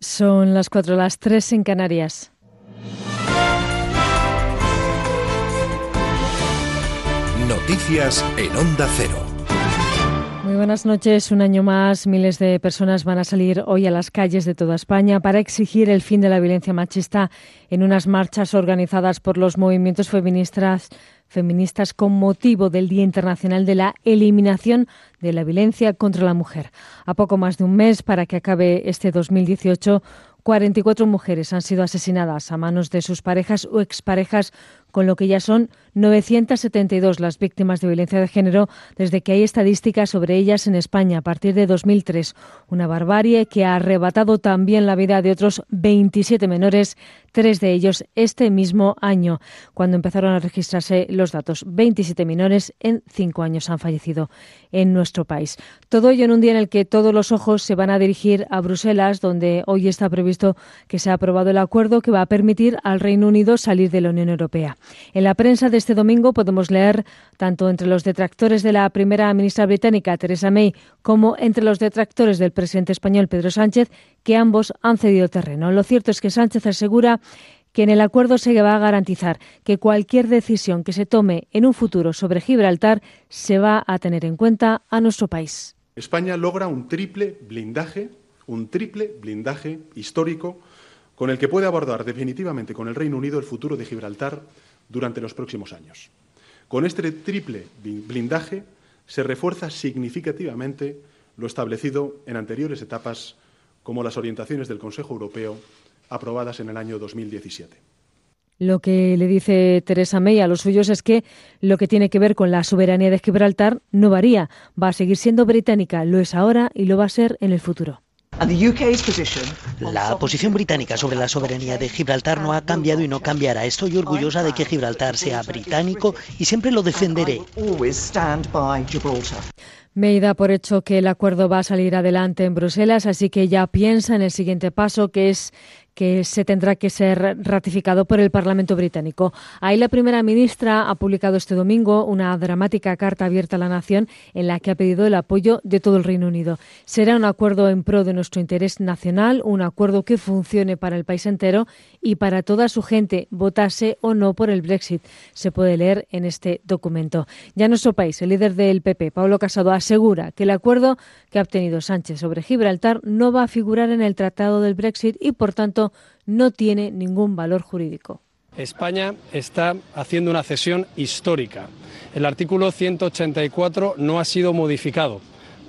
Son las cuatro, las tres en Canarias. Noticias en Onda Cero. Muy buenas noches. Un año más, miles de personas van a salir hoy a las calles de toda España para exigir el fin de la violencia machista en unas marchas organizadas por los movimientos feministas feministas con motivo del Día Internacional de la Eliminación de la Violencia contra la Mujer. A poco más de un mes para que acabe este 2018, 44 mujeres han sido asesinadas a manos de sus parejas o exparejas, con lo que ya son 972 las víctimas de violencia de género desde que hay estadísticas sobre ellas en España a partir de 2003. Una barbarie que ha arrebatado también la vida de otros 27 menores, tres de ellos este mismo año, cuando empezaron a registrarse los datos. 27 menores en cinco años han fallecido en nuestro país. Todo ello en un día en el que todos los ojos se van a dirigir a Bruselas, donde hoy está previsto que se ha aprobado el acuerdo que va a permitir al Reino Unido salir de la Unión Europea. En la prensa de este domingo podemos leer, tanto entre los detractores de la primera ministra británica, Theresa May, como entre los detractores del presidente español, Pedro Sánchez, que ambos han cedido terreno. Lo cierto es que Sánchez asegura que en el acuerdo se va a garantizar que cualquier decisión que se tome en un futuro sobre Gibraltar se va a tener en cuenta a nuestro país. España logra un triple blindaje, un triple blindaje histórico con el que puede abordar definitivamente con el Reino Unido el futuro de Gibraltar durante los próximos años. Con este triple blindaje se refuerza significativamente lo establecido en anteriores etapas, como las orientaciones del Consejo Europeo aprobadas en el año 2017. Lo que le dice Teresa May a los suyos es que lo que tiene que ver con la soberanía de Gibraltar no varía, va a seguir siendo británica, lo es ahora y lo va a ser en el futuro. La posición británica sobre la soberanía de Gibraltar no ha cambiado y no cambiará. Estoy orgullosa de que Gibraltar sea británico y siempre lo defenderé. Me da por hecho que el acuerdo va a salir adelante en Bruselas, así que ya piensa en el siguiente paso, que es que se tendrá que ser ratificado por el Parlamento británico. Ahí la primera ministra ha publicado este domingo una dramática carta abierta a la nación en la que ha pedido el apoyo de todo el Reino Unido. Será un acuerdo en pro de nuestro interés nacional, un acuerdo que funcione para el país entero y para toda su gente, votase o no por el Brexit. Se puede leer en este documento. Ya en nuestro país, el líder del PP, Pablo Casado, asegura que el acuerdo que ha obtenido Sánchez sobre Gibraltar no va a figurar en el Tratado del Brexit y, por tanto, no tiene ningún valor jurídico. España está haciendo una cesión histórica. El artículo 184 no ha sido modificado.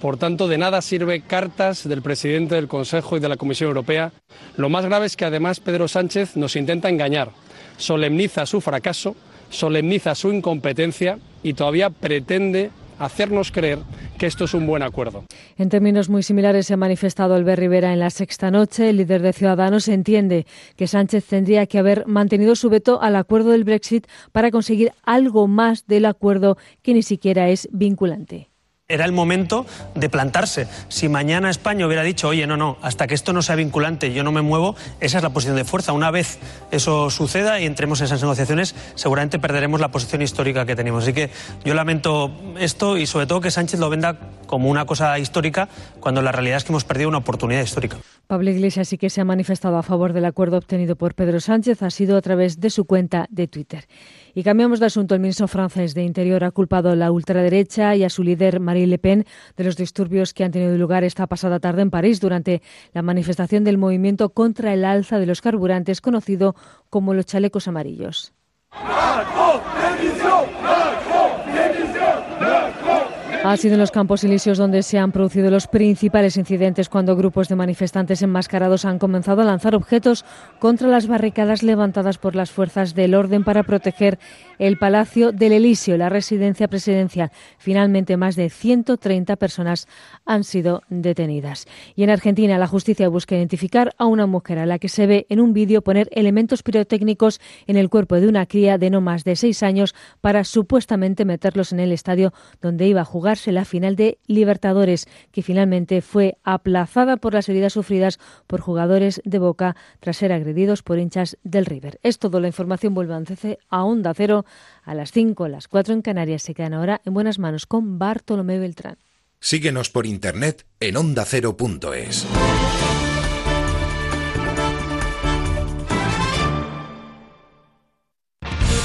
Por tanto, de nada sirve cartas del presidente del Consejo y de la Comisión Europea. Lo más grave es que además Pedro Sánchez nos intenta engañar, solemniza su fracaso, solemniza su incompetencia y todavía pretende hacernos creer que esto es un buen acuerdo. En términos muy similares se ha manifestado Albert Rivera en la sexta noche. El líder de Ciudadanos entiende que Sánchez tendría que haber mantenido su veto al acuerdo del Brexit para conseguir algo más del acuerdo que ni siquiera es vinculante. Era el momento de plantarse. Si mañana España hubiera dicho, oye, no, no, hasta que esto no sea vinculante, yo no me muevo, esa es la posición de fuerza. Una vez eso suceda y entremos en esas negociaciones, seguramente perderemos la posición histórica que tenemos. Así que yo lamento esto y sobre todo que Sánchez lo venda como una cosa histórica, cuando la realidad es que hemos perdido una oportunidad histórica. Pablo Iglesias sí que se ha manifestado a favor del acuerdo obtenido por Pedro Sánchez, ha sido a través de su cuenta de Twitter. Y cambiamos de asunto. El ministro francés de Interior ha culpado a la ultraderecha y a su líder Marine Le Pen de los disturbios que han tenido lugar esta pasada tarde en París durante la manifestación del movimiento contra el alza de los carburantes conocido como los chalecos amarillos. Ha sido en los Campos Elíseos donde se han producido los principales incidentes cuando grupos de manifestantes enmascarados han comenzado a lanzar objetos contra las barricadas levantadas por las fuerzas del orden para proteger el Palacio del Elíseo, la residencia presidencial. Finalmente, más de 130 personas han sido detenidas. Y en Argentina, la justicia busca identificar a una mujer a la que se ve en un vídeo poner elementos pirotécnicos en el cuerpo de una cría de no más de seis años para supuestamente meterlos en el estadio donde iba a jugar la final de Libertadores, que finalmente fue aplazada por las heridas sufridas por jugadores de Boca tras ser agredidos por hinchas del River. Es todo, la información vuelve a Onda Cero a las 5, a las 4 en Canarias. Se quedan ahora en buenas manos con Bartolomé Beltrán. Síguenos por internet en ondacero.es.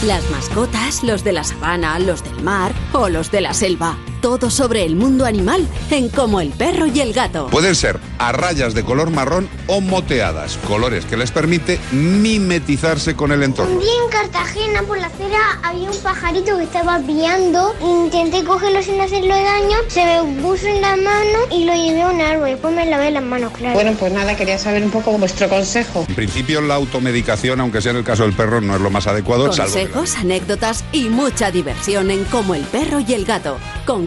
Las mascotas, los de la sabana, los del mar o los de la selva. Todo sobre el mundo animal en Como el perro y el gato. Pueden ser a rayas de color marrón o moteadas, colores que les permite mimetizarse con el entorno. Un día en Cartagena por la acera había un pajarito que estaba piando. Intenté cogerlo sin hacerlo daño, se me puso en la mano y lo llevé a un árbol. Después me lavé las manos, claro. Bueno, pues nada, quería saber un poco vuestro consejo. En principio la automedicación, aunque sea en el caso del perro, no es lo más adecuado. Consejos, anécdotas y mucha diversión en Como el perro y el gato. Con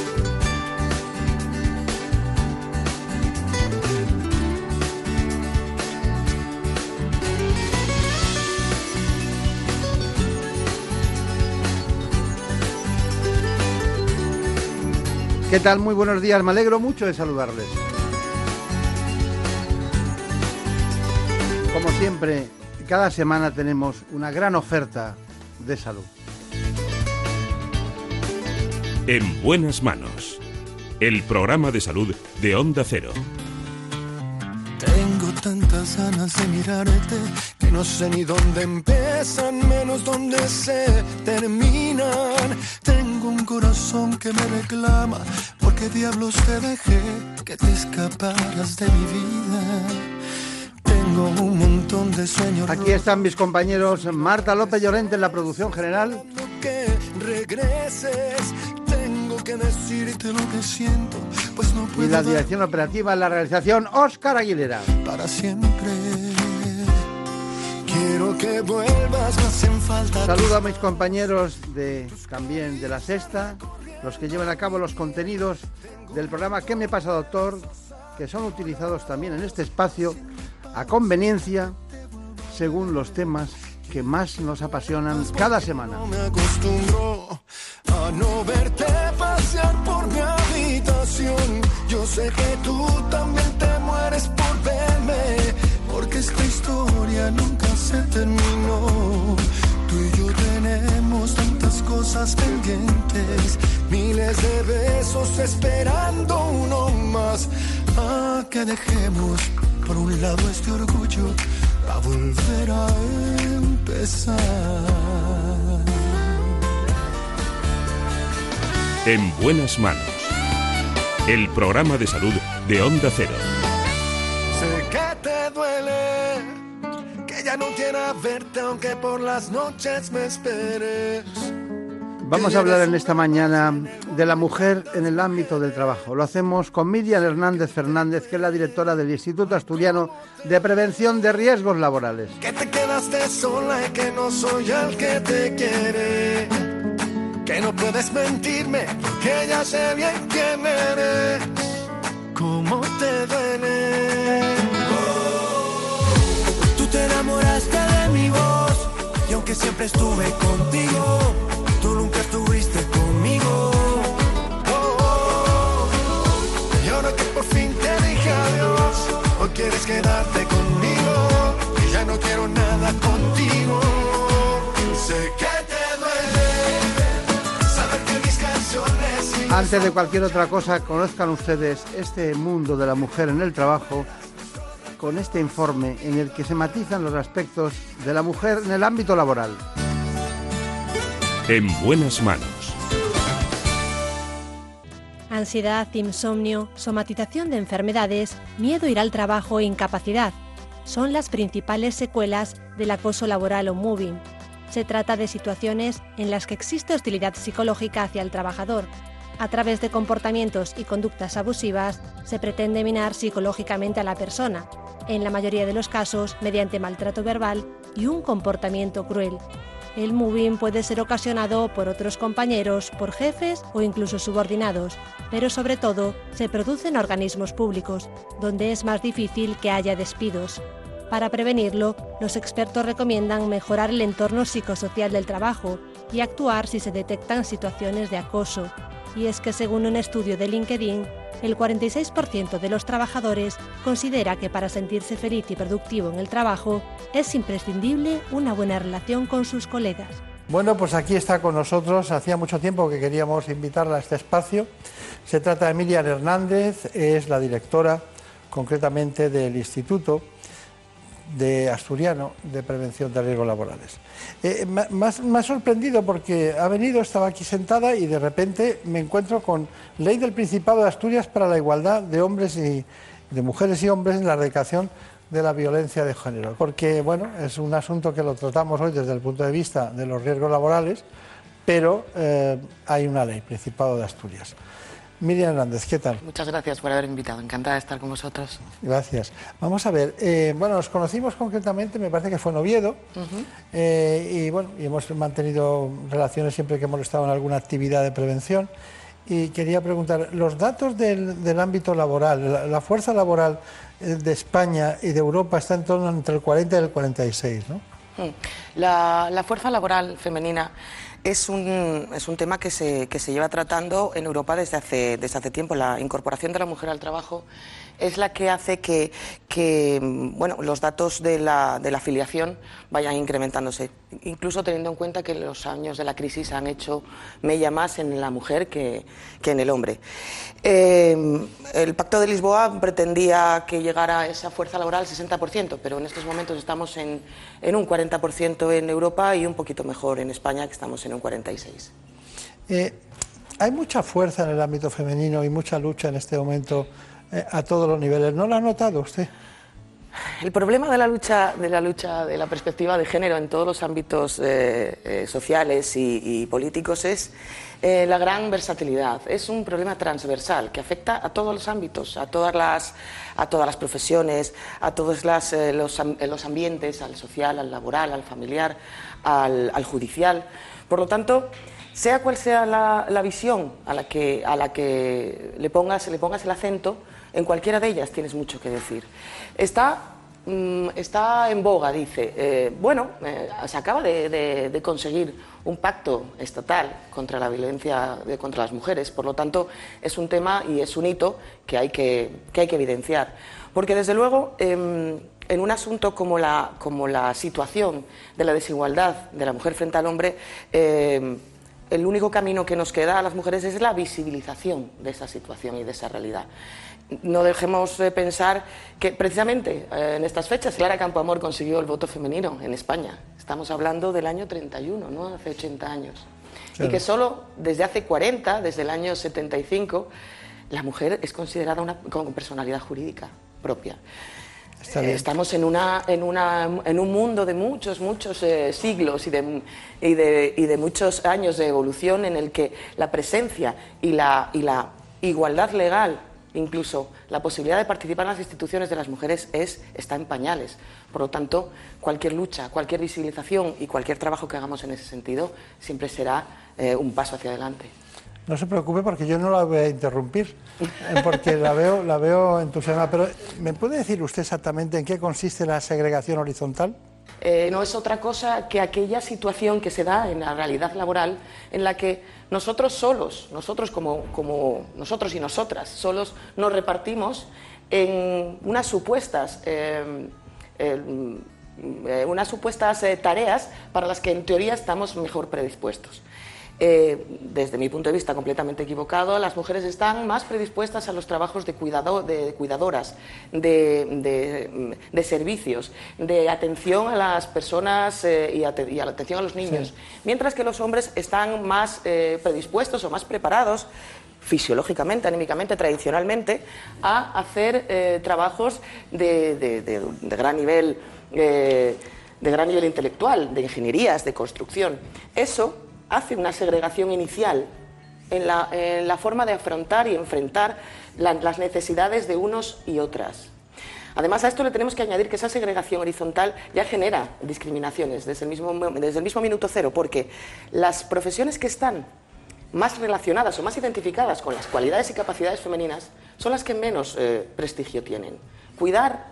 ¿Qué tal? Muy buenos días, me alegro mucho de saludarles. Como siempre, cada semana tenemos una gran oferta de salud. En buenas manos. El programa de salud de Onda Cero. Tantas ganas de mirarte que no sé ni dónde empiezan, menos dónde se terminan. Tengo un corazón que me reclama, porque diablos te dejé que te escaparas de mi vida. Tengo un montón de sueños. Aquí están mis compañeros Marta López Llorente en la producción general. Que regreses, que decirte lo que siento, pues no puedo. Y la dirección operativa la realización, Óscar Aguilera. para siempre. Quiero que vuelvas, me hacen falta. Saludo a mis compañeros de también de la sexta, los que llevan a cabo los contenidos del programa ¿Qué me pasa, doctor? que son utilizados también en este espacio a conveniencia según los temas que más nos apasionan cada semana. No me acostumbro a no verte pasear por mi habitación. Yo sé que tú también te mueres por verme, porque esta historia nunca se terminó. Tú y yo tenemos tantas cosas pendientes, miles de besos esperando uno más. A que dejemos por un lado este orgullo a volver a empezar. En buenas manos. El programa de salud de Onda Cero. Sé que te duele, que ya no quiera verte aunque por las noches me esperes. Vamos a hablar en esta mañana de la mujer en el ámbito del trabajo. Lo hacemos con Miriam Hernández Fernández, que es la directora del Instituto Asturiano de Prevención de Riesgos Laborales. Que te quedaste sola y que no soy el que te quiere. Que no puedes mentirme, porque ya sé bien quién eres. ¿Cómo te duele? Tú te enamoraste de mi voz, y aunque siempre estuve contigo, quieres quedarte conmigo, y ya no quiero nada contigo. Sé que te duele saber que mis canciones. Antes de cualquier otra cosa, conozcan ustedes este mundo de la mujer en el trabajo con este informe en el que se matizan los aspectos de la mujer en el ámbito laboral. En buenas manos. Ansiedad, insomnio, somatización de enfermedades, miedo a ir al trabajo e incapacidad son las principales secuelas del acoso laboral o moving. Se trata de situaciones en las que existe hostilidad psicológica hacia el trabajador, A través de comportamientos y conductas abusivas se pretende minar psicológicamente a la persona, en la mayoría de los casos mediante maltrato verbal y un comportamiento cruel. El moving puede ser ocasionado por otros compañeros, por jefes o incluso subordinados, pero sobre todo se produce en organismos públicos, donde es más difícil que haya despidos. Para prevenirlo, los expertos recomiendan mejorar el entorno psicosocial del trabajo y actuar si se detectan situaciones de acoso. Y es que según un estudio de LinkedIn, el 46% de los trabajadores considera que para sentirse feliz y productivo en el trabajo es imprescindible una buena relación con sus colegas. Bueno, pues aquí está con nosotros. Hacía mucho tiempo que queríamos invitarla a este espacio. Se trata de Emilia Hernández, es la directora concretamente del Instituto de Asturiano de Prevención de Riesgos Laborales. Eh, me, ha sorprendido porque ha venido, estaba aquí sentada y de repente me encuentro con Ley del Principado de Asturias para la igualdad de hombres y de mujeres y hombres en la erradicación de la violencia de género. Porque, bueno, es un asunto que lo tratamos hoy desde el punto de vista de los riesgos laborales, pero eh, hay una ley, Principado de Asturias. Miriam Hernández, ¿qué tal? Muchas gracias por haber invitado, encantada de estar con vosotros. Gracias. Vamos a ver, eh, bueno, nos conocimos concretamente, me parece que fue en Oviedo, eh, y bueno, y hemos mantenido relaciones siempre que hemos estado en alguna actividad de prevención. Y quería preguntar, los datos del, ámbito laboral, la, fuerza laboral eh, de España y de Europa está en torno entre el 40 y el 46, ¿no? Mm. La, la fuerza laboral femenina es un, es un tema que se, que se lleva tratando en Europa desde hace, desde hace tiempo. La incorporación de la mujer al trabajo es la que hace que, que bueno, los datos de la, de la afiliación vayan incrementándose, incluso teniendo en cuenta que los años de la crisis han hecho mella más en la mujer que, que en el hombre. Eh, el Pacto de Lisboa pretendía que llegara esa fuerza laboral al 60%, pero en estos momentos estamos en, en un 40% en Europa y un poquito mejor en España, que estamos en un 46%. Eh, hay mucha fuerza en el ámbito femenino y mucha lucha en este momento a todos los niveles. ¿No lo ha notado usted? El problema de la lucha de la lucha de la perspectiva de género en todos los ámbitos eh, eh, sociales y, políticos es la gran versatilidad. Es un problema transversal que afecta a todos los ámbitos, a todas las a todas las profesiones, a todos las, los, los, ambientes, al social, al laboral, al familiar, al, al judicial. Por lo tanto, sea cual sea la, la, visión a la que, a la que le, pongas, le pongas el acento, en cualquiera de ellas tienes mucho que decir. Está, mm, está en boga, dice. Eh, bueno, eh, se acaba de, conseguir un pacto estatal contra la violencia contra las mujeres, por lo tanto es un tema y es un hito que hay que, hay que evidenciar. Porque desde luego, em, en un asunto como la, como la situación de la desigualdad de la mujer frente al hombre, em, el único camino que nos queda a las mujeres es la visibilización de esa situación y de esa realidad no dejemos de pensar que precisamente eh, en estas fechas Clara Campoamor consiguió el voto femenino en España. Estamos hablando del año 31, ¿no? Hace 80 años. Y que solo desde hace 40, desde el año 75, la mujer es considerada una, con personalidad jurídica propia. estamos en, una, en, una, en, un mundo de muchos, muchos eh, siglos y de, y, de, y de, muchos años de evolución en el que la presencia y la, y la igualdad legal Incluso la posibilidad de participar en las instituciones de las mujeres es, está en pañales. Por lo tanto, cualquier lucha, cualquier visibilización y cualquier trabajo que hagamos en ese sentido siempre será eh, un paso hacia adelante. No se preocupe porque yo no la voy a interrumpir, eh, porque la veo, la veo entusiasmada. Pero, ¿me puede decir usted exactamente en qué consiste la segregación horizontal? Eh, no es otra cosa que aquella situación que se da en la realidad laboral en la que nosotros solos, nosotros como, nosotros y nosotras, solos nos repartimos en unas supuestas, eh, eh, unas supuestas tareas para las que en teoría estamos mejor predispuestos. Eh, desde mi punto de vista completamente equivocado, las mujeres están más predispuestas a los trabajos de, cuidado, de cuidadoras, de, servicios, de atención a las personas eh, y, a, la atención a los niños, mientras que los hombres están más eh, predispuestos o más preparados fisiológicamente, anímicamente, tradicionalmente, a hacer trabajos de, gran nivel, de gran nivel intelectual, de ingenierías, de construcción. Eso hace una segregación inicial en la, forma de afrontar y enfrentar la- las necesidades de unos y otras. Además, a esto le tenemos que añadir que esa segregación horizontal ya genera discriminaciones desde el mismo, mo- desde el mismo minuto cero, porque las profesiones que están más relacionadas o más identificadas con las cualidades y capacidades femeninas son las que menos eh, prestigio tienen. Cuidar,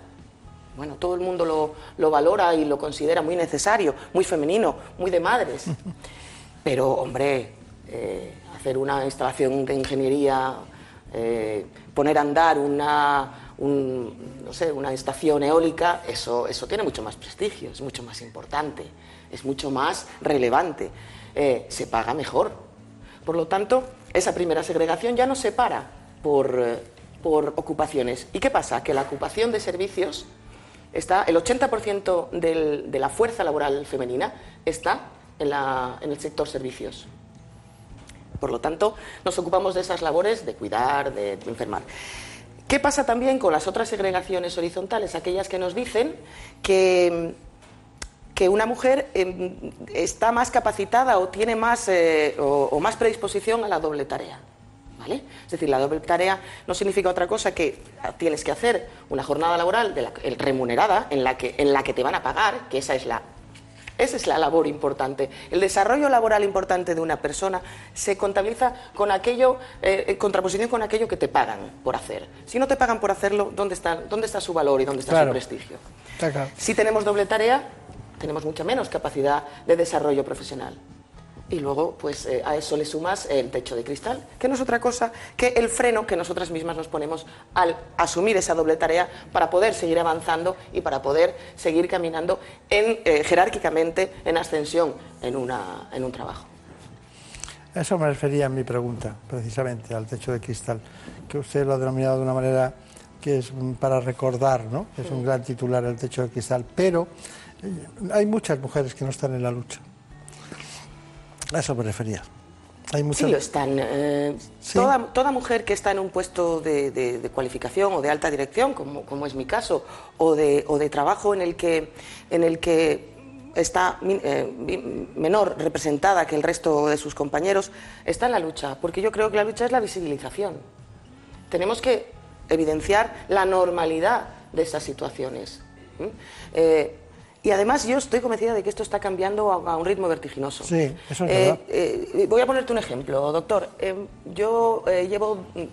bueno, todo el mundo lo, lo valora y lo considera muy necesario, muy femenino, muy de madres. Pero, hombre, eh, hacer una instalación de ingeniería, eh, poner a andar una, un- no sé, una estación eólica, eso, eso tiene mucho más prestigio, es mucho más importante, es mucho más relevante, eh, se paga mejor. Por lo tanto, esa primera segregación ya no se separa por, por ocupaciones. ¿Y qué pasa? Que la ocupación de servicios está, el 80% del- de la fuerza laboral femenina está en, la- en el sector servicios. Por lo tanto, nos ocupamos de esas labores de cuidar, de enfermar. ¿Qué pasa también con las otras segregaciones horizontales? Aquellas que nos dicen que, que una mujer eh, está más capacitada o tiene más, eh, o, o más predisposición a la doble tarea. ¿Vale? Es decir, la doble tarea no significa otra cosa que tienes que hacer una jornada laboral de la- remunerada en la, que, en la que te van a pagar, que esa es la esa es la labor importante. El desarrollo laboral importante de una persona se contabiliza con aquello, eh, en contraposición con aquello que te pagan por hacer. Si no te pagan por hacerlo, ¿dónde está, dónde está su valor y dónde está Claro. su prestigio? Claro. Si tenemos doble tarea, tenemos mucha menos capacidad de desarrollo profesional. Y luego, pues eh, a eso le sumas el techo de cristal, que no es otra cosa que el freno que nosotras mismas nos ponemos al asumir esa doble tarea para poder seguir avanzando y para poder seguir caminando en, eh, jerárquicamente en ascensión en, una, en un trabajo. A eso me refería en mi pregunta, precisamente, al techo de cristal, que usted lo ha denominado de una manera que es para recordar, ¿no? Es un gran titular el techo de cristal, pero eh, hay muchas mujeres que no están en la lucha. A eso me refería. Hay muchas... Sí lo están. eh, toda, toda mujer que está en un puesto de, de- de cualificación o de alta dirección, como, como es mi caso, o de, o de trabajo en el que, en el que está eh, menor representada que el resto de sus compañeros, está en la lucha, porque yo creo que la lucha es la visibilización. Tenemos que evidenciar la normalidad de esas situaciones. ¿m? Eh, y además yo estoy convencida de que esto está cambiando a, a un ritmo vertiginoso. Sí, eso es Eh, verdad. eh, voy a ponerte un ejemplo, doctor. Eh, yo eh, llevo, mm,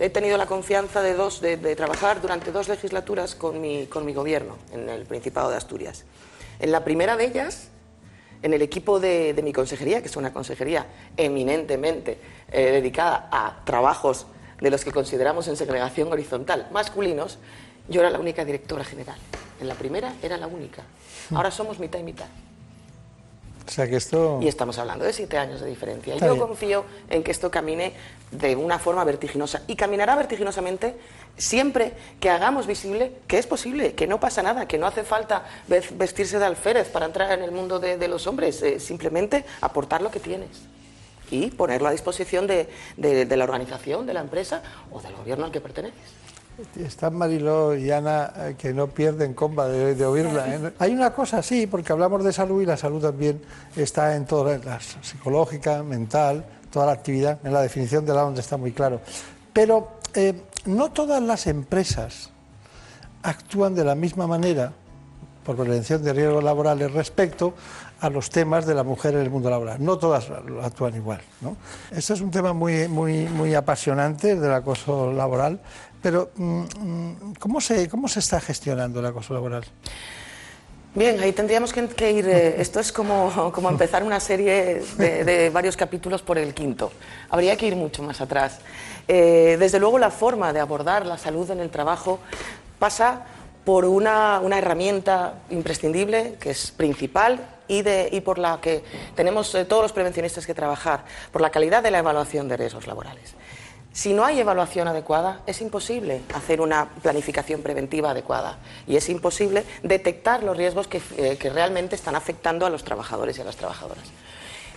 he tenido la confianza de, dos, de, de trabajar durante dos legislaturas con mi, con mi gobierno en el Principado de Asturias. En la primera de ellas, en el equipo de, de mi consejería, que es una consejería eminentemente eh, dedicada a trabajos de los que consideramos en segregación horizontal masculinos, yo era la única directora general. En la primera era la única. Ahora somos mitad y mitad. O sea que esto... Y estamos hablando de siete años de diferencia. Está Yo bien. confío en que esto camine de una forma vertiginosa. Y caminará vertiginosamente siempre que hagamos visible que es posible, que no pasa nada, que no hace falta ve- vestirse de alférez para entrar en el mundo de, de los hombres. eh, simplemente aportar lo que tienes y ponerlo a disposición de, de- de la organización, de la empresa o del gobierno al que perteneces. Están Mariló y Ana eh, que no pierden comba de, de oírla. ¿eh? Hay una cosa, sí, porque hablamos de salud y la salud también está en todas las psicológica, mental, toda la actividad, en la definición de la ONU está muy claro. Pero eh, no todas las empresas actúan de la misma manera por prevención de riesgos laborales respecto a los temas de la mujer en el mundo laboral. No todas actúan igual. ¿no? Este es un tema muy, muy, muy apasionante, el del acoso laboral, pero mm, mm, ¿cómo se, ¿cómo se está gestionando el acoso laboral? Bien, ahí tendríamos que, ir. eh, esto es como, como empezar una serie de, de varios capítulos por el quinto. Habría que ir mucho más atrás. Eh, desde luego, la forma de abordar la salud en el trabajo pasa por una, una herramienta imprescindible, que es principal y, por la que tenemos eh, todos los prevencionistas que trabajar, por la calidad de la evaluación de riesgos laborales. Si no hay evaluación adecuada, es imposible hacer una planificación preventiva adecuada y es imposible detectar los riesgos que, eh, realmente están afectando a los trabajadores y a las trabajadoras.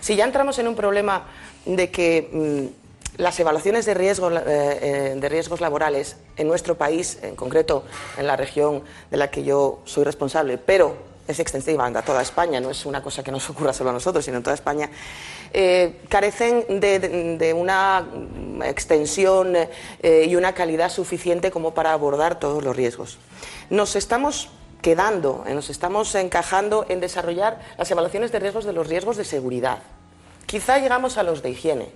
Si ya entramos en un problema de que mm, las evaluaciones de riesgos, eh, eh, de riesgos laborales en nuestro país, en concreto en la región de la que yo soy responsable, pero es extensiva a toda España, no es una cosa que nos ocurra solo a nosotros, sino en toda España, eh, carecen de, una extensión eh, y una calidad suficiente como para abordar todos los riesgos. Nos estamos quedando, eh, nos estamos encajando en desarrollar las evaluaciones de riesgos de los riesgos de seguridad. Quizá llegamos a los de higiene.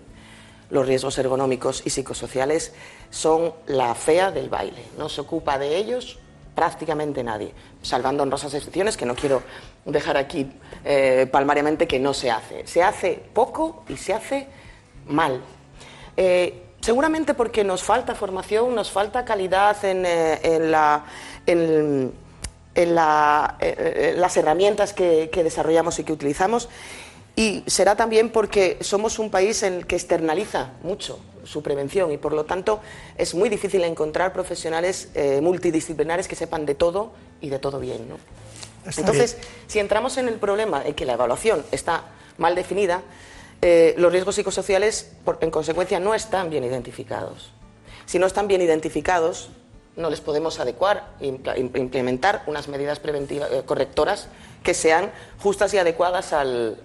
Los riesgos ergonómicos y psicosociales son la fea del baile. No se ocupa de ellos prácticamente nadie, salvando honrosas excepciones que no quiero dejar aquí eh, palmariamente que no se hace. Se hace poco y se hace mal. Eh, seguramente porque nos falta formación, nos falta calidad en, la, las herramientas que, que desarrollamos y que utilizamos. Y será también porque somos un país en el que externaliza mucho su prevención y por lo tanto es muy difícil encontrar profesionales eh, multidisciplinares que sepan de todo y de todo bien. ¿no? Entonces, si entramos en el problema de que la evaluación está mal definida, eh, los riesgos psicosociales, en consecuencia, no están bien identificados. Si no están bien identificados, no les podemos adecuar e implementar unas medidas preventivas eh, correctoras que sean justas y adecuadas al,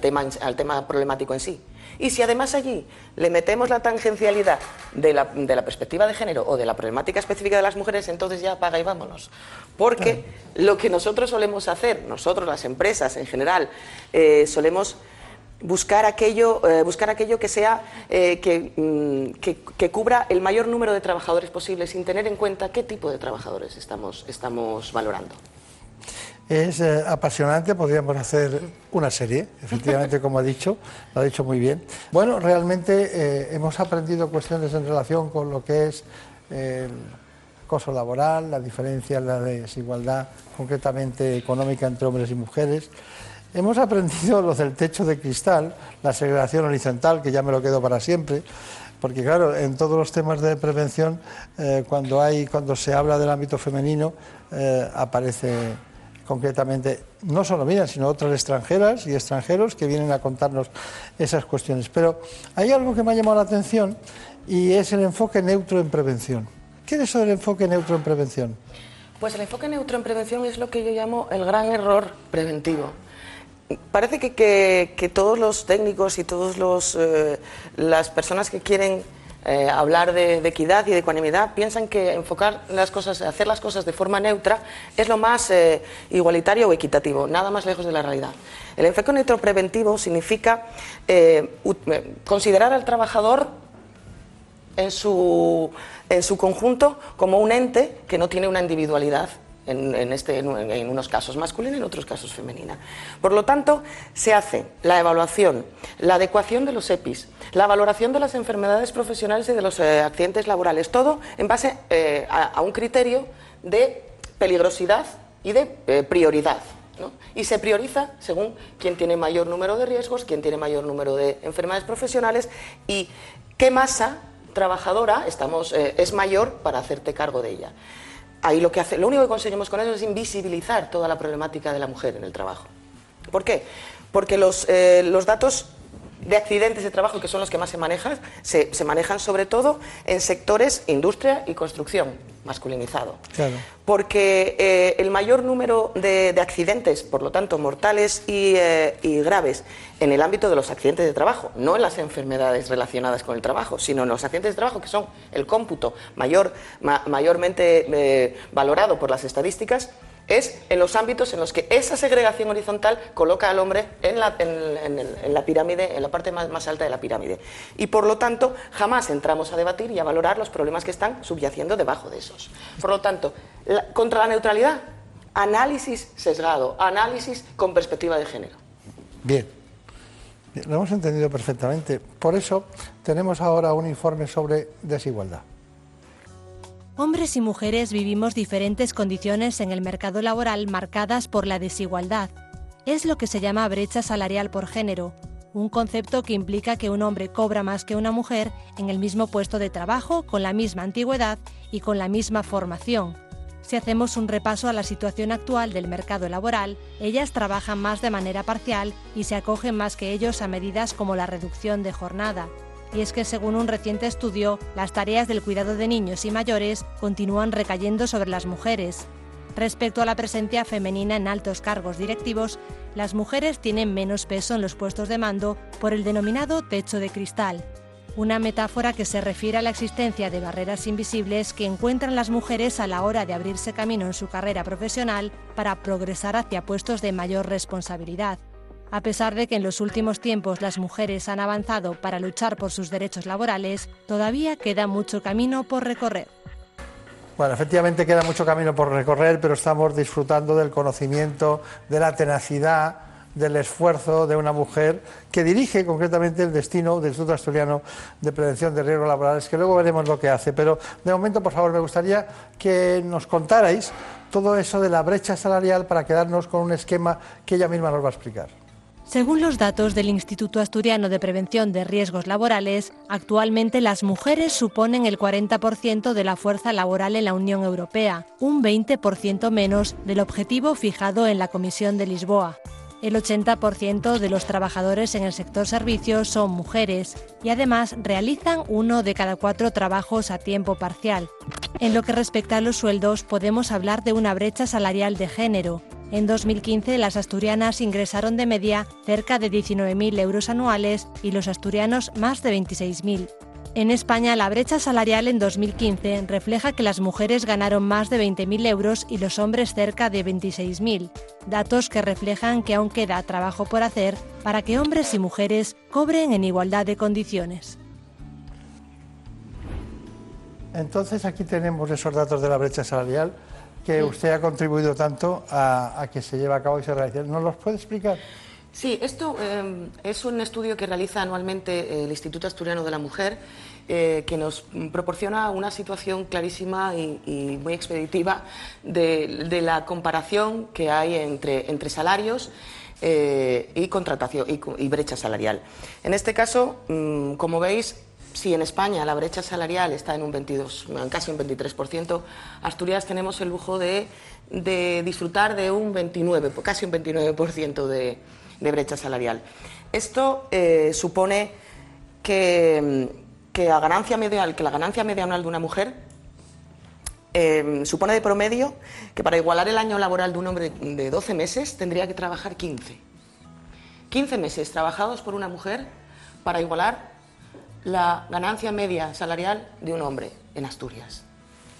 tema, al tema problemático en sí. Y si además allí le metemos la tangencialidad de la, perspectiva de género o de la problemática específica de las mujeres, entonces ya apaga y vámonos. Porque lo que nosotros solemos hacer, nosotros las empresas en general, eh, solemos buscar aquello, eh, buscar aquello que sea eh, mm, que, que, cubra el mayor número de trabajadores posible sin tener en cuenta qué tipo de trabajadores estamos, estamos valorando. Es eh, apasionante, podríamos hacer una serie, efectivamente, como ha dicho, lo ha dicho muy bien. Bueno, realmente eh, hemos aprendido cuestiones en relación con lo que es el costo laboral, la diferencia, la desigualdad concretamente económica entre hombres y mujeres. Hemos aprendido lo del techo de cristal, la segregación horizontal, que ya me lo quedo para siempre, porque claro, en todos los temas de prevención, eh, cuando, hay, cuando se habla del ámbito femenino, aparece concretamente, no solo mías, sino otras extranjeras y extranjeros que vienen a contarnos esas cuestiones. Pero hay algo que me ha llamado la atención y es el enfoque neutro en prevención. ¿Qué es eso del enfoque neutro en prevención? Pues el enfoque neutro en prevención es lo que yo llamo el gran error preventivo. Parece que, todos los técnicos y todas eh, las personas que quieren eh, hablar de, equidad y de ecuanimidad, piensan que enfocar las cosas, hacer las cosas de forma neutra es lo más eh, igualitario o equitativo, nada más lejos de la realidad. El enfoque neutro preventivo significa eh, considerar al trabajador en su, en su conjunto como un ente que no tiene una individualidad en, este, en, unos casos masculina y en otros casos femenina. Por lo tanto, se hace la evaluación, la adecuación de los EPIs, la valoración de las enfermedades profesionales y de los eh, accidentes laborales, todo en base eh, a, un criterio de peligrosidad y de eh, prioridad. Y se prioriza según quién tiene mayor número de riesgos, quién tiene mayor número de enfermedades profesionales y qué masa trabajadora estamos, es mayor para hacerte cargo de ella ahí lo que hace, lo único que conseguimos con eso es invisibilizar toda la problemática de la mujer en el trabajo. ¿Por qué? Porque los, eh, los datos de accidentes de trabajo, que son los que más se manejan, se, manejan sobre todo en sectores industria y construcción, masculinizado. Porque eh, el mayor número de, accidentes, por lo tanto, mortales eh, y, graves, en el ámbito de los accidentes de trabajo, no en las enfermedades relacionadas con el trabajo, sino en los accidentes de trabajo, que son el cómputo mayor, mayormente eh, valorado por las estadísticas, es en los ámbitos en los que esa segregación horizontal coloca al hombre en la, pirámide, en la parte más, alta de la pirámide. Y por lo tanto, jamás entramos a debatir y a valorar los problemas que están subyaciendo debajo de esos. Por lo tanto, contra la neutralidad, análisis sesgado, análisis con perspectiva de género. Bien. Lo hemos entendido perfectamente. Por eso tenemos ahora un informe sobre desigualdad. Hombres y mujeres vivimos diferentes condiciones en el mercado laboral marcadas por la desigualdad. Es lo que se llama brecha salarial por género, un concepto que implica que un hombre cobra más que una mujer en el mismo puesto de trabajo, con la misma antigüedad y con la misma formación. Si hacemos un repaso a la situación actual del mercado laboral, ellas trabajan más de manera parcial y se acogen más que ellos a medidas como la reducción de jornada y es que según un reciente estudio, las tareas del cuidado de niños y mayores continúan recayendo sobre las mujeres. Respecto a la presencia femenina en altos cargos directivos, las mujeres tienen menos peso en los puestos de mando por el denominado techo de cristal, una metáfora que se refiere a la existencia de barreras invisibles que encuentran las mujeres a la hora de abrirse camino en su carrera profesional para progresar hacia puestos de mayor responsabilidad. A pesar de que en los últimos tiempos las mujeres han avanzado para luchar por sus derechos laborales, todavía queda mucho camino por recorrer. Bueno, efectivamente queda mucho camino por recorrer, pero estamos disfrutando del conocimiento, de la tenacidad, del esfuerzo de una mujer que dirige concretamente el destino del Instituto Asturiano de Prevención de Riesgos Laborales, que luego veremos lo que hace. Pero de momento, por favor, me gustaría que nos contarais todo eso de la brecha salarial para quedarnos con un esquema que ella misma nos va a explicar. Según los datos del Instituto Asturiano de Prevención de Riesgos Laborales, actualmente las mujeres suponen el 40% de la fuerza laboral en la Unión Europea, un 20% menos del objetivo fijado en la Comisión de Lisboa. El 80% de los trabajadores en el sector servicios son mujeres y además realizan uno de cada cuatro trabajos a tiempo parcial. En lo que respecta a los sueldos, podemos hablar de una brecha salarial de género. En 2015 las asturianas ingresaron de media cerca de 19.000 euros anuales y los asturianos más de 26.000. En España, la brecha salarial en 2015 refleja que las mujeres ganaron más de 20.000 euros y los hombres cerca de 26.000, datos que reflejan que aún queda trabajo por hacer para que hombres y mujeres cobren en igualdad de condiciones. Entonces aquí tenemos esos datos de la brecha salarial que usted ha contribuido tanto a, que se lleve a cabo y se realice. ¿Nos los puede explicar? Sí, esto eh, es un estudio que realiza anualmente el Instituto Asturiano de la Mujer, eh, que nos proporciona una situación clarísima y, muy expeditiva de, la comparación que hay entre, entre salarios eh, y contratación y, brecha salarial. En este caso, mm, como veis, si en España la brecha salarial está en un 22, casi un 23%, Asturias tenemos el lujo de, de disfrutar de un 29, casi un 29% de de brecha salarial. Esto eh, supone que, que, la ganancia media, que la ganancia media anual de una mujer em, supone de promedio que para igualar el año laboral de un hombre de 12 meses tendría que trabajar 15. 15 meses trabajados por una mujer para igualar la ganancia media salarial de un hombre en Asturias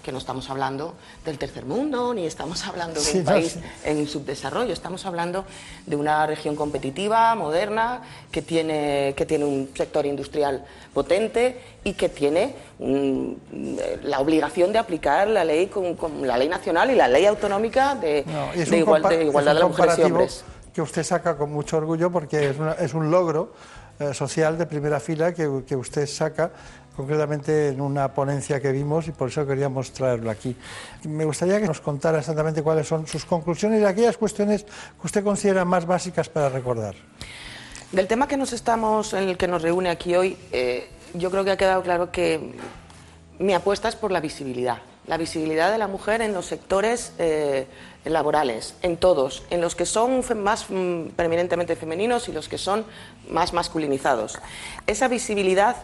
que no estamos hablando del tercer mundo, ni estamos hablando de un país en subdesarrollo, estamos hablando de una región competitiva, moderna, que tiene, que tiene un sector industrial potente y que tiene la obligación de aplicar la ley con, la ley nacional y la ley autonómica de, igualdad de las mujeres y hombres. Que usted saca con mucho orgullo porque es, un logro eh, social de primera fila que, que usted saca concretamente en una ponencia que vimos y por eso queríamos traerlo aquí. Me gustaría que nos contara exactamente cuáles son sus conclusiones y aquellas cuestiones que usted considera más básicas para recordar. Del tema que nos estamos, en el que nos reúne aquí hoy, eh, yo creo que ha quedado claro que mi apuesta es por la visibilidad, la visibilidad de la mujer en los sectores eh, laborales, en todos, en los que son más mm, femeninos y los que son más masculinizados. Esa visibilidad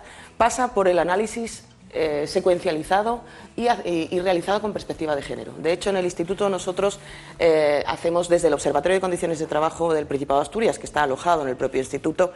pasa por el análisis eh, secuencializado y, realizado con perspectiva de género. De hecho, en el Instituto nosotros eh, hacemos desde el Observatorio de Condiciones de Trabajo del Principado de Asturias, que está alojado en el propio Instituto,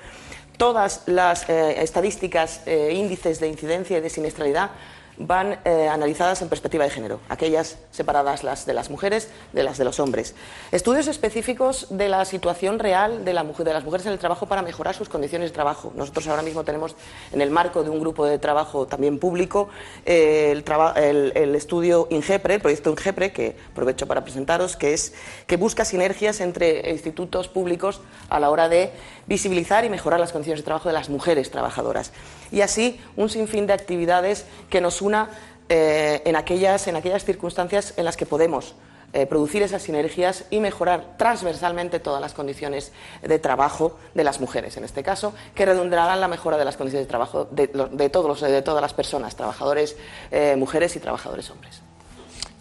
todas las eh, estadísticas, índices de incidencia y de siniestralidad van eh, analizadas en perspectiva de género, aquellas separadas las de las mujeres de las de los hombres. Estudios específicos de la situación real de, la mujer, de las mujeres en el trabajo para mejorar sus condiciones de trabajo. Nosotros ahora mismo tenemos en el marco de un grupo de trabajo también público eh, el, el, estudio INGEPRE, el proyecto INGEPRE, que aprovecho para presentaros, que, es, que busca sinergias entre institutos públicos a la hora de visibilizar y mejorar las condiciones de trabajo de las mujeres trabajadoras. Y así un sinfín de actividades que nos una eh, en, aquellas, en aquellas circunstancias en las que podemos eh, producir esas sinergias y mejorar transversalmente todas las condiciones de trabajo de las mujeres, en este caso, que redundarán la mejora de las condiciones de trabajo de, todos los, de todas las personas, trabajadores eh, mujeres y trabajadores hombres.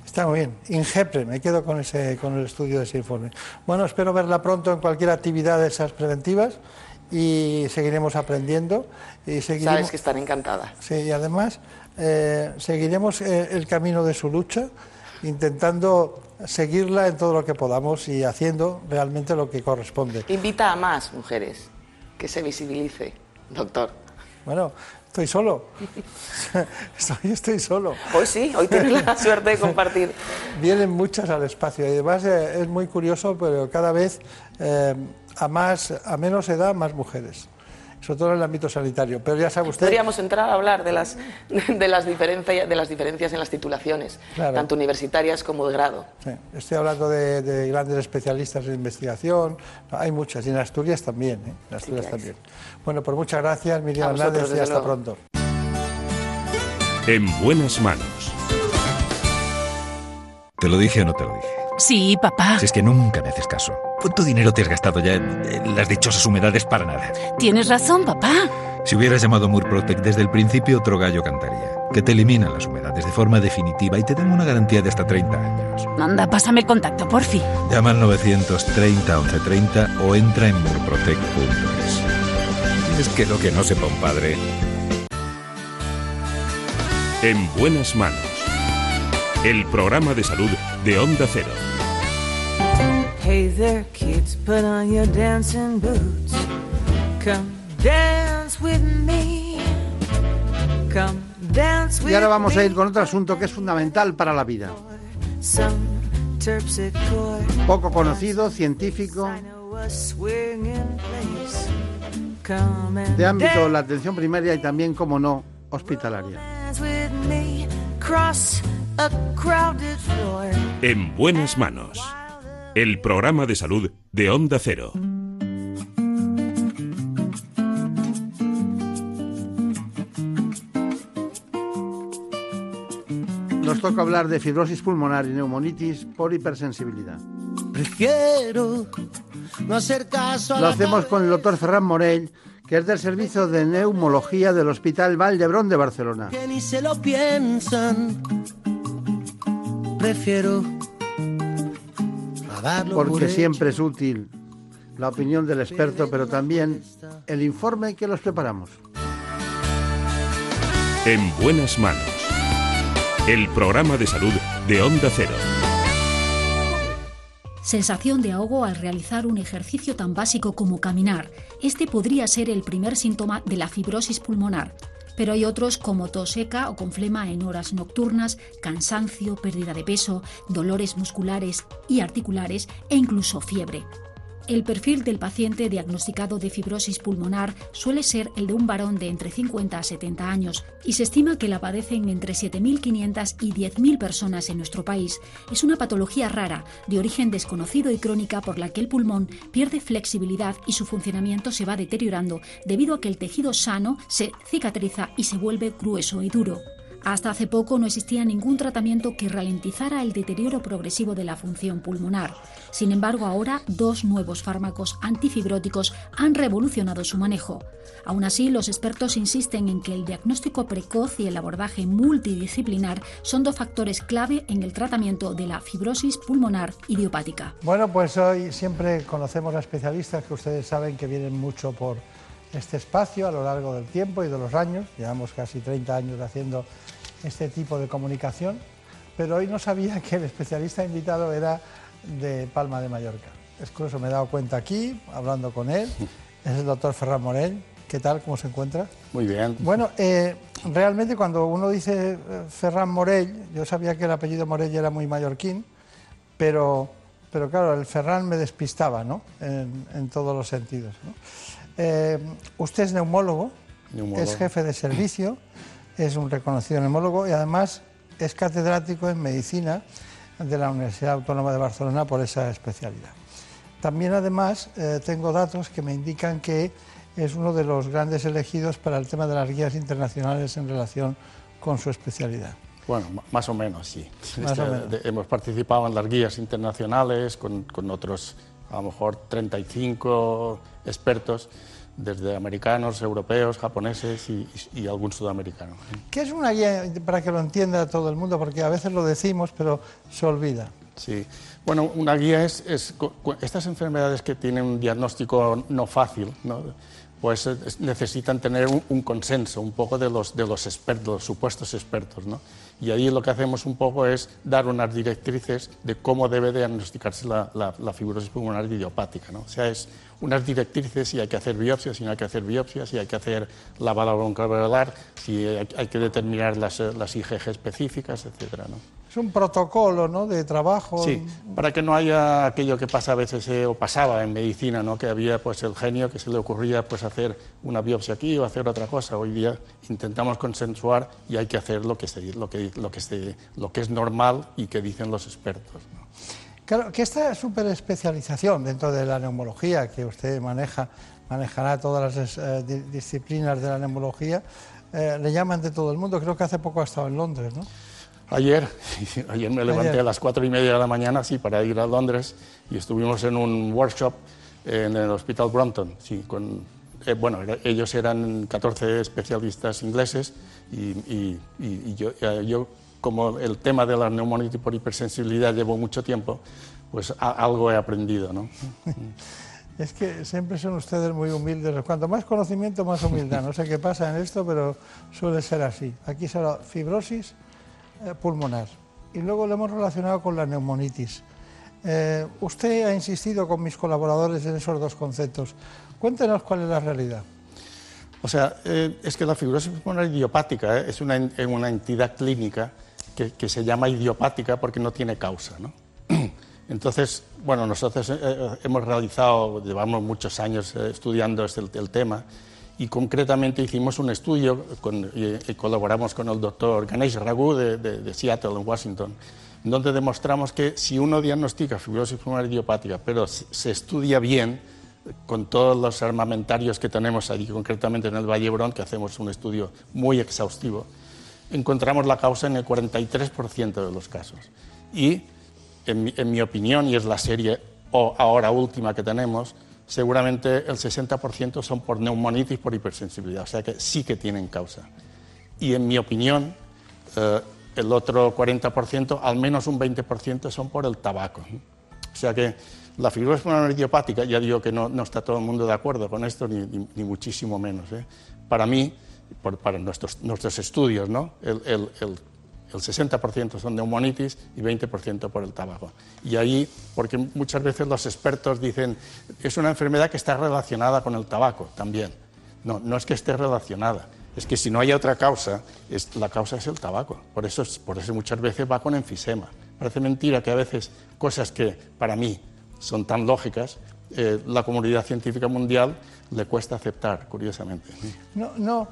Está muy bien. INGEPRE, me quedo con, ese, con el estudio de ese informe. Bueno, espero verla pronto en cualquier actividad de esas preventivas y seguiremos aprendiendo. Y seguiremos... Sabes que están encantada. Sí, y además eh, seguiremos eh, el camino de su lucha intentando seguirla en todo lo que podamos y haciendo realmente lo que corresponde. Invita a más mujeres que se visibilice, doctor. Bueno, estoy solo. estoy, estoy solo. Hoy sí, hoy tienes la suerte de compartir. Vienen muchas al espacio y además eh, es muy curioso, pero cada vez eh, a, más, a menos edad, más mujeres sobre todo en el ámbito sanitario. Pero ya sabe usted. Podríamos entrar a hablar de las, de las, diferencias, de las diferencias en las titulaciones, tanto universitarias como de grado. Sí. Estoy hablando de, grandes especialistas en investigación, hay muchas, y en Asturias también. ¿eh? En Asturias también. Bueno, pues muchas gracias, Miriam Hernández, y hasta pronto. En buenas manos. ¿Te lo dije o no te lo dije? Sí, papá. Si es que nunca me haces caso. ¿Cuánto dinero te has gastado ya en, las dichosas humedades para nada? Tienes razón, papá. Si hubieras llamado Murprotec desde el principio, otro gallo cantaría. Que te eliminan las humedades de forma definitiva y te dan una garantía de hasta 30 años. Anda, pásame el contacto, porfi. Llama al 930 1130 o entra en murprotec.es. Es que lo que no sepa un padre. En buenas manos. El programa de salud de Onda Cero. Hey there, kids, put on your dancing boots. Come dance with me. Come dance with y ahora vamos a ir con otro asunto que es fundamental para la vida. Poco conocido, científico. De ámbito la atención primaria y también, como no, hospitalaria. En buenas manos el programa de salud de Onda Cero. Nos toca hablar de fibrosis pulmonar y neumonitis por hipersensibilidad. Prefiero no hacer caso Lo hacemos con el doctor Ferran Morell, que es del servicio de neumología del Hospital Valdebrón de Barcelona. Que ni se lo piensan. Prefiero porque siempre es útil la opinión del experto, pero también el informe que los preparamos. En buenas manos. El programa de salud de Onda Cero. Sensación de ahogo al realizar un ejercicio tan básico como caminar. Este podría ser el primer síntoma de la fibrosis pulmonar pero hay otros como tos seca o con flema en horas nocturnas, cansancio, pérdida de peso, dolores musculares y articulares e incluso fiebre. El perfil del paciente diagnosticado de fibrosis pulmonar suele ser el de un varón de entre 50 a 70 años y se estima que la padecen entre 7.500 y 10.000 personas en nuestro país. Es una patología rara, de origen desconocido y crónica por la que el pulmón pierde flexibilidad y su funcionamiento se va deteriorando debido a que el tejido sano se cicatriza y se vuelve grueso y duro. Hasta hace poco no existía ningún tratamiento que ralentizara el deterioro progresivo de la función pulmonar. Sin embargo, ahora dos nuevos fármacos antifibróticos han revolucionado su manejo. Aún así, los expertos insisten en que el diagnóstico precoz y el abordaje multidisciplinar son dos factores clave en el tratamiento de la fibrosis pulmonar idiopática. Bueno, pues hoy siempre conocemos a especialistas que ustedes saben que vienen mucho por este espacio a lo largo del tiempo y de los años. Llevamos casi 30 años haciendo este tipo de comunicación, pero hoy no sabía que el especialista invitado era de Palma de Mallorca. Es curioso, me he dado cuenta aquí, hablando con él, es el doctor Ferran Morell. ¿Qué tal? ¿Cómo se encuentra? Muy bien. Bueno, eh, realmente cuando uno dice eh, Ferran Morell, yo sabía que el apellido Morell era muy mallorquín, pero, pero claro, el Ferran me despistaba, ¿no? En, todos los sentidos. Eh, usted es neumólogo, es jefe de servicio es un reconocido neumólogo y además es catedrático en medicina de la Universidad Autónoma de Barcelona por esa especialidad. También además eh, tengo datos que me indican que es uno de los grandes elegidos para el tema de las guías internacionales en relación con su especialidad. Bueno, más o menos, sí. Este, hemos participado en las guías internacionales con, con otros, a lo mejor, 35 expertos desde americanos, europeos, japoneses y, algún sudamericano. ¿Qué es una guía para que lo entienda todo el mundo? Porque a veces lo decimos, pero se olvida. Sí, bueno, una guía es, estas enfermedades que tienen un diagnóstico no fácil, ¿no? pues eh, necesitan tener un, consenso un poco de los, de los expertos, los supuestos expertos. ¿no? Y ahí lo que hacemos un poco es dar unas directrices de cómo debe diagnosticarse la, fibrosis pulmonar idiopática. ¿no? O sea, es unas directrices si hay que hacer biopsias, si no hay que hacer biopsias, si hay que hacer lavado broncoalveolar, si hay, que determinar las, las IgG específicas, etcétera, ¿no? Es un protocolo ¿no? de trabajo. Sí, para que no haya aquello que pasa a veces eh, o pasaba en medicina, ¿no? que había pues el genio que se le ocurría pues hacer una biopsia aquí o hacer otra cosa. Hoy día intentamos consensuar y hay que hacer lo que, lo que, lo que, lo que es normal y que dicen los expertos. Claro, que esta superespecialización dentro de la neumología que usted maneja, manejará todas las eh, disciplinas de la neumología, eh, le llaman de todo el mundo. Creo que hace poco ha estado en Londres, ¿no? Ayer, ayer me levanté a las cuatro y media de la mañana, sí, para ir a Londres y estuvimos en un workshop en el Hospital Brompton, sí, con, eh, bueno, ellos eran 14 especialistas ingleses y, yo, eh, yo, como el tema de la neumonitis por hipersensibilidad llevo mucho tiempo, pues algo he aprendido, ¿no? Es que siempre son ustedes muy humildes. Cuanto más conocimiento, más humildad. No sé qué pasa en esto, pero suele ser así. Aquí solo fibrosis, pulmonar y luego lo hemos relacionado con la neumonitis. Eh, usted ha insistido con mis colaboradores en esos dos conceptos. Cuéntenos cuál es la realidad. O sea, eh, es que la fibrosis pulmonar idiopática es una, una, entidad clínica que, que, se llama idiopática porque no tiene causa. ¿no? Entonces, bueno, nosotros hemos realizado, llevamos muchos años estudiando este, el tema y concretamente hicimos un estudio y, colaboramos con el doctor Ganesh Raghu de, Seattle, en Washington, donde demostramos que si uno diagnostica fibrosis pulmonar idiopática, pero se estudia bien, con todos los armamentarios que tenemos allí, concretamente en el Valle Brón, que hacemos un estudio muy exhaustivo, encontramos la causa en el 43% de los casos. Y, en en mi opinión, y es la serie ahora última que tenemos, seguramente el 60% son por neumonitis por hipersensibilidad, o sea que sí que tienen causa. Y en mi opinión, eh, el otro 40%, al menos un 20% son por el tabaco. O sea que la fibrosis pulmonar idiopática, ya digo que no, está todo el mundo de acuerdo con esto, ni, muchísimo menos. ¿eh? Para mí, para nuestros, nuestros estudios, ¿no? el, el el 60% son neumonitis y 20% por el tabaco. Y ahí, porque muchas veces los expertos dicen, es una enfermedad que está relacionada con el tabaco también. No, no es que esté relacionada, es que si no hay otra causa, la causa es el tabaco. Por eso, por eso muchas veces va con enfisema. Parece mentira que a veces cosas que para mí son tan lógicas, eh, la comunidad científica mundial le cuesta aceptar, curiosamente. No, no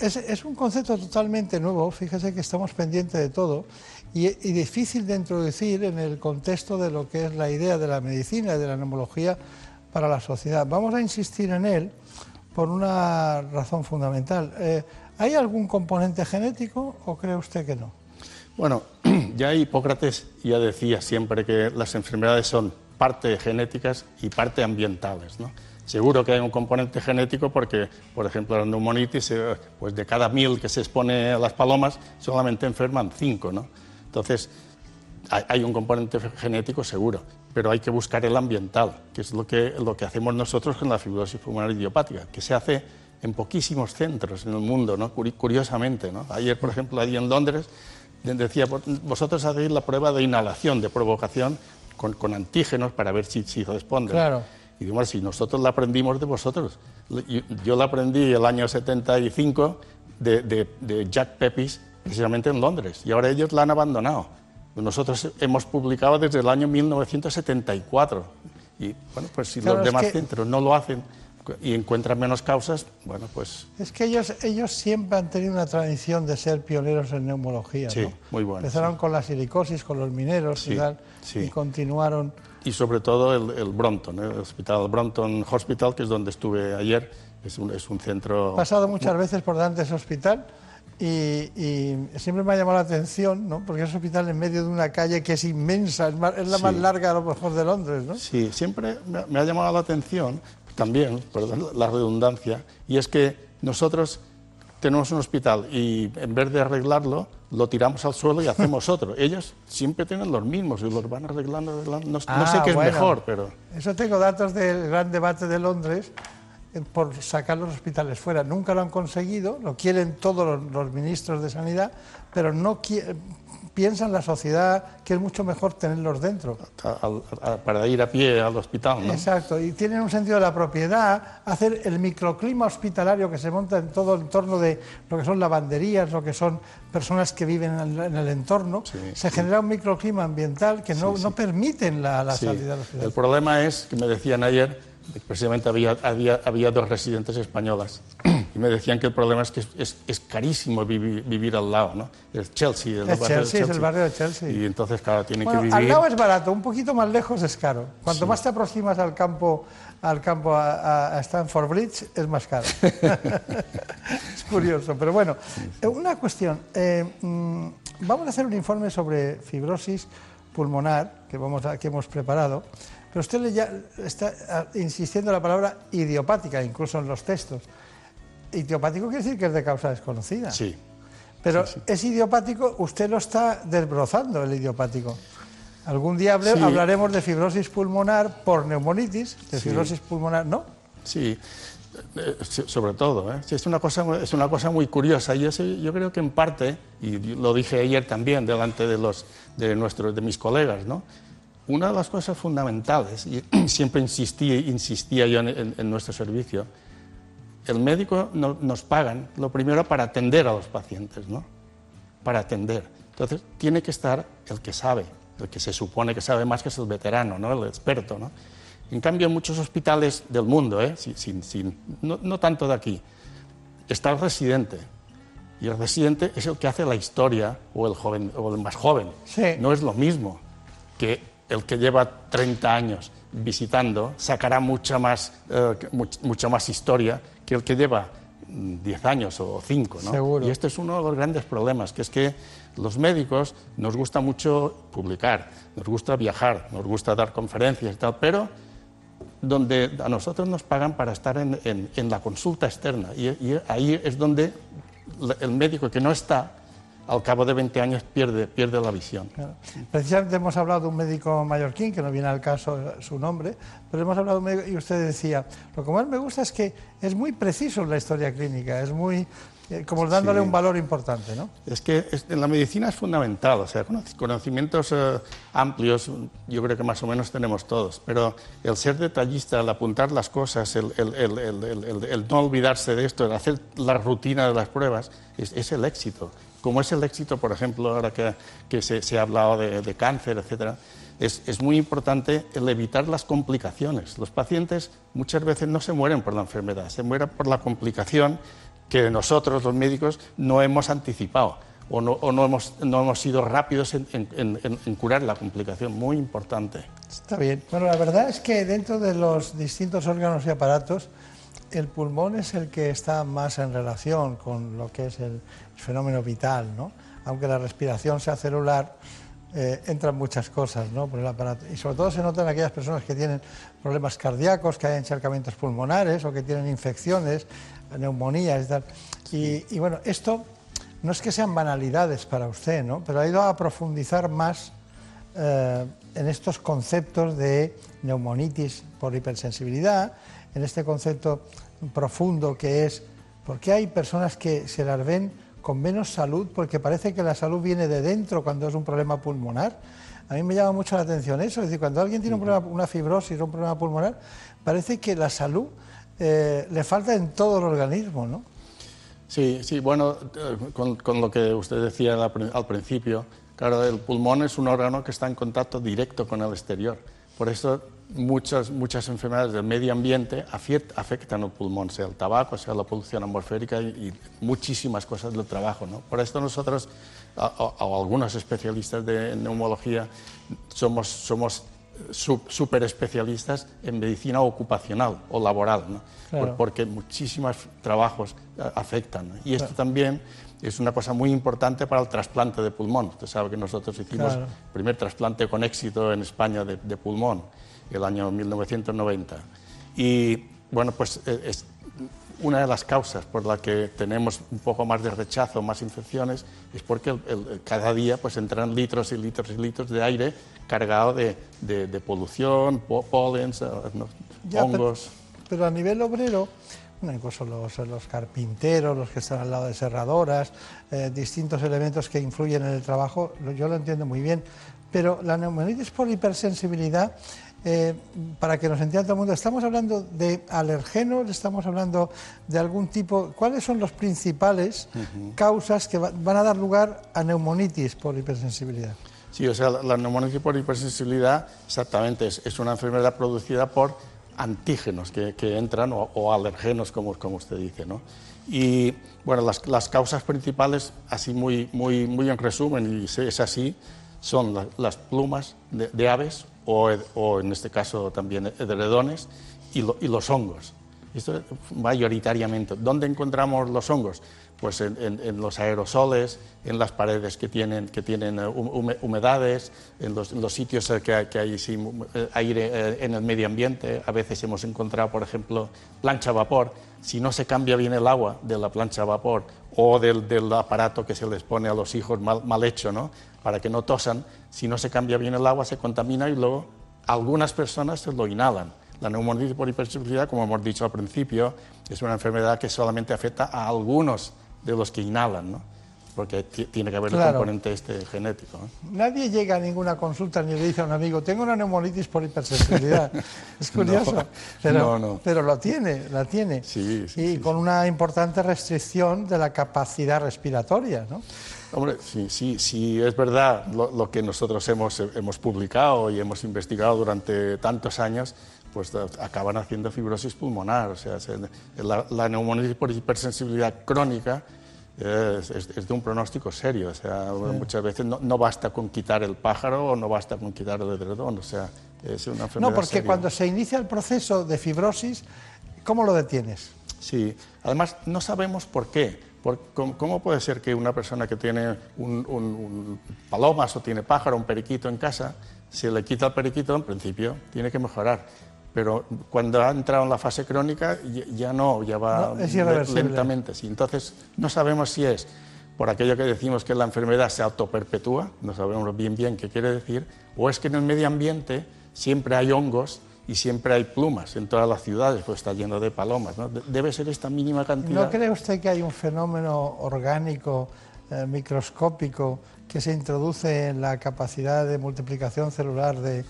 es, un concepto totalmente nuevo, fíjese que estamos pendientes de todo y, difícil de introducir en el contexto de lo que es la idea de la medicina y de la neumología para la sociedad. Vamos a insistir en él por una razón fundamental. Eh, ¿Hay algún componente genético o cree usted que no? Bueno, ya Hipócrates ya decía siempre que las enfermedades son parte genéticas y parte ambientales. ¿no? Seguro que hay un componente genético porque, por ejemplo, la neumonitis, eh, pues de cada mil que se expone a las palomas, solamente enferman cinco, ¿no? Entonces, hay un componente genético seguro, pero hay que buscar el ambiental, que es lo que, lo que hacemos nosotros con la fibrosis pulmonar idiopática, que se hace en poquísimos centros en el mundo, ¿no? curiosamente. ¿no? Ayer, por ejemplo, allí en Londres, decía, vosotros hacéis la prueba de inhalación, de provocación, con, con antígenos para ver si, si responden. Claro. Y digo, si nosotros la aprendimos de vosotros. Yo, la aprendí el año 75 de, de, Jack Pepys, precisamente en Londres, y ahora ellos la han abandonado. Nosotros hemos publicado desde el año 1974. Y bueno, pues si los demás centros no lo hacen y encuentran menos causas, bueno, pues... Es que ellos, ellos siempre han tenido una tradición de ser pioneros en neumología, sí, muy bueno. Empezaron con la silicosis, con los mineros y tal, y continuaron y sobre todo el, el Brompton, el hospital Brompton Hospital, que es donde estuve ayer, es un, es un centro... He pasado muchas veces por delante de ese hospital y, siempre me ha llamado la atención, ¿no? porque es un hospital en medio de una calle que es inmensa, es, la más larga a lo mejor de Londres. ¿no? Sí, siempre me ha llamado la atención también, perdón la redundancia, y es que nosotros tenemos un hospital y en vez de arreglarlo, lo tiramos al suelo y hacemos otro. Ellos siempre tienen los mismos y los van arreglando. No, sé ah, qué es mejor, pero... Eso tengo datos del gran debate de Londres por sacar los hospitales fuera. Nunca lo han conseguido, lo quieren todos los, ministros de Sanidad, pero no piensan la sociedad que es mucho mejor tenerlos dentro. para ir a pie al hospital, ¿no? Exacto, y tienen un sentido de la propiedad, hacer el microclima hospitalario que se monta en todo el entorno de lo que son lavanderías, lo que son personas que viven en el, entorno, se genera un microclima ambiental que no, no permiten la, la salida del hospital. El problema es, que me decían ayer, precisamente había, había, había dos residentes españolas y me decían que el problema es que es, es, carísimo vivir, vivir, al lado, ¿no? El Chelsea, el, barrio Chelsea, es el barrio de Chelsea. Y entonces, claro, tiene que vivir... Al lado es barato, un poquito más lejos es caro. Cuanto más te aproximas al campo, al campo a, Stanford Bridge, es más caro. es curioso, pero bueno. Eh, una cuestión, eh, mm, vamos a hacer un informe sobre fibrosis pulmonar que, vamos a, que hemos preparado. Pero usted ya está ah, insistiendo en la palabra idiopática, incluso en los textos. Idiopático quiere decir que es de causa desconocida. Sí. Pero es idiopático, usted lo está desbrozando, el idiopático. Algún día hablaremos de fibrosis pulmonar por neumonitis, de fibrosis pulmonar, ¿no? Sí, eh, sobre todo. ¿eh? Es, una cosa, es una cosa muy curiosa. Yo, yo creo que en parte, y lo dije ayer también delante de, los, de, nuestros, de mis colegas, ¿no? una de las cosas fundamentales, y siempre insistía, insistía yo en, nuestro servicio, el médico nos pagan lo primero para atender a los pacientes, ¿no? Para atender. Entonces, tiene que estar el que sabe, el que se supone que sabe más que es el veterano, ¿no? El experto, ¿no? En cambio, en muchos hospitales del mundo, ¿eh? sin, sin, no, tanto de aquí, está el residente. Y el residente es el que hace la historia, o el, joven, o el más joven. No es lo mismo que el que lleva 30 años visitando sacará mucha más, eh, mucha más historia que el que lleva 10 mm, años o 5. ¿no? Y este es uno de los grandes problemas, que es que los médicos nos gusta mucho publicar, nos gusta viajar, nos gusta dar conferencias y tal, pero donde a nosotros nos pagan para estar en, en, la consulta externa. y ahí es donde el médico que no está al cabo de 20 años pierde, pierde la visión. Precisamente hemos hablado de un médico mallorquín, que no viene al caso su nombre, pero hemos hablado de un médico y usted decía, lo que más me gusta es que es muy preciso en la historia clínica, es muy eh, como dándole un valor importante, ¿no? Es que en la medicina es fundamental, o sea, conocimientos eh, amplios yo creo que más o menos tenemos todos, pero el ser detallista, el apuntar las cosas, el, no olvidarse de esto, el hacer la rutina de las pruebas, es el éxito como es el éxito, por ejemplo, ahora que, se, ha hablado de, cáncer, etcétera, es, muy importante el evitar las complicaciones. Los pacientes muchas veces no se mueren por la enfermedad, se mueren por la complicación que nosotros, los médicos, no hemos anticipado o no, hemos, no hemos, sido rápidos en, en, curar la complicación. Muy importante. Está bien. Bueno, la verdad es que dentro de los distintos órganos y aparatos, el pulmón es el que está más en relación con lo que es el fenómeno vital, ¿no? Aunque la respiración sea celular, eh, entran muchas cosas ¿no? por el aparato. Y sobre todo se nota en aquellas personas que tienen problemas cardíacos, que hay encharcamientos pulmonares o que tienen infecciones, neumonías y tal. Y, bueno, esto no es que sean banalidades para usted, ¿no? pero ha ido a profundizar más eh, en estos conceptos de neumonitis por hipersensibilidad, en este concepto profundo que es por qué hay personas que se las ven con menos salud, porque parece que la salud viene de dentro cuando es un problema pulmonar. A mí me llama mucho la atención eso, es decir, cuando alguien tiene un problema, una fibrosis o un problema pulmonar, parece que la salud eh, le falta en todo el organismo, ¿no? Sí, sí, bueno, eh, con, con lo que usted decía al principio, claro, el pulmón es un órgano que está en contacto directo con el exterior. Por eso muchas, muchas enfermedades del medio ambiente afectan al pulmón, sea el tabaco, sea la polución atmosférica y, muchísimas cosas del trabajo. ¿no? Por esto nosotros, o algunos especialistas de neumología, somos, somos súper especialistas en medicina ocupacional o laboral, ¿no? porque muchísimos trabajos eh, afectan. Y esto también es una cosa muy importante para el trasplante de pulmón. Usted sabe que nosotros hicimos el primer trasplante con éxito en España de, de pulmón el año 1990. Y bueno, pues eh, es una de las causas por la que tenemos un poco más de rechazo, más infecciones, es porque cada día pues entran litros y litros y litros de aire cargado de, de, polución, polen, eh, hongos. pero a nivel obrero, incluso los, los, carpinteros, los que están al lado de serradoras, eh, distintos elementos que influyen en el trabajo, yo lo entiendo muy bien, pero la neumonitis por hipersensibilidad eh, para que nos entienda todo el mundo, ¿estamos hablando de alergenos? ¿Estamos hablando de algún tipo? ¿Cuáles son las principales causas que van a dar lugar a neumonitis por hipersensibilidad? Sí, o sea, la, neumonitis por hipersensibilidad exactamente es, una enfermedad producida por antígenos que, entran o, alergenos, como, como usted dice, ¿no? Y bueno, las, causas principales, así muy, muy, muy en resumen, y es así, son las plumas de aves o, en este caso también edredones y, y los hongos. Esto mayoritariamente. ¿Dónde encontramos los hongos? Pues en, los aerosoles, en las paredes que tienen, que tienen eh, humedades, en los, sitios que hay, que hay eh, aire eh, en el medio ambiente. A veces hemos encontrado, por ejemplo, plancha a vapor. Si no se cambia bien el agua de la plancha a vapor o del, del aparato que se les pone a los hijos mal, mal hecho, ¿no? Para que no tosan, si no se cambia bien el agua se contamina y luego algunas personas se lo inhalan. La neumonitis por hipersensibilidad, como hemos dicho al principio, es una enfermedad que solamente afecta a algunos de los que inhalan, ¿no? porque tiene que haber el componente este genético. Nadie llega a ninguna consulta ni le dice a un amigo, tengo una neumonitis por hipersensibilidad. es curioso, pero, pero lo tiene, la tiene. Sí, y con una importante restricción de la capacidad respiratoria. ¿no? Hombre, sí, sí, sí, es verdad lo, que nosotros hemos, hemos publicado y hemos investigado durante tantos años, pues acaban haciendo fibrosis pulmonar. O sea, la, la neumonitis por hipersensibilidad crónica es, de un pronóstico serio. O sea, muchas veces no, basta con quitar el pájaro o no basta con quitar el edredón. O sea, es una enfermedad No, porque cuando se inicia el proceso de fibrosis, ¿cómo lo detienes? Sí, además no sabemos por qué. ¿Cómo puede ser que una persona que tiene un, palomas o tiene pájaro, un periquito en casa, se le quita el periquito, en principio tiene que mejorar pero cuando ha entrado en la fase crónica ya no, ya va lentamente. Sí. Entonces, no sabemos si es por aquello que decimos que la enfermedad se autoperpetúa, no sabemos bien bien qué quiere decir, o es que en el medio ambiente siempre hay hongos y siempre hay plumas en todas las ciudades, pues está lleno de palomas. ¿no? Debe ser esta mínima cantidad. ¿No cree usted que hay un fenómeno orgánico, eh, microscópico, que se introduce en la capacidad de multiplicación celular de,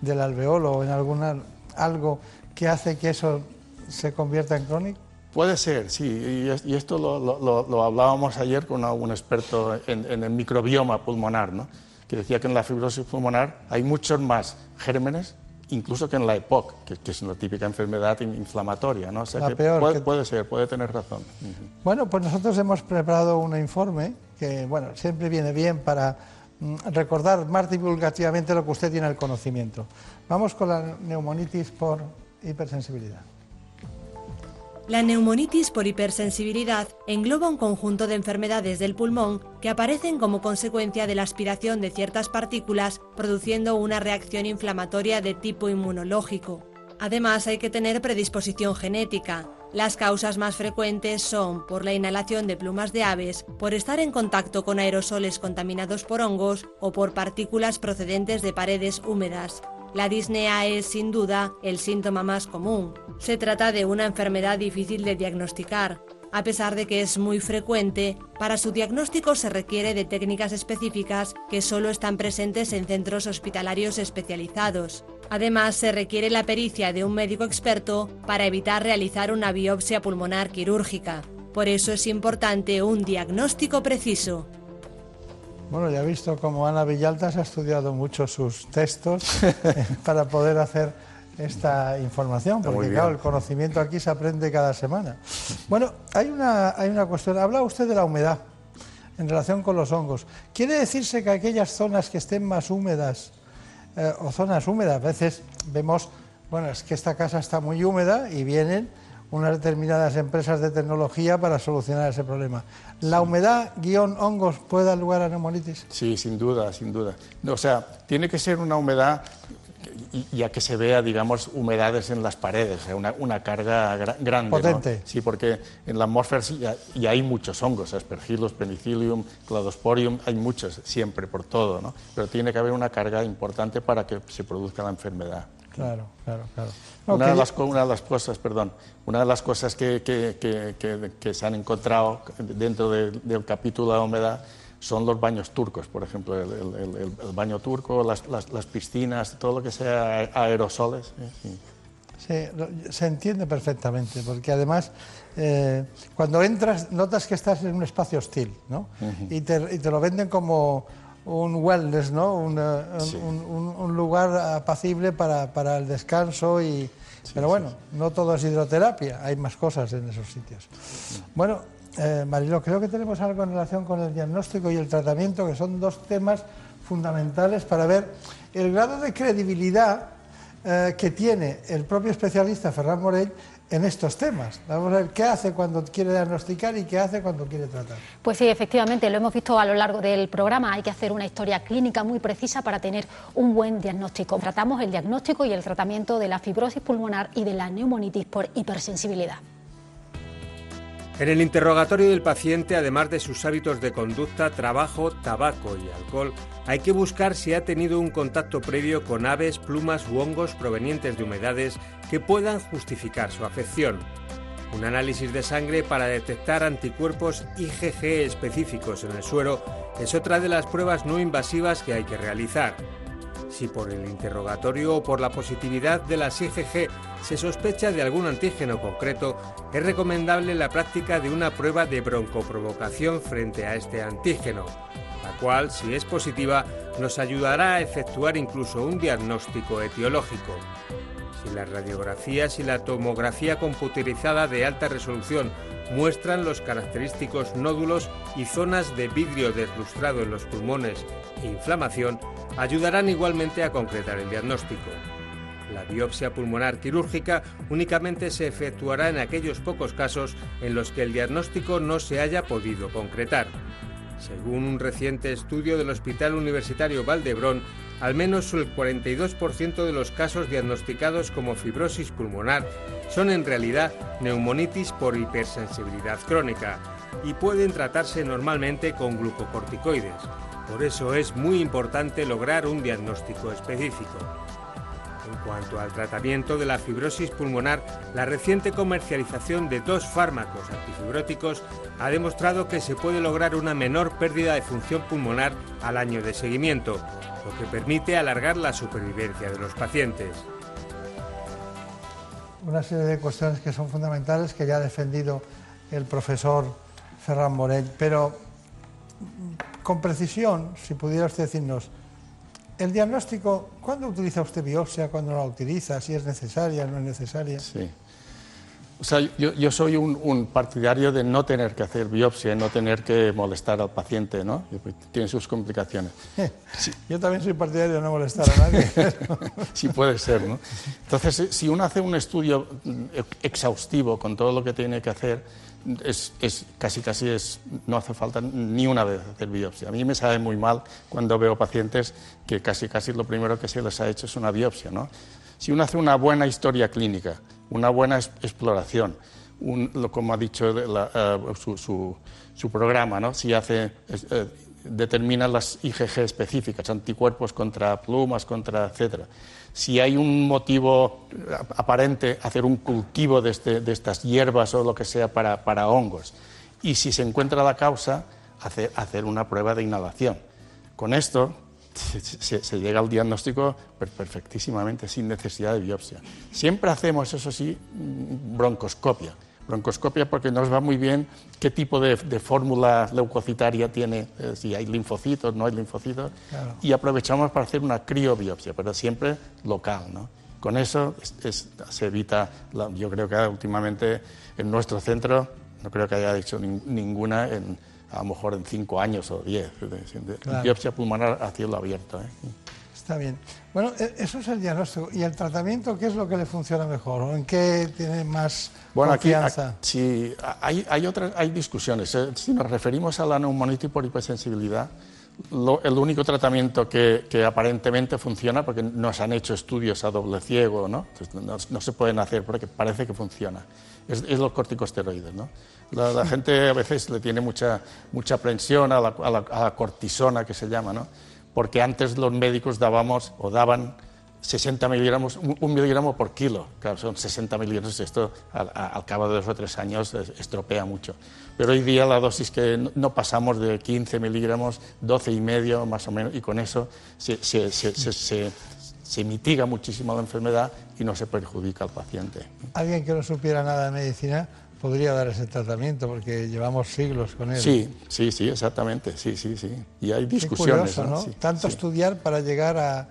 del alveolo o en alguna algo que hace que eso se convierta en crónico? Puede ser, sí, y, esto lo, hablábamos ayer con un experto en, el microbioma pulmonar, ¿no? que decía que en la fibrosis pulmonar hay muchos más gérmenes incluso que en la EPOC, que, es una típica enfermedad inflamatoria. ¿no? O sea que puede, ser, puede tener razón. Bueno, pues nosotros hemos preparado un informe que bueno, siempre viene bien para mm, recordar más divulgativamente lo que usted tiene el conocimiento. Vamos con la neumonitis por hipersensibilidad. La neumonitis por hipersensibilidad engloba un conjunto de enfermedades del pulmón que aparecen como consecuencia de la aspiración de ciertas partículas produciendo una reacción inflamatoria de tipo inmunológico. Además hay que tener predisposición genética. Las causas más frecuentes son por la inhalación de plumas de aves, por estar en contacto con aerosoles contaminados por hongos o por partículas procedentes de paredes húmedas. La disnea es sin duda el síntoma más común. Se trata de una enfermedad difícil de diagnosticar. A pesar de que es muy frecuente, para su diagnóstico se requiere de técnicas específicas que solo están presentes en centros hospitalarios especializados. Además, se requiere la pericia de un médico experto para evitar realizar una biopsia pulmonar quirúrgica. Por eso es importante un diagnóstico preciso. Bueno, ya he visto cómo Ana Villaltas ha estudiado mucho sus textos para poder hacer esta información, porque claro, el conocimiento aquí se aprende cada semana. Bueno, hay una, hay una cuestión, habla usted de la humedad en relación con los hongos. ¿Quiere decirse que aquellas zonas que estén más húmedas eh, o zonas húmedas, a veces vemos, bueno, es que esta casa está muy húmeda y vienen unas determinadas empresas de tecnología para solucionar ese problema. ¿La humedad guion hongos puede dar lugar a neumonitis? Sí, sin duda, sin duda. O sea, tiene que ser una humedad ya que se vea, digamos, humedades en las paredes, una, carga grande. Potente. Sí, porque en la atmósfera ya, hay muchos hongos, aspergillus, penicillium, cladosporium, hay muchos siempre, por todo, ¿no? Pero tiene que haber una carga importante para que se produzca la enfermedad. Claro, claro, claro. Una, de las, una, de las, cosas, perdón, una de las cosas que, que, que, que se han encontrado dentro del capítulo de la humedad son los baños turcos, por ejemplo, el, el, el, baño turco, las, las, las, piscinas, todo lo que sea aerosoles. ¿eh? Sí. se entiende perfectamente, porque además eh, cuando entras notas que estás en un espacio hostil, ¿no? y, te, y, te, lo venden como un wellness, ¿no? un, un, un, lugar apacible para, para el descanso y... Pero bueno, no todo es hidroterapia, hay más cosas en esos sitios. Bueno, eh, Marilo, creo que tenemos algo en relación con el diagnóstico y el tratamiento, que son dos temas fundamentales para ver el grado de credibilidad eh, que tiene el propio especialista Ferran Morell en estos temas. Vamos a ver qué hace cuando quiere diagnosticar y qué hace cuando quiere tratar. Pues sí, efectivamente, lo hemos visto a lo largo del programa. Hay que hacer una historia clínica muy precisa para tener un buen diagnóstico. Tratamos el diagnóstico y el tratamiento de la fibrosis pulmonar y de la neumonitis por hipersensibilidad. En el interrogatorio del paciente, además de sus hábitos de conducta, trabajo, tabaco y alcohol, hay que buscar si ha tenido un contacto previo con aves, plumas u hongos provenientes de humedades que puedan justificar su afección. Un análisis de sangre para detectar anticuerpos IgG específicos en el suero es otra de las pruebas no invasivas que hay que realizar. Si por el interrogatorio o por la positividad de las IgG se sospecha de algún antígeno concreto, es recomendable la práctica de una prueba de broncoprovocación frente a este antígeno, la cual, si es positiva, nos ayudará a efectuar incluso un diagnóstico etiológico. Si las radiografías y la tomografía computerizada de alta resolución muestran los característicos nódulos y zonas de vidrio deslustrado en los pulmones e inflamación, ayudarán igualmente a concretar el diagnóstico. La biopsia pulmonar quirúrgica únicamente se efectuará en aquellos pocos casos en los que el diagnóstico no se haya podido concretar. Según un reciente estudio del Hospital Universitario Valdebrón, al menos el 42% de los casos diagnosticados como fibrosis pulmonar son en realidad neumonitis por hipersensibilidad crónica y pueden tratarse normalmente con glucocorticoides. Por eso es muy importante lograr un diagnóstico específico. En cuanto al tratamiento de la fibrosis pulmonar, la reciente comercialización de dos fármacos antifibróticos ha demostrado que se puede lograr una menor pérdida de función pulmonar al año de seguimiento, lo que permite alargar la supervivencia de los pacientes. Una serie de cuestiones que son fundamentales que ya ha defendido el profesor Ferran Morell, pero con precisión, si pudiera usted decirnos, el diagnóstico, ¿cuándo utiliza usted biopsia? ¿Cuándo la utiliza? ¿Si es necesaria, no es necesaria? Sí. O sea, yo, soy un, partidario de no tener que hacer biopsia, no tener que molestar al paciente, ¿no? Pues, tiene sus complicaciones. Yo también soy partidario de no molestar a nadie. sí puede ser, ¿no? Entonces, si uno hace un estudio exhaustivo con todo lo que tiene que hacer, es, casi casi es, no hace falta ni una vez hacer biopsia. A mí me sabe muy mal cuando veo pacientes que casi casi lo primero que se les ha hecho es una biopsia. ¿no? Si uno hace una buena historia clínica, una buena exploración, como ha dicho eh, su, programa, ¿no? si hace, eh, determina las IgG específicas, anticuerpos contra plumas, contra etcétera si hay un motivo aparente hacer un cultivo de, este, de estas hierbas o lo que sea para, para, hongos. Y si se encuentra la causa, hacer, hacer una prueba de inhalación. Con esto se, se, llega al diagnóstico perfectísimamente, sin necesidad de biopsia. Siempre hacemos, eso sí, broncoscopia broncoscopia porque nos va muy bien qué tipo de, fórmula leucocitaria tiene, eh, si hay linfocitos, no hay linfocitos, y aprovechamos para hacer una criobiopsia, pero siempre local. ¿no? Con eso se evita, yo creo que últimamente en nuestro centro, no creo que haya hecho ninguna en, a lo mejor en cinco años o diez, biopsia pulmonar a cielo abierto. ¿eh? Está bien. Bueno, e, eso es el diagnóstico. ¿Y el tratamiento qué es lo que le funciona mejor? ¿O en qué tiene más bueno, confianza? Aquí, sí, hay, hay, otras, hay discusiones. Eh, si nos referimos a la neumonitis por hipersensibilidad, el único tratamiento que, que, aparentemente funciona, porque no se han hecho estudios a doble ciego, ¿no? no, se pueden hacer porque parece que funciona, es, los corticosteroides. ¿no? La, gente a veces le tiene mucha, mucha aprensión a la, a la cortisona, que se llama, ¿no? Porque antes los médicos dábamos o daban 60 miligramos, un, miligramo por kilo. Claro, son 60 miligramos. Esto al, cabo de dos o tres años estropea mucho. Pero hoy día la dosis que no, pasamos de 15 miligramos, 12 y medio más o menos, y con eso se, se mitiga muchísimo la enfermedad y no se perjudica al paciente. Alguien que no supiera nada de medicina podría dar ese tratamiento porque llevamos siglos con él. Sí, sí, sí, exactamente, sí, sí, sí. Y hay discusiones. ¿no? Tanto estudiar para llegar a,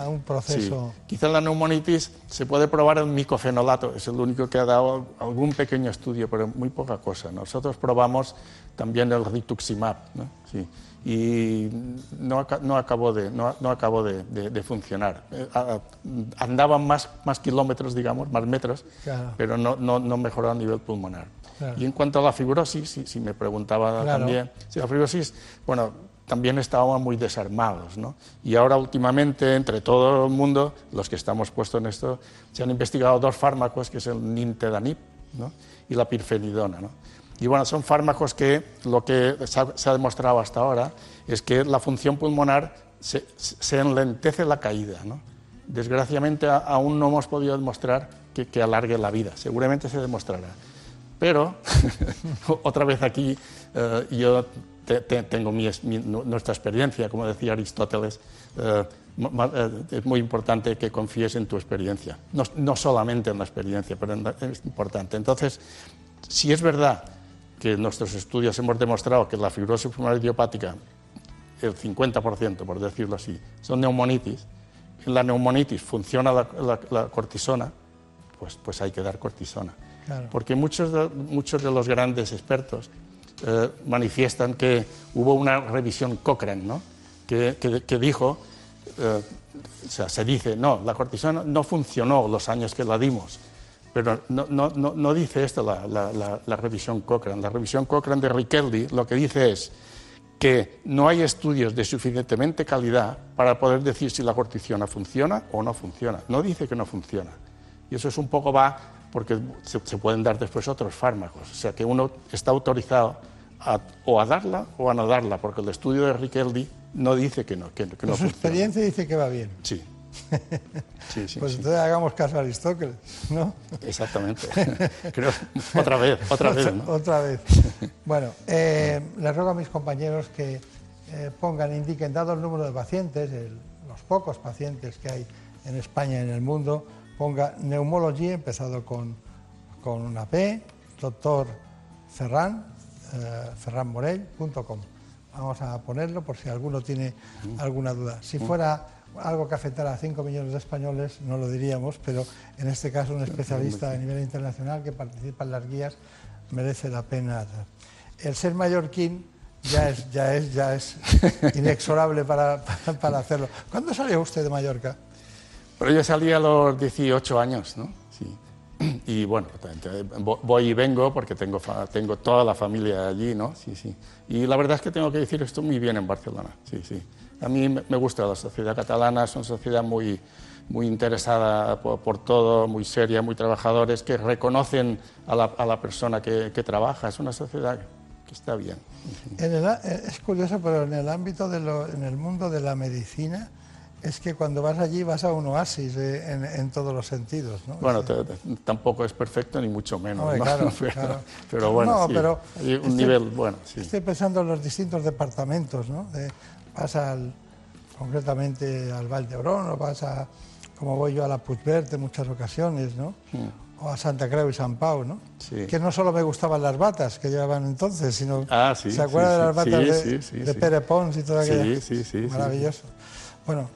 a un proceso. Quizá la neumonitis se puede probar el micofenolato, es el único que ha dado algún pequeño estudio, pero muy poca cosa. Nosotros probamos también el rituximab, ¿no? sí y no, no acabó de, no, no acabó de, de, funcionar. Eh, andaban más, más kilómetros, digamos, más metros, pero no, no, no, mejoró a nivel pulmonar. Y en cuanto a la fibrosis, si, si me preguntaba también, si la fibrosis, bueno, también estábamos muy desarmados. ¿no? Y ahora últimamente, entre todo el mundo, los que estamos puestos en esto, se han investigado dos fármacos, que es el nintedanib ¿no? y la pirfenidona. ¿no? Y bueno, son fármacos que lo que se ha, demostrado hasta ahora es que la función pulmonar se, enlentece la caída. ¿no? Desgraciadamente aún no hemos podido demostrar que, alargue la vida. Seguramente se demostrará. Pero, otra vez aquí, eh, yo tengo nuestra experiencia, como decía Aristóteles, eh, eh, es muy importante que confíes en tu experiencia. No, no solamente en la experiencia, pero es importante. Entonces, si es verdad que en nuestros estudios hemos demostrado que la fibrosis pulmonar idiopática, el 50%, por decirlo así, son neumonitis, en la neumonitis funciona la, cortisona, pues, pues hay que dar cortisona. Porque muchos de, muchos de los grandes expertos eh, manifiestan que hubo una revisión Cochrane, ¿no? que, que, dijo, eh, o sea, se dice, no, la cortisona no funcionó los años que la dimos, pero no, no, no, dice esto la, la, la, revisión Cochrane. La revisión Cochrane de Richeldi lo que dice es que no hay estudios de suficientemente calidad para poder decir si la cortisona funciona o no funciona. No dice que no funciona. Y eso es un poco va porque se, pueden dar después otros fármacos. O sea que uno está autorizado o a darla o a no darla, porque el estudio de Richeldi no dice que no. Que, que no su experiencia dice que va bien. Sí. Pues entonces hagamos caso a Aristóteles, ¿no? Exactamente. Creo, otra vez, otra vez. Otra vez. Bueno, eh, les ruego a mis compañeros que eh, pongan, indiquen, dado el número de pacientes, los pocos pacientes que hay en España y en el mundo, ponga neumología, empezado con, con una P, doctor Ferran, eh, ferranmorell.com. Vamos a ponerlo por si alguno tiene mm. alguna duda. Si mm. fuera algo que afectará a 5 millones de españoles, no lo diríamos, pero en este caso un especialista a nivel internacional que participa en las guías merece la pena. El ser mallorquín ya es, ya es, ya es inexorable para, para, hacerlo. ¿Cuándo salió usted de Mallorca? Pero yo salí a los 18 años, ¿no? Sí. Y bueno, voy y vengo porque tengo, tengo toda la familia allí, ¿no? Sí, sí. Y la verdad es que tengo que decir esto muy bien en Barcelona, sí, sí. A mí me gusta la sociedad catalana, es una sociedad muy, muy interesada por, todo, muy seria, muy trabajadores, que reconocen a la, a la persona que, que, trabaja. Es una sociedad que está bien. es curioso, pero en el ámbito, de lo, en el mundo de la medicina, es que cuando vas allí vas a un oasis eh, en, en, todos los sentidos. ¿no? Bueno, tampoco es perfecto ni mucho menos. ¿no? Claro, pero, bueno, hay un nivel bueno. Sí. Estoy pensando en los distintos departamentos, ¿no? Vas al, concretamente al Valdebrón o vas a, como voy yo, a la Puigverde en muchas ocasiones, ¿no? Mm. O a Santa Creu y San Pau, ¿no? Que no solo me gustaban las batas que llevaban entonces, sino... Ah, sí, ¿Se acuerda de las batas de, de Pere Pons y todo aquello? Sí, sí, sí. Maravilloso. Bueno,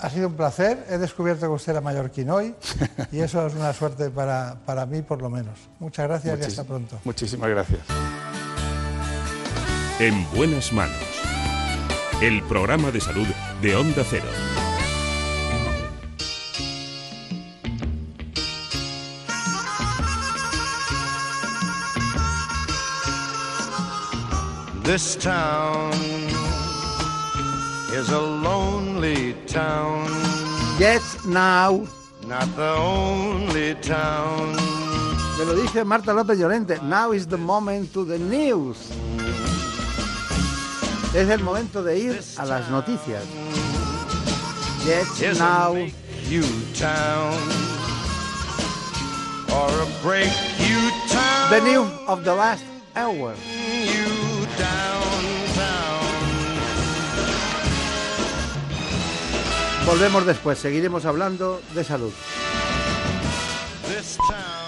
ha sido un placer. He descubierto que usted era mallorquín hoy y eso es una suerte para, para mí, por lo menos. Muchas gracias y hasta pronto. Muchísimas gracias. En buenas manos el programa de salud de Onda Cero. This town is a lonely town. Yes, now. Not the only town. Me lo dice Marta López Llorente. Now is the moment to the news. Es el momento de ir a las noticias. Yes, now you or a break you. The new of the last hour. You. Volvemos después, seguiremos hablando de salud. This town.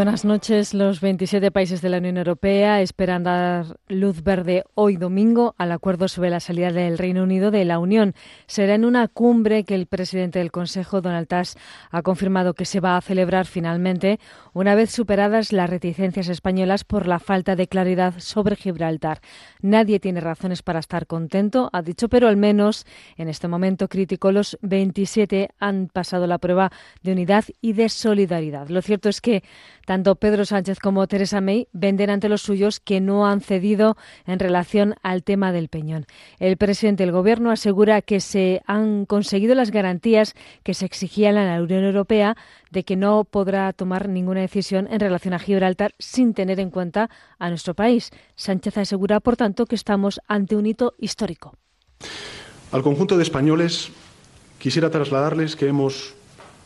Buenas noches. Los 27 países de la Unión Europea esperan dar luz verde hoy domingo al acuerdo sobre la salida del Reino Unido de la Unión. Será en una cumbre que el presidente del Consejo, Donald Tusk, ha confirmado que se va a celebrar finalmente una vez superadas las reticencias españolas por la falta de claridad sobre Gibraltar. Nadie tiene razones para estar contento, ha dicho, pero al menos en este momento crítico los 27 han pasado la prueba de unidad y de solidaridad. Lo cierto es que tanto Pedro Sánchez como Teresa May venden ante los suyos que no han cedido en relación al tema del Peñón. El presidente del Gobierno asegura que se han conseguido las garantías que se exigían a la Unión Europea de que no podrá tomar ninguna decisión en relación a Gibraltar sin tener en cuenta a nuestro país. Sánchez asegura, por tanto, que estamos ante un hito histórico. Al conjunto de españoles quisiera trasladarles que hemos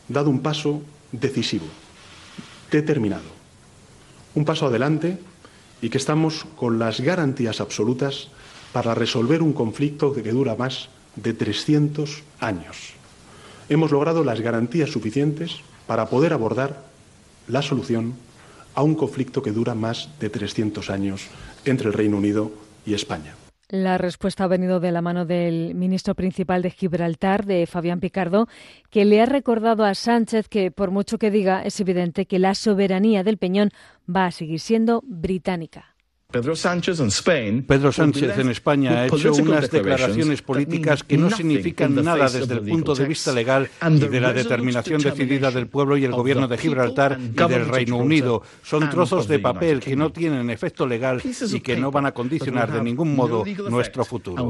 dado un paso decisivo determinado. Un paso adelante y que estamos con las garantías absolutas para resolver un conflicto que dura más de 300 años. Hemos logrado las garantías suficientes para poder abordar la solución a un conflicto que dura más de 300 años entre el Reino Unido y España. La respuesta ha venido de la mano del ministro principal de Gibraltar, de Fabián Picardo, que le ha recordado a Sánchez que, por mucho que diga, es evidente que la soberanía del Peñón va a seguir siendo británica. Pedro Sánchez en España, ha hecho unas declaraciones políticas que no significan nada desde el punto de vista legal y de la determinación decidida del pueblo y el gobierno de Gibraltar y del Reino Unido. Son trozos de papel que no tienen efecto legal y que no van a condicionar de ningún modo nuestro futuro.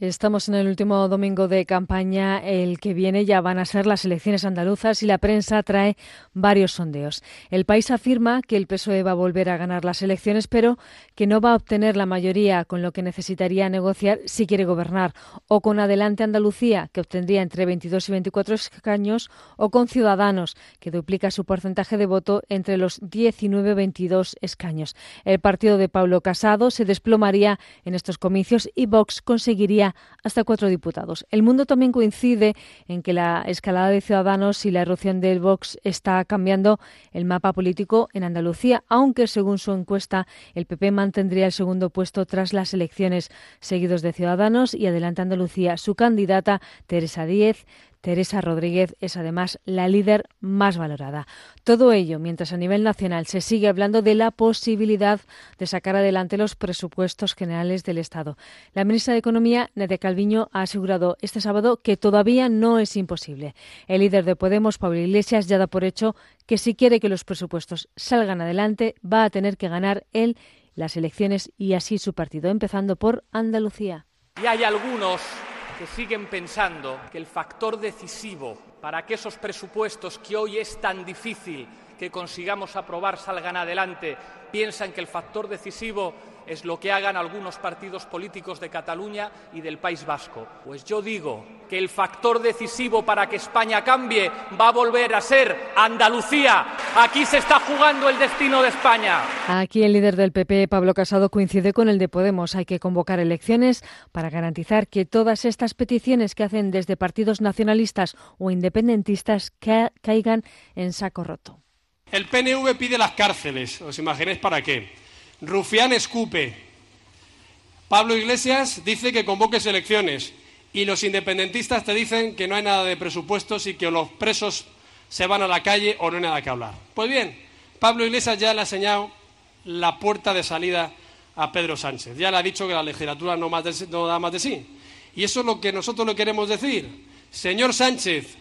Estamos en el último domingo de campaña. El que viene ya van a ser las elecciones andaluzas y la prensa trae varios sondeos. El país afirma que el PSOE va a volver a ganar las elecciones, pero que no va a obtener la mayoría con lo que necesitaría negociar si quiere gobernar, o con Adelante Andalucía, que obtendría entre 22 y 24 escaños, o con Ciudadanos, que duplica su porcentaje de voto entre los 19 y 22 escaños. El partido de Pablo Casado se desplomaría en estos comicios y Vox conseguiría hasta cuatro diputados. El mundo también coincide en que la escalada de Ciudadanos y la erupción del Vox está cambiando el mapa político en Andalucía, aunque según su encuesta el PP mantendría el segundo puesto tras las elecciones, seguidos de Ciudadanos y Adelante Andalucía. Su candidata, Teresa Díez, Teresa Rodríguez es además la líder más valorada. Todo ello mientras a nivel nacional se sigue hablando de la posibilidad de sacar adelante los presupuestos generales del Estado. La ministra de Economía, Nadia Calviño, ha asegurado este sábado que todavía no es imposible. El líder de Podemos, Pablo Iglesias, ya da por hecho que si quiere que los presupuestos salgan adelante, va a tener que ganar él las elecciones y así su partido, empezando por Andalucía. Y hay algunos que siguen pensando que el factor decisivo para que esos presupuestos que hoy es tan difícil que consigamos aprobar salgan adelante, piensan que el factor decisivo es lo que hagan algunos partidos políticos de Cataluña y del País Vasco. Pues yo digo que el factor decisivo para que España cambie va a volver a ser Andalucía. Aquí se está jugando el destino de España. Aquí el líder del PP, Pablo Casado, coincide con el de Podemos. Hay que convocar elecciones para garantizar que todas estas peticiones que hacen desde partidos nacionalistas o independentistas ca caigan en saco roto. El PNV pide las cárceles. ¿Os imagináis para qué? Rufián escupe. Pablo Iglesias dice que convoques elecciones y los independentistas te dicen que no hay nada de presupuestos y que los presos se van a la calle o no hay nada que hablar. Pues bien, Pablo Iglesias ya le ha señalado la puerta de salida a Pedro Sánchez. Ya le ha dicho que la legislatura no, no da más de sí. Y eso es lo que nosotros le queremos decir. Señor Sánchez,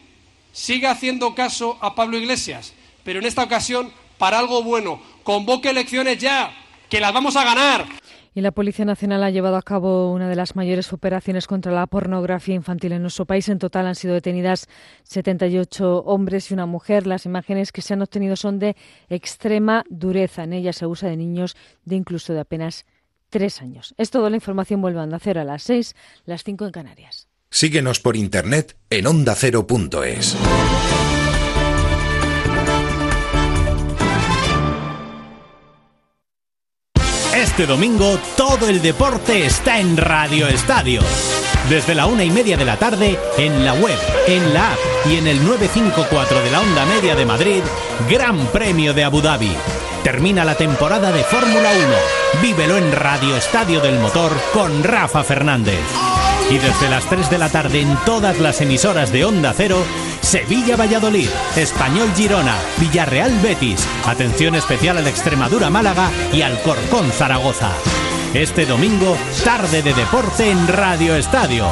siga haciendo caso a Pablo Iglesias, pero en esta ocasión para algo bueno. Convoque elecciones ya, que las vamos a ganar. Y la Policía Nacional ha llevado a cabo una de las mayores operaciones contra la pornografía infantil en nuestro país. En total han sido detenidas 78 hombres y una mujer. Las imágenes que se han obtenido son de extrema dureza. En ellas se usa de niños de incluso de apenas tres años. Es todo. La información vuelve a Onda Cero a las seis, las cinco en Canarias. Síguenos por internet en ondacero.es. Este domingo todo el deporte está en Radio Estadio. Desde la una y media de la tarde, en la web, en la app y en el 954 de la Onda Media de Madrid, Gran Premio de Abu Dhabi. Termina la temporada de Fórmula 1. Vívelo en Radio Estadio del Motor con Rafa Fernández. Y desde las 3 de la tarde en todas las emisoras de Onda Cero, Sevilla-Valladolid, Español-Girona, Villarreal-Betis, atención especial al Extremadura-Málaga y al Corcón-Zaragoza. Este domingo, tarde de deporte en Radio Estadio.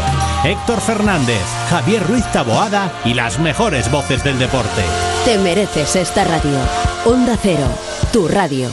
Héctor Fernández, Javier Ruiz Taboada y las mejores voces del deporte. Te mereces esta radio. Onda Cero, tu radio.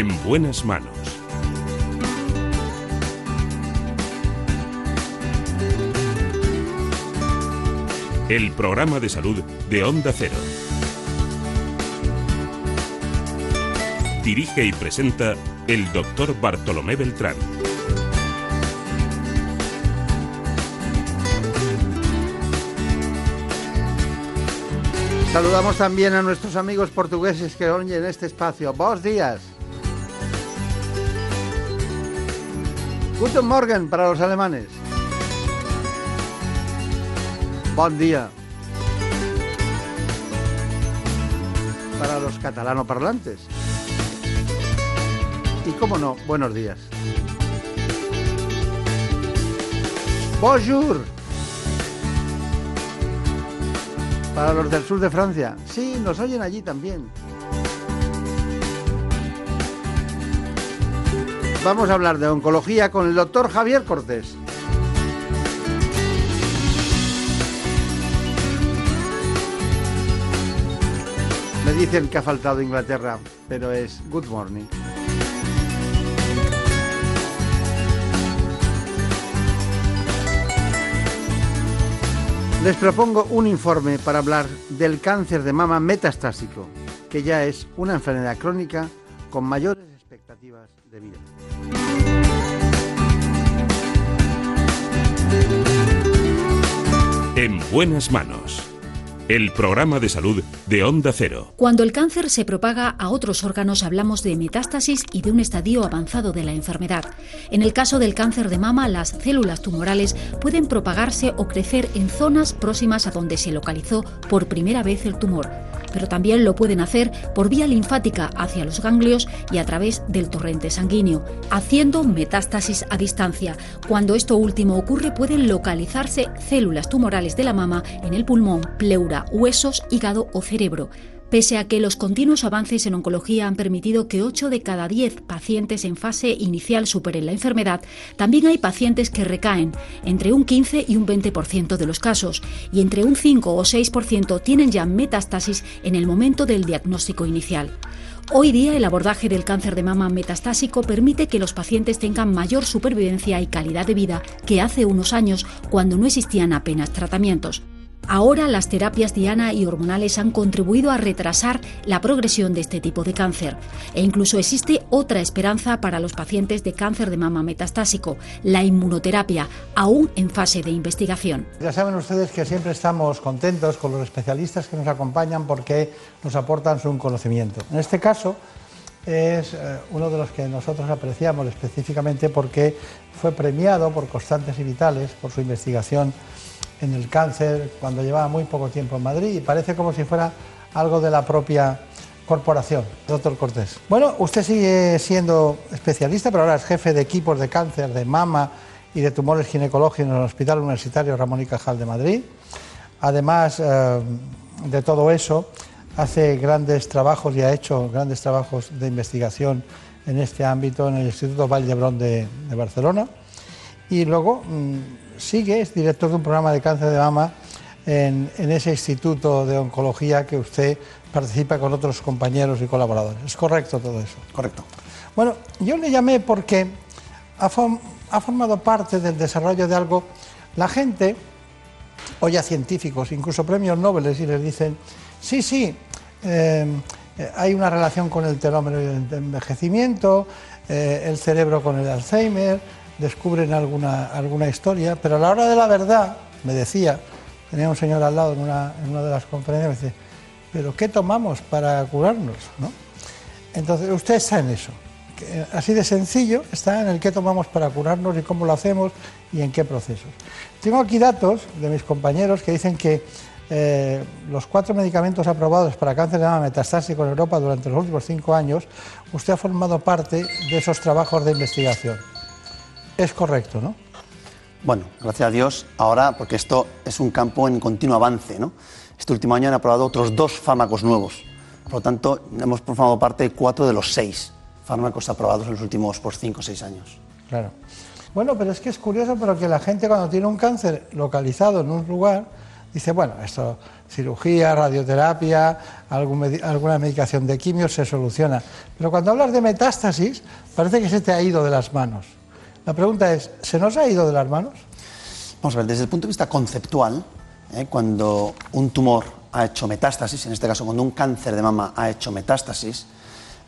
En buenas manos. El programa de salud de Onda Cero. Dirige y presenta el doctor Bartolomé Beltrán. Saludamos también a nuestros amigos portugueses que oyen este espacio. Buenos días. Guten Morgen para los alemanes. Buen día. Para los catalano parlantes. Y cómo no, buenos días. Bonjour. Para los del sur de Francia. Sí, nos oyen allí también. Vamos a hablar de oncología con el doctor Javier Cortés. Me dicen que ha faltado Inglaterra, pero es Good Morning. Les propongo un informe para hablar del cáncer de mama metastásico, que ya es una enfermedad crónica con mayores expectativas de vida. En buenas manos. El programa de salud de Onda Cero. Cuando el cáncer se propaga a otros órganos hablamos de metástasis y de un estadio avanzado de la enfermedad. En el caso del cáncer de mama, las células tumorales pueden propagarse o crecer en zonas próximas a donde se localizó por primera vez el tumor pero también lo pueden hacer por vía linfática hacia los ganglios y a través del torrente sanguíneo, haciendo metástasis a distancia. Cuando esto último ocurre pueden localizarse células tumorales de la mama en el pulmón, pleura, huesos, hígado o cerebro. Pese a que los continuos avances en oncología han permitido que 8 de cada 10 pacientes en fase inicial superen la enfermedad, también hay pacientes que recaen, entre un 15 y un 20% de los casos, y entre un 5 o 6% tienen ya metástasis en el momento del diagnóstico inicial. Hoy día el abordaje del cáncer de mama metastásico permite que los pacientes tengan mayor supervivencia y calidad de vida que hace unos años cuando no existían apenas tratamientos. Ahora las terapias diana y hormonales han contribuido a retrasar la progresión de este tipo de cáncer. E incluso existe otra esperanza para los pacientes de cáncer de mama metastásico, la inmunoterapia, aún en fase de investigación. Ya saben ustedes que siempre estamos contentos con los especialistas que nos acompañan porque nos aportan su conocimiento. En este caso, es eh, uno de los que nosotros apreciamos específicamente porque fue premiado por Constantes y Vitales por su investigación en el cáncer cuando llevaba muy poco tiempo en Madrid y parece como si fuera algo de la propia corporación, doctor Cortés. Bueno, usted sigue siendo especialista, pero ahora es jefe de equipos de cáncer de mama y de tumores ginecológicos en el Hospital Universitario Ramón y Cajal de Madrid. Además eh, de todo eso, hace grandes trabajos y ha hecho grandes trabajos de investigación en este ámbito en el Instituto de, de Barcelona. Y luego mm, sigue, es director de un programa de cáncer de mama en, ese instituto de oncología que usted participa con otros compañeros y colaboradores. ¿Es correcto todo eso? Correcto. Bueno, yo le llamé porque ha, formado parte del desarrollo de algo. La gente oye a científicos, incluso premios Nobel, y les dicen, sí, sí, eh, hay una relación con el telómero y el envejecimiento, eh, el cerebro con el Alzheimer, descubren alguna, alguna historia, pero a la hora de la verdad, me decía, tenía un señor al lado en una, en una de las conferencias, me dice, pero ¿qué tomamos para curarnos? ¿no? Entonces, usted está en eso. Así de sencillo, está en el qué tomamos para curarnos y cómo lo hacemos y en qué procesos. Tengo aquí datos de mis compañeros que dicen que eh, los cuatro medicamentos aprobados para cáncer de mama metastásico en Europa durante los últimos cinco años, usted ha formado parte de esos trabajos de investigación. Es correcto, ¿no? Bueno, gracias a Dios, ahora, porque esto es un campo en continuo avance, ¿no? Este último año han aprobado otros dos fármacos nuevos. Por lo tanto, hemos formado parte de cuatro de los seis fármacos aprobados en los últimos por cinco o seis años. Claro. Bueno, pero es que es curioso, pero que la gente cuando tiene un cáncer localizado en un lugar, dice, bueno, esto, cirugía, radioterapia, alguna medicación de quimio se soluciona. Pero cuando hablas de metástasis, parece que se te ha ido de las manos. La pregunta es, ¿se nos ha ido de las manos? Vamos a ver, desde el punto de vista conceptual, ¿eh? cuando un tumor ha hecho metástasis, en este caso cuando un cáncer de mama ha hecho metástasis,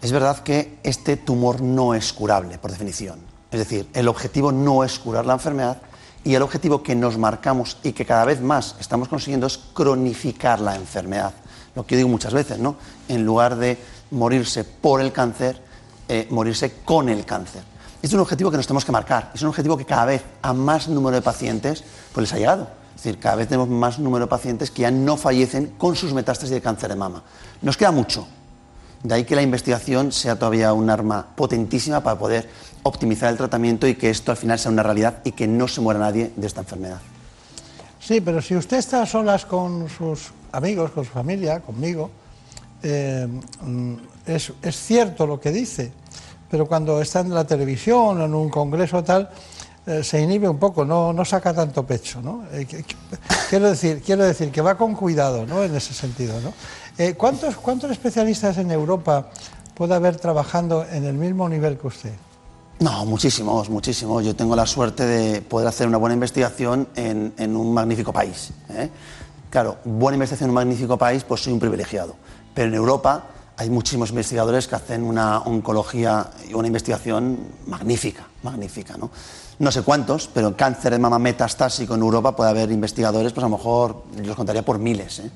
es verdad que este tumor no es curable, por definición. Es decir, el objetivo no es curar la enfermedad y el objetivo que nos marcamos y que cada vez más estamos consiguiendo es cronificar la enfermedad. Lo que yo digo muchas veces, ¿no? En lugar de morirse por el cáncer, eh, morirse con el cáncer. Es un objetivo que nos tenemos que marcar. Es un objetivo que cada vez a más número de pacientes pues les ha llegado. Es decir, cada vez tenemos más número de pacientes que ya no fallecen con sus metástasis de cáncer de mama. Nos queda mucho. De ahí que la investigación sea todavía un arma potentísima para poder optimizar el tratamiento y que esto al final sea una realidad y que no se muera nadie de esta enfermedad. Sí, pero si usted está a solas con sus amigos, con su familia, conmigo, eh, mm, es, es cierto lo que dice pero cuando está en la televisión o en un congreso tal, eh, se inhibe un poco, no, no saca tanto pecho. ¿no? Eh, quiero, decir, quiero decir que va con cuidado ¿no? en ese sentido. Eh, ¿cuántos, ¿Cuántos especialistas en Europa puede haber trabajando en el mismo nivel que usted? No, muchísimos, muchísimos. Yo tengo la suerte de poder hacer una buena investigación en, en un magnífico país. Claro, buena investigación en un magnífico país, pues soy un privilegiado. Pero en Europa hay muchísimos investigadores que hacen una oncología y una investigación magnífica, magnífica, ¿no? No sé cuántos, pero en cáncer de mama metastásico en Europa puede haber investigadores, pues a lo mejor los contaría por miles, ¿eh?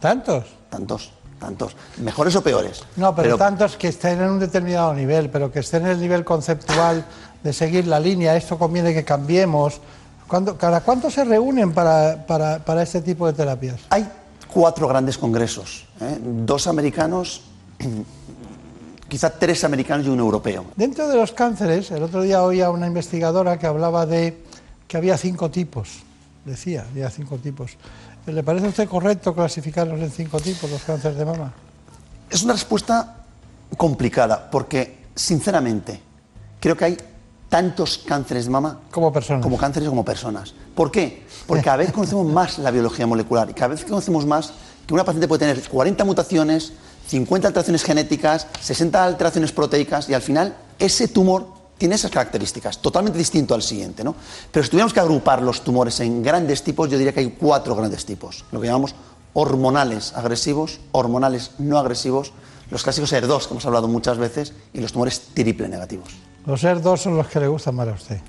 ¿Tantos? Tantos, tantos. ¿Mejores o peores? No, pero, tantos que estén en un determinado nivel, pero que estén en el nivel conceptual de seguir la línea, esto conviene que cambiemos. ¿Cada cuánto se reúnen para, para, para este tipo de terapias? Hay cuatro grandes congresos, ¿eh? dos americanos quizá tres americanos y un europeo. Dentro de los cánceres, el otro día oía una investigadora que hablaba de que había cinco tipos, decía, había cinco tipos. ¿Le parece a usted correcto clasificarlos en cinco tipos los cánceres de mama? Es una respuesta complicada, porque sinceramente creo que hay tantos cánceres de mama como personas. Como cánceres como personas. ¿Por qué? Porque cada vez conocemos más la biología molecular y cada vez conocemos más que una paciente puede tener 40 mutaciones, 50 alteraciones genéticas, 60 alteraciones proteicas y al final ese tumor tiene esas características, totalmente distinto al siguiente. ¿no? Pero si tuviéramos que agrupar los tumores en grandes tipos, yo diría que hay cuatro grandes tipos, lo que llamamos hormonales agresivos, hormonales no agresivos, los clásicos ER2, que hemos hablado muchas veces, y los tumores triple negativos. Los ER2 son los que le gustan más a usted.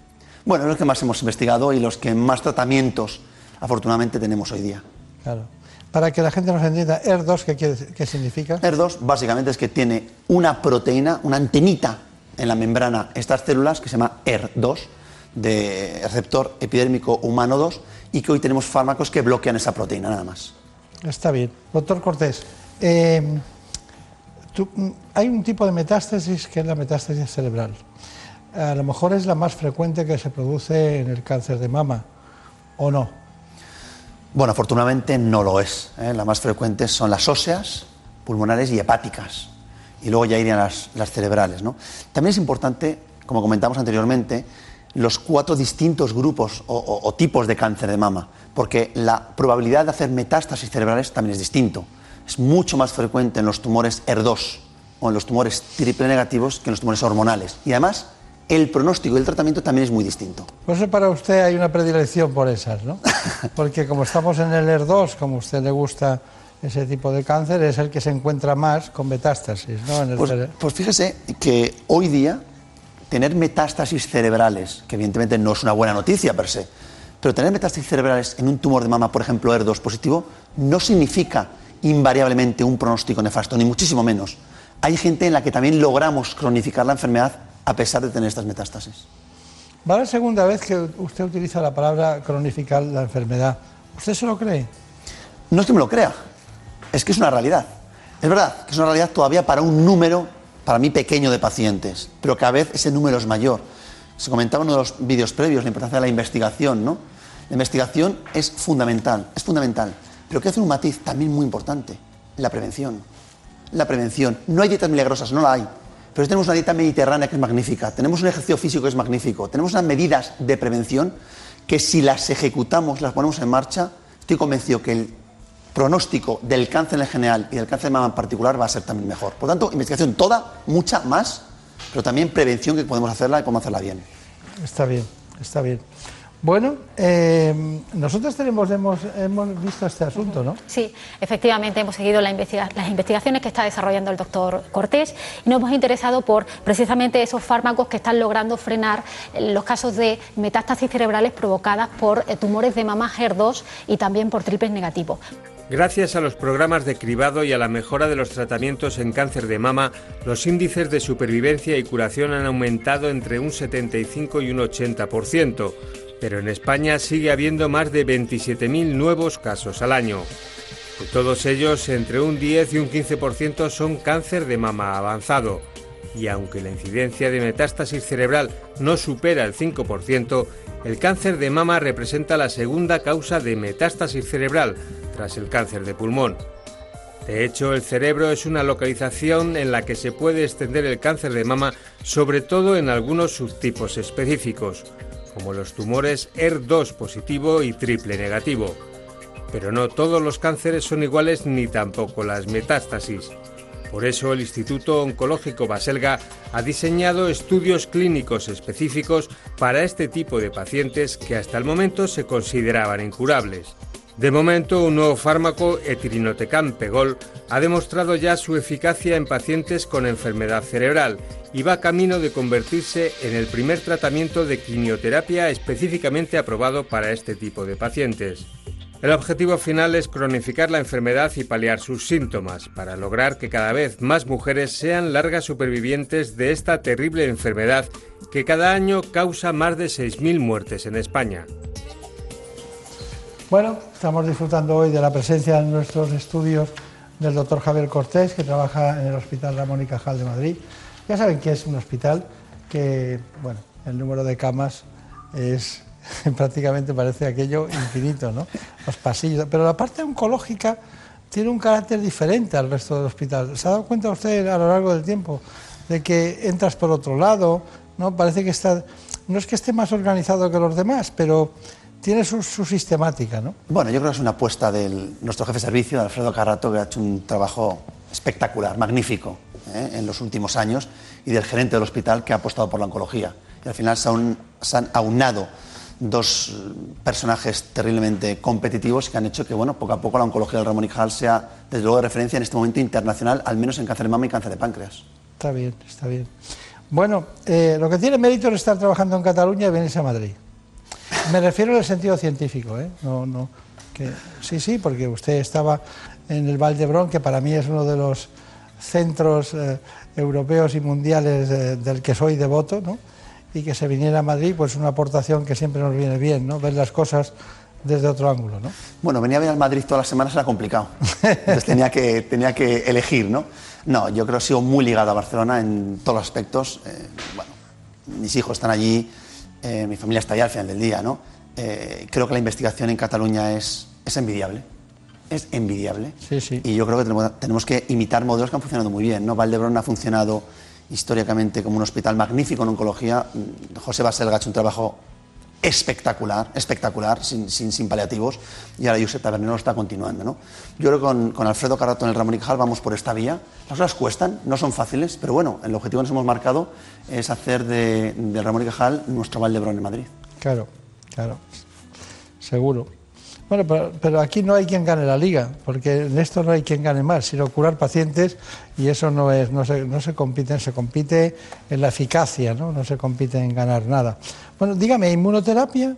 Bueno, los que más hemos investigado y los que más tratamientos, afortunadamente, tenemos hoy día. Claro. Para que la gente nos entienda, ER2, ¿qué, qué significa? ER2 básicamente es que tiene una proteína, una antenita en la membrana, estas células, que se llama ER2, de receptor epidérmico humano 2, y que hoy tenemos fármacos que bloquean esa proteína, nada más. Está bien. Doctor Cortés, eh, mm, hay un tipo de metástasis que es la metástasis cerebral. A lo mejor es la más frecuente que se produce en el cáncer de mama, ¿o no? Bueno, afortunadamente no lo es. ¿eh? Las más frecuentes son las óseas, pulmonares y hepáticas. Y luego ya irían las, cerebrales. ¿no? También es importante, como comentamos anteriormente, los cuatro distintos grupos o tipos de cáncer de mama, porque la probabilidad de hacer metástasis cerebrales también es distinto es mucho más frecuente en los tumores ER2 o en los tumores triple negativos que en los tumores hormonales. Y además, el pronóstico y el tratamiento también es muy distinto. Por eso para usted hay una predilección por esas, ¿no? Porque como estamos en el ER2, como a usted le gusta ese tipo de cáncer, es el que se encuentra más con metástasis, ¿no? pues, pues fíjese que hoy día tener metástasis cerebrales, que evidentemente no es una buena noticia per se, pero tener metástasis cerebrales en un tumor de mama, por ejemplo, ER2 positivo, no significa invariablemente un pronóstico nefasto, ni muchísimo menos. Hay gente en la que también logramos cronificar la enfermedad a pesar de tener estas metástasis. Va la segunda vez que usted utiliza la palabra cronificar la enfermedad. ¿Usted se lo cree? No es que me lo crea, es que es una realidad. Es verdad que es una realidad todavía para un número, para mí pequeño, de pacientes, pero cada vez ese número es mayor. Se comentaba en uno de los vídeos previos la importancia de la investigación, ¿no? La investigación es fundamental, es fundamental. Pero que hace un matiz también muy importante, la prevención. La prevención. No hay dietas milagrosas, no la hay. Pero tenemos una dieta mediterránea que es magnífica, tenemos un ejercicio físico que es magnífico, tenemos unas medidas de prevención que si las ejecutamos, las ponemos en marcha, estoy convencido que el pronóstico del cáncer en general y del cáncer de mama en particular va a ser también mejor. Por tanto, investigación toda, mucha más, pero también prevención que podemos hacerla y podemos hacerla bien. Está bien, está bien. Bueno, eh, nosotros tenemos, hemos, visto este asunto, ¿no? Sí, efectivamente hemos seguido las investigaciones que está desarrollando el doctor Cortés y nos hemos interesado por precisamente esos fármacos que están logrando frenar los casos de metástasis cerebrales provocadas por eh, tumores de mama HER2 y también por triples negativos. Gracias a los programas de cribado y a la mejora de los tratamientos en cáncer de mama, los índices de supervivencia y curación han aumentado entre un 75 y un 80% pero en España sigue habiendo más de 27.000 nuevos casos al año. De todos ellos, entre un 10 y un 15% son cáncer de mama avanzado. Y aunque la incidencia de metástasis cerebral no supera el 5%, el cáncer de mama representa la segunda causa de metástasis cerebral tras el cáncer de pulmón. De hecho, el cerebro es una localización en la que se puede extender el cáncer de mama, sobre todo en algunos subtipos específicos como los tumores ER2 positivo y triple negativo. Pero no todos los cánceres son iguales ni tampoco las metástasis. Por eso el Instituto Oncológico Baselga ha diseñado estudios clínicos específicos para este tipo de pacientes que hasta el momento se consideraban incurables. De momento, un nuevo fármaco, etirinotecam pegol, ha demostrado ya su eficacia en pacientes con enfermedad cerebral y va camino de convertirse en el primer tratamiento de quimioterapia específicamente aprobado para este tipo de pacientes. El objetivo final es cronificar la enfermedad y paliar sus síntomas, para lograr que cada vez más mujeres sean largas supervivientes de esta terrible enfermedad que cada año causa más de 6.000 muertes en España. Bueno, estamos disfrutando hoy de la presencia en nuestros estudios del doctor Javier Cortés, que trabaja en el Hospital Ramón y Cajal de Madrid. Ya saben que es un hospital que, bueno, el número de camas es prácticamente parece aquello infinito, ¿no? Los pasillos. Pero la parte oncológica tiene un carácter diferente al resto del hospital. ¿Se ha dado cuenta usted a lo largo del tiempo de que entras por otro lado? ¿no? Parece que está. No es que esté más organizado que los demás, pero tiene su, sistemática, ¿no? Bueno, yo creo que es una apuesta de nuestro jefe de servicio, Alfredo Carrato, que ha hecho un trabajo espectacular, magnífico. ¿eh? en los últimos años y del gerente del hospital que ha apostado por la oncología. Y al final se, han aunado dos personajes terriblemente competitivos que han hecho que bueno, poco a poco la oncología del Ramón y Cajal sea desde luego de referencia en este momento internacional, al menos en cáncer de mama y cáncer de páncreas. Está bien, está bien. Bueno, eh, lo que tiene mérito es estar trabajando en Cataluña y venirse a Madrid. Me refiero en el sentido científico, ¿eh? No, no, sí, sí, porque usted estaba en el Valdebrón, que para mí es uno de los centros eh, europeos y mundiales eh, del que soy devoto, ¿no? Y que se viniera a Madrid, pues una aportación que siempre nos viene bien, ¿no? ver las cosas desde otro ángulo, ¿no? Bueno, venía a ver al Madrid todas las semanas era complicado. Entonces tenía que, tenía que elegir, ¿no? No, yo creo que he sido muy ligado a Barcelona en todos los aspectos. Eh, bueno, mis hijos están allí, eh, mi familia está allá al final del día, ¿no? Eh, creo que la investigación en Cataluña es, es envidiable. Es envidiable. Sí, sí. Y yo creo que tenemos, tenemos que imitar modelos que han funcionado muy bien, ¿no? Valdebrón ha funcionado históricamente como un hospital magnífico en oncología. José Baselga ha hecho un trabajo espectacular, espectacular, sin, sin, sin, paliativos, y ahora Josep Tabernero lo está continuando. ¿no? Yo creo que con, con Alfredo Carrato en el Ramón y Cajal vamos por esta vía. Las cosas cuestan, no son fáciles, pero bueno, el objetivo que nos hemos marcado es hacer de, de Ramón y Cajal nuestro Valdebrón en Madrid. Claro, claro, seguro. Bueno, pero, pero, aquí no hay quien gane la liga, porque en esto no hay quien gane más, sino curar pacientes y eso no es, no se, no se compite, se compite en la eficacia, ¿no? no se compite en ganar nada. Bueno, dígame, inmunoterapia,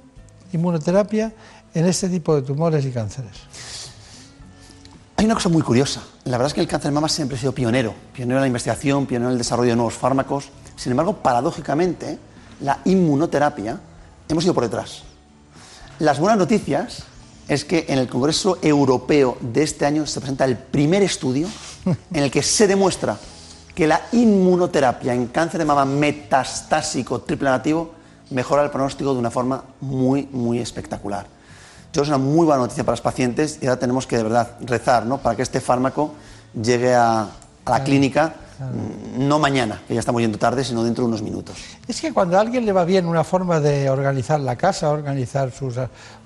inmunoterapia en este tipo de tumores y cánceres. Hay una cosa muy curiosa. La verdad es que el cáncer de mama siempre ha sido pionero, pionero en la investigación, pionero en el desarrollo de nuevos fármacos. Sin embargo, paradójicamente, la inmunoterapia hemos ido por detrás. Las buenas noticias es que en el Congreso Europeo de este año se presenta el primer estudio en el que se demuestra que la inmunoterapia en cáncer de mama metastásico triple negativo mejora el pronóstico de una forma muy, muy espectacular. Yo es una muy buena noticia para los pacientes y ahora tenemos que de verdad rezar ¿no? para que este fármaco llegue a, a la claro, clínica claro. no mañana, que ya estamos yendo tarde, sino dentro de unos minutos. Es que cuando a alguien le va bien una forma de organizar la casa, organizar sus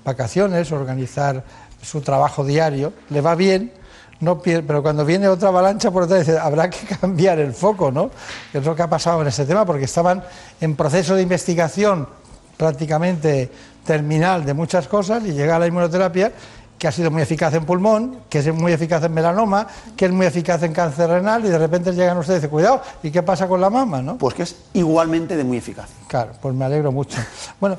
vacaciones, organizar su trabajo diario, le va bien, no pero cuando viene otra avalancha por detrás, habrá que cambiar el foco, ¿no? Es lo que ha pasado en ese tema, porque estaban en proceso de investigación prácticamente terminal de muchas cosas y llega la inmunoterapia que ha sido muy eficaz en pulmón, que es muy eficaz en melanoma, que es muy eficaz en cáncer renal y de repente llegan ustedes y dicen, cuidado, ¿y qué pasa con la mama? ¿no? Pues que es igualmente de muy eficaz. Claro, pues me alegro mucho. Bueno,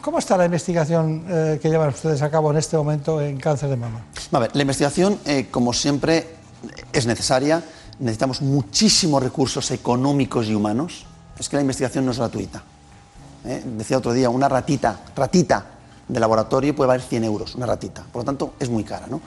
¿cómo está la investigación eh, que llevan ustedes a cabo en este momento en cáncer de mama? A ver, la investigación, eh, como siempre, es necesaria. Necesitamos muchísimos recursos económicos y humanos. Es que la investigación no es gratuita. ¿eh? Decía otro día, una ratita, ratita de laboratorio puede valer 100 euros, una ratita. Por lo tanto, es muy cara. ¿no?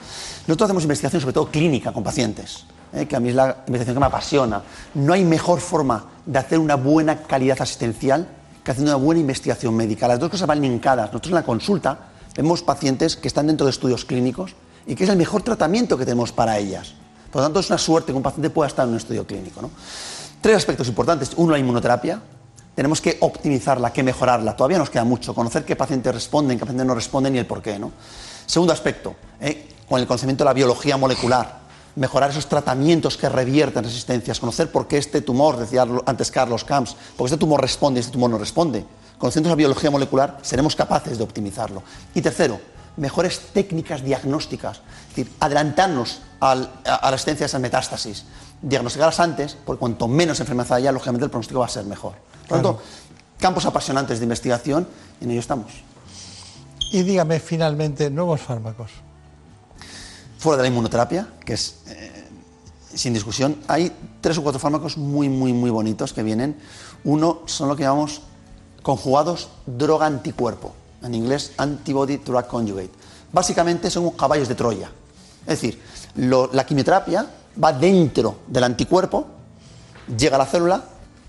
Nosotros hacemos investigación sobre todo clínica con pacientes, ¿eh? que a mí es la investigación que me apasiona. No hay mejor forma de hacer una buena calidad asistencial que haciendo una buena investigación médica. Las dos cosas van linkadas. Nosotros en la consulta vemos pacientes que están dentro de estudios clínicos y que es el mejor tratamiento que tenemos para ellas. Por lo tanto, es una suerte que un paciente pueda estar en un estudio clínico. ¿no? Tres aspectos importantes. Uno, la inmunoterapia, tenemos que optimizarla, que mejorarla. Todavía nos queda mucho, conocer qué pacientes responden, qué pacientes no responden y el por qué. ¿no? Segundo aspecto, ¿eh? con el conocimiento de la biología molecular, mejorar esos tratamientos que revierten resistencias, conocer por qué este tumor, decía antes Carlos Camps, por qué este tumor responde y este tumor no responde. Conociendo esa biología molecular, seremos capaces de optimizarlo. Y tercero, mejores técnicas diagnósticas, es decir, adelantarnos a, a la existencia de esas metástasis, diagnosticarlas antes, porque cuanto menos enfermedad haya, lógicamente el pronóstico va a ser mejor. Por lo tanto, campos apasionantes de investigación y en ello estamos. Y dígame finalmente, nuevos fármacos. Fuera de la inmunoterapia, que es eh, sin discusión, hay tres o cuatro fármacos muy, muy, muy bonitos que vienen. Uno son lo que llamamos conjugados droga anticuerpo, en inglés antibody drug conjugate. Básicamente son caballos de Troya. Es decir, lo, la quimioterapia va dentro del anticuerpo, llega a la célula,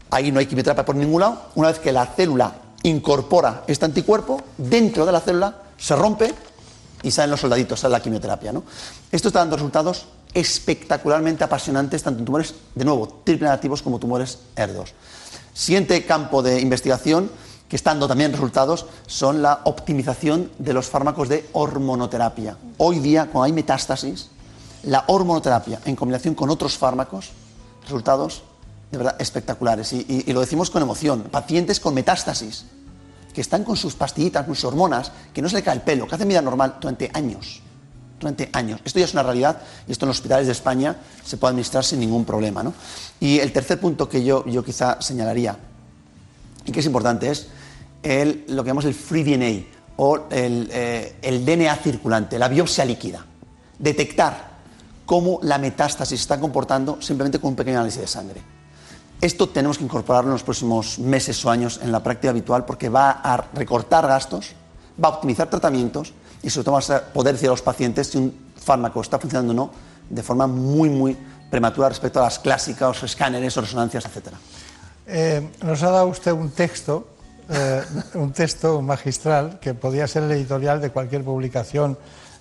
ahí no hay quimioterapia por ningún lado, una vez que la célula incorpora este anticuerpo, dentro de la célula se rompe y salen los soldaditos, sale la quimioterapia. ¿no? Esto está dando resultados espectacularmente apasionantes, tanto en tumores, de nuevo, triple negativos como tumores ER2. Siguiente campo de investigación que está dando también resultados son la optimización de los fármacos de hormonoterapia. Hoy día, cuando hay metástasis, la hormonoterapia en combinación con otros fármacos, resultados de verdad espectaculares. Y, lo decimos con emoción. Pacientes con metástasis, que están con sus pastillitas, con sus hormonas, que no se le cae el pelo, que hacen vida normal durante años. Durante años. Esto ya es una realidad y esto en los hospitales de España se puede administrar sin ningún problema. ¿no? Y el tercer punto que yo, yo quizá señalaría, y que es importante, es el, lo que llamamos el free DNA o el, eh, el DNA circulante, la biopsia líquida. Detectar cómo la metástasis se está comportando simplemente con un pequeño análisis de sangre. Esto tenemos que incorporarlo en los próximos meses o años en la práctica habitual porque va a recortar gastos, va a optimizar tratamientos y sobre todo vamos a poder decir a los pacientes si un fármaco está funcionando o no de forma muy, muy prematura respecto a las clásicas, escáneres o resonancias, etc. Eh, nos ha dado usted un texto, eh, un texto magistral que podía ser el editorial de cualquier publicación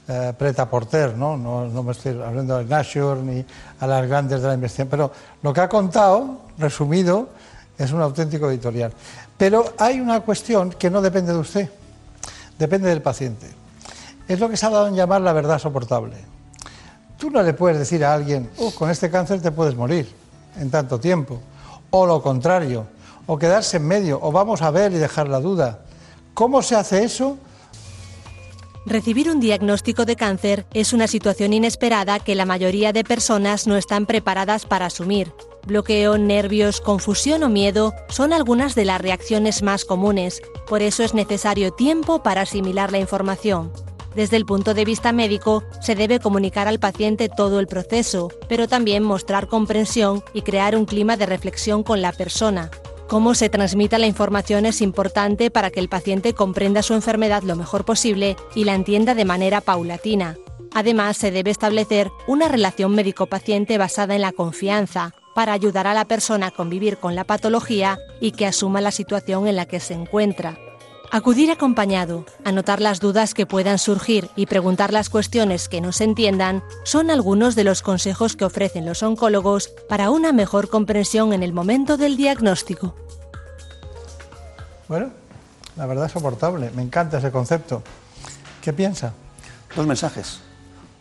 eh, preta porter, ¿no? ¿no? No me estoy hablando de Nature ni a las grandes de la investigación, pero lo que ha contado, resumido, es un auténtico editorial. Pero hay una cuestión que no depende de usted, depende del paciente. Es lo que se ha dado en llamar la verdad soportable. Tú no le puedes decir a alguien, oh, con este cáncer te puedes morir en tanto tiempo, o lo contrario, o quedarse en medio, o vamos a ver y dejar la duda. ¿Cómo se hace eso? Recibir un diagnóstico de cáncer es una situación inesperada que la mayoría de personas no están preparadas para asumir. Bloqueo, nervios, confusión o miedo son algunas de las reacciones más comunes, por eso es necesario tiempo para asimilar la información. Desde el punto de vista médico, se debe comunicar al paciente todo el proceso, pero también mostrar comprensión y crear un clima de reflexión con la persona, Cómo se transmita la información es importante para que el paciente comprenda su enfermedad lo mejor posible y la entienda de manera paulatina. Además, se debe establecer una relación médico-paciente basada en la confianza para ayudar a la persona a convivir con la patología y que asuma la situación en la que se encuentra. Acudir acompañado, anotar las dudas que puedan surgir y preguntar las cuestiones que no se entiendan son algunos de los consejos que ofrecen los oncólogos para una mejor comprensión en el momento del diagnóstico. Bueno, la verdad es soportable, me encanta ese concepto. ¿Qué piensa? Dos mensajes.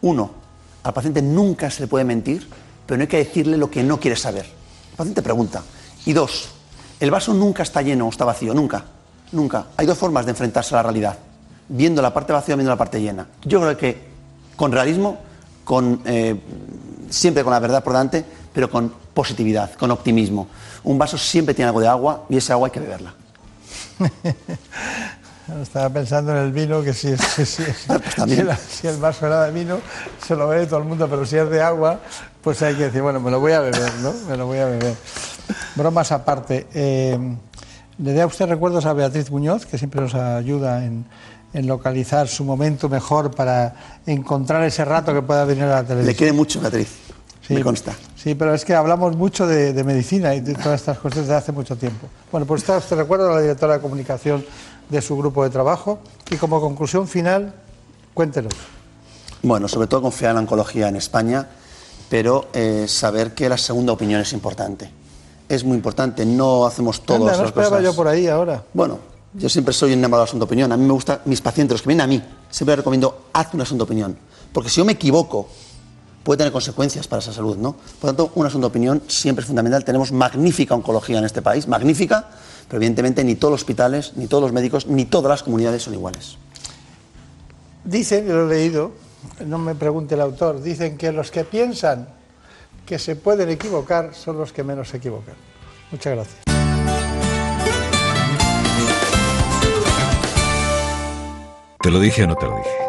Uno, al paciente nunca se le puede mentir, pero no hay que decirle lo que no quiere saber. El paciente pregunta. Y dos, el vaso nunca está lleno o está vacío, nunca. Nunca. Hay dos formas de enfrentarse a la realidad. Viendo la parte vacía viendo la parte llena. Yo creo que con realismo, con, eh, siempre con la verdad por delante, pero con positividad, con optimismo. Un vaso siempre tiene algo de agua y esa agua hay que beberla. Estaba pensando en el vino, que si, si, si, pues si, el vaso era de vino, se lo bebe todo el mundo, pero si es de agua, pues hay que decir, bueno, me lo voy a beber, ¿no? Me lo voy a beber. Bromas aparte. Eh, ¿Le da usted recuerdos a Beatriz Muñoz, que siempre nos ayuda en, localizar su momento mejor para encontrar ese rato que pueda venir a la televisión? Le quiere mucho, Beatriz. Sí, me consta. Sí, pero es que hablamos mucho de, medicina y de todas estas cosas desde hace mucho tiempo. Bueno, pues está usted recuerda a la directora de comunicación de su grupo de trabajo y como conclusión final, cuéntenos. Bueno, sobre todo confiar en la oncología en España, pero eh, saber que la segunda opinión es importante es muy importante. No hacemos todas Anda, no las esperaba yo por ahí ahora. Bueno, yo siempre soy enamorado de asunto opinión. A mí me gusta, mis pacientes, los que vienen a mí, siempre les recomiendo, haz un asunto opinión. Porque si yo me equivoco, puede tener consecuencias para esa salud, ¿no? Por lo tanto, un asunto opinión siempre es fundamental. Tenemos magnífica oncología en este país, magnífica, pero evidentemente ni todos los hospitales, ni todos los médicos, ni todas las comunidades son iguales. Dicen, lo he leído, no me pregunte el autor, dicen que los que piensan que se pueden equivocar son los que menos se equivocan. Muchas gracias. ¿Te lo dije o no te lo dije?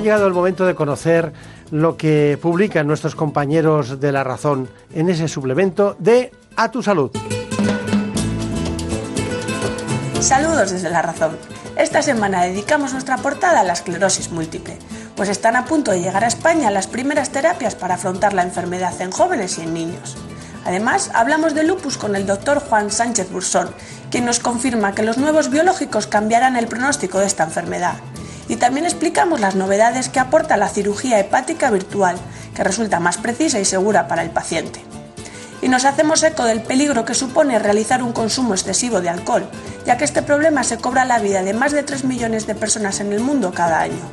llegado el momento de conocer lo que publican nuestros compañeros de La Razón en ese suplemento de A tu Salud. Saludos desde La Razón. Esta semana dedicamos nuestra portada a la esclerosis múltiple, pues están a punto de llegar a España las primeras terapias para afrontar la enfermedad en jóvenes y en niños. Además, hablamos de lupus con el doctor Juan Sánchez Bursón, quien nos confirma que los nuevos biológicos cambiarán el pronóstico de esta enfermedad y también explicamos las novedades que aporta la cirugía hepática virtual, que resulta más precisa y segura para el paciente. Y nos hacemos eco del peligro que supone realizar un consumo excesivo de alcohol, ya que este problema se cobra la vida de más de 3 millones de personas en el mundo cada año.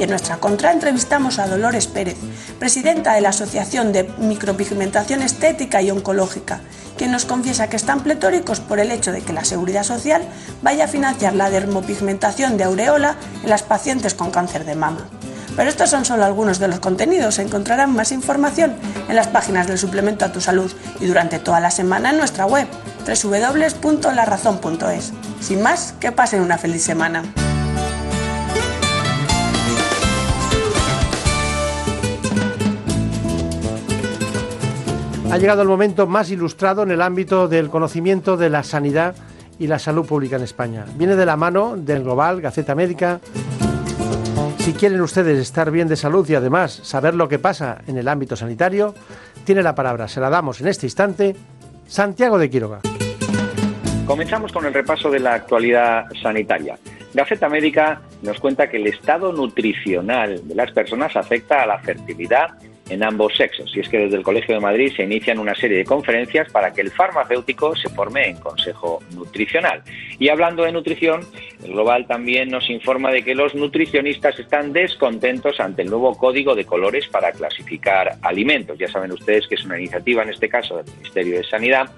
En nuestra contra entrevistamos a Dolores Pérez, presidenta de la Asociación de Micropigmentación Estética y Oncológica, quien nos confiesa que están pletóricos por el hecho de que la Seguridad Social vaya a financiar la dermopigmentación de aureola en las pacientes con cáncer de mama. Pero estos son solo algunos de los contenidos. Encontrarán más información en las páginas del suplemento a tu salud y durante toda la semana en nuestra web www.larazón.es. Sin más, que pasen una feliz semana. Ha llegado el momento más ilustrado en el ámbito del conocimiento de la sanidad y la salud pública en España. Viene de la mano del Global, Gaceta Médica. Si quieren ustedes estar bien de salud y además saber lo que pasa en el ámbito sanitario, tiene la palabra, se la damos en este instante, Santiago de Quiroga. Comenzamos con el repaso de la actualidad sanitaria. Gaceta Médica nos cuenta que el estado nutricional de las personas afecta a la fertilidad en ambos sexos. Y es que desde el Colegio de Madrid se inician una serie de conferencias para que el farmacéutico se forme en consejo nutricional. Y hablando de nutrición, el Global también nos informa de que los nutricionistas están descontentos ante el nuevo código de colores para clasificar alimentos. Ya saben ustedes que es una iniciativa, en este caso, del Ministerio de Sanidad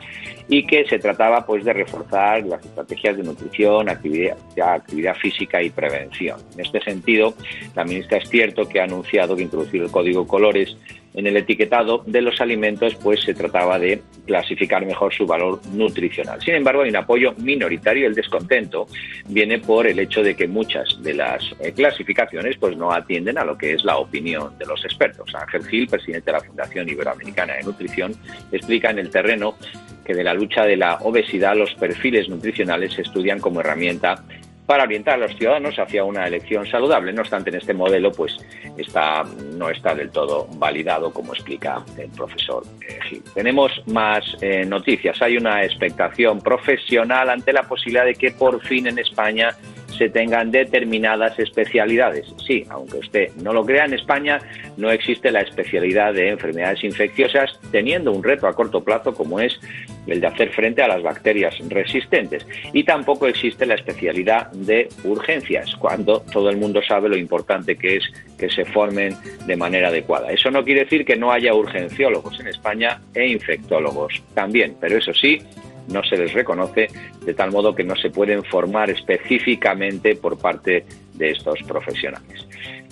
y que se trataba pues de reforzar las estrategias de nutrición, actividad, actividad física y prevención. En este sentido, la ministra es cierto que ha anunciado que introducir el código colores en el etiquetado de los alimentos, pues se trataba de clasificar mejor su valor nutricional. Sin embargo, hay un apoyo minoritario. El descontento viene por el hecho de que muchas de las eh, clasificaciones pues no atienden a lo que es la opinión de los expertos. Ángel Gil, presidente de la Fundación Iberoamericana de Nutrición, explica en el terreno que de la lucha de la obesidad los perfiles nutricionales se estudian como herramienta para orientar a los ciudadanos hacia una elección saludable. No obstante, en este modelo pues está, no está del todo validado, como explica el profesor eh, Gil. Tenemos más eh, noticias. Hay una expectación profesional ante la posibilidad de que por fin en España se tengan determinadas especialidades. Sí, aunque usted no lo crea, en España no existe la especialidad de enfermedades infecciosas, teniendo un reto a corto plazo como es el de hacer frente a las bacterias resistentes. Y tampoco existe la especialidad de urgencias, cuando todo el mundo sabe lo importante que es que se formen de manera adecuada. Eso no quiere decir que no haya urgenciólogos en España e infectólogos también, pero eso sí, no se les reconoce, de tal modo que no se pueden formar específicamente por parte de estos profesionales.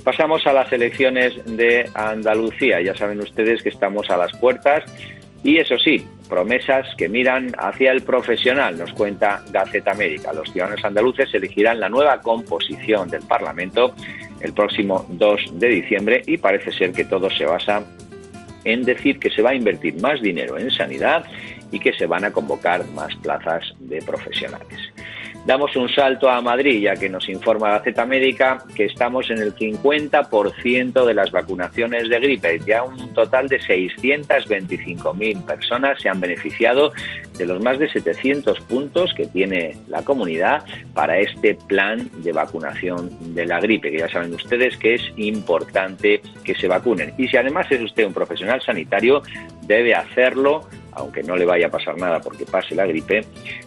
Pasamos a las elecciones de Andalucía. Ya saben ustedes que estamos a las puertas y eso sí, promesas que miran hacia el profesional, nos cuenta Gaceta América. Los ciudadanos andaluces elegirán la nueva composición del Parlamento el próximo 2 de diciembre y parece ser que todo se basa en decir que se va a invertir más dinero en sanidad y que se van a convocar más plazas de profesionales. Damos un salto a Madrid, ya que nos informa la Z Médica que estamos en el 50% de las vacunaciones de gripe. Ya un total de 625.000 personas se han beneficiado de los más de 700 puntos que tiene la comunidad para este plan de vacunación de la gripe, que ya saben ustedes que es importante que se vacunen. Y si además es usted un profesional sanitario, debe hacerlo aunque no le vaya a pasar nada porque pase la gripe,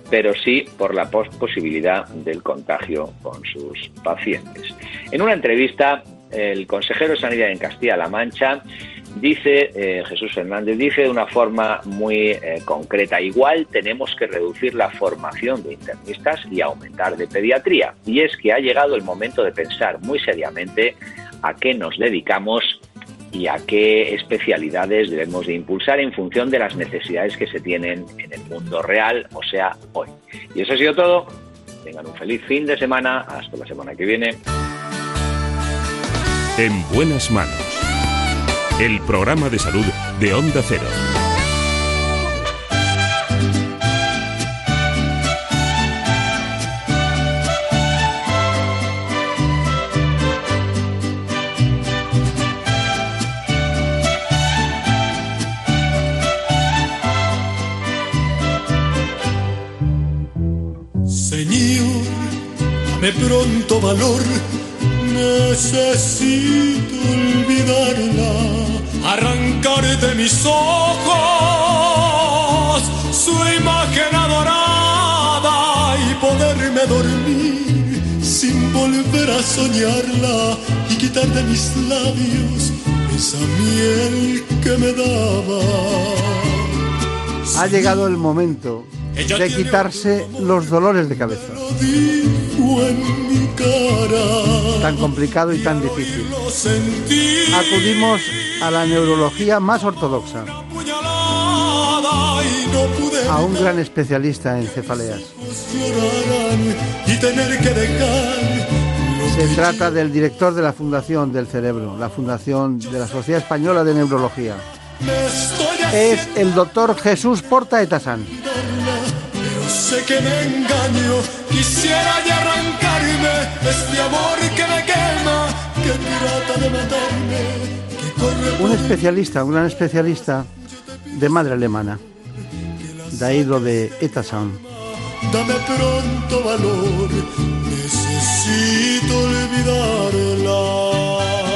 pero sí por la posibilidad del contagio con sus pacientes. En una entrevista, el consejero de Sanidad en Castilla-La Mancha dice, eh, Jesús Fernández, dice de una forma muy eh, concreta, igual tenemos que reducir la formación de internistas y aumentar de pediatría. Y es que ha llegado el momento de pensar muy seriamente a qué nos dedicamos y a qué especialidades debemos de impulsar en función de las necesidades que se tienen en el mundo real, o sea, hoy. Y eso ha sido todo. Tengan un feliz fin de semana. Hasta la semana que viene. En buenas manos. El programa de salud de Onda Cero. De pronto valor, necesito olvidarla, arrancar de mis ojos su imagen adorada y poderme dormir sin volver a soñarla y quitar de mis labios esa miel que me daba. Ha llegado el momento de quitarse los dolores de cabeza. Tan complicado y tan difícil. Acudimos a la neurología más ortodoxa. A un gran especialista en cefaleas. Se trata del director de la Fundación del Cerebro, la Fundación de la Sociedad Española de Neurología. Es el doctor Jesús Porta Etasán sé que me engaño, quisiera ya arrancarme este amor que me quema, que trata de matarme, que Un especialista, un gran especialista de madre alemana, de lo de Etasan. Dame pronto valor, necesito olvidarla.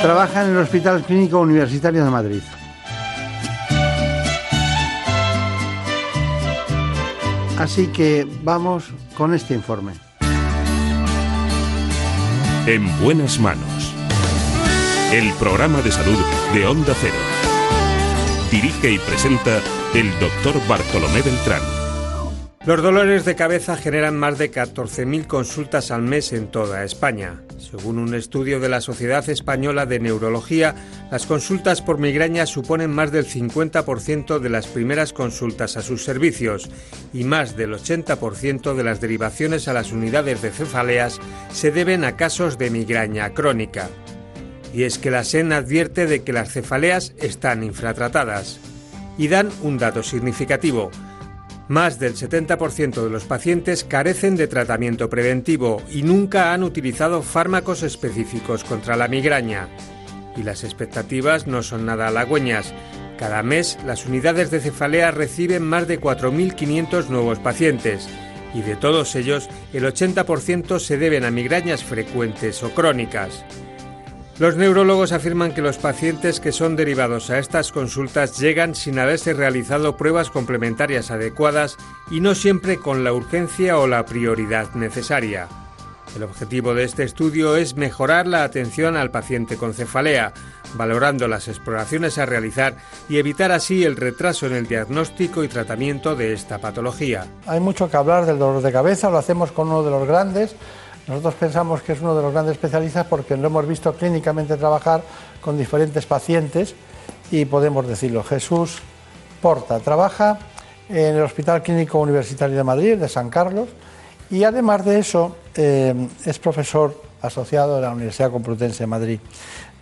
Trabaja en el Hospital Clínico Universitario de Madrid. Así que vamos con este informe. En buenas manos. El programa de salud de Onda Cero. Dirige y presenta el doctor Bartolomé Beltrán. Los dolores de cabeza generan más de 14.000 consultas al mes en toda España. Según un estudio de la Sociedad Española de Neurología, las consultas por migraña suponen más del 50% de las primeras consultas a sus servicios y más del 80% de las derivaciones a las unidades de cefaleas se deben a casos de migraña crónica. Y es que la SEN advierte de que las cefaleas están infratratadas. Y dan un dato significativo. Más del 70% de los pacientes carecen de tratamiento preventivo y nunca han utilizado fármacos específicos contra la migraña. Y las expectativas no son nada halagüeñas. Cada mes las unidades de cefalea reciben más de 4.500 nuevos pacientes y de todos ellos el 80% se deben a migrañas frecuentes o crónicas. Los neurólogos afirman que los pacientes que son derivados a estas consultas llegan sin haberse realizado pruebas complementarias adecuadas y no siempre con la urgencia o la prioridad necesaria. El objetivo de este estudio es mejorar la atención al paciente con cefalea, valorando las exploraciones a realizar y evitar así el retraso en el diagnóstico y tratamiento de esta patología. Hay mucho que hablar del dolor de cabeza, lo hacemos con uno de los grandes, nosotros pensamos que es uno de los grandes especialistas porque lo hemos visto clínicamente trabajar con diferentes pacientes y podemos decirlo. Jesús Porta trabaja en el Hospital Clínico Universitario de Madrid, de San Carlos, y además de eso eh, es profesor asociado de la Universidad Complutense de Madrid.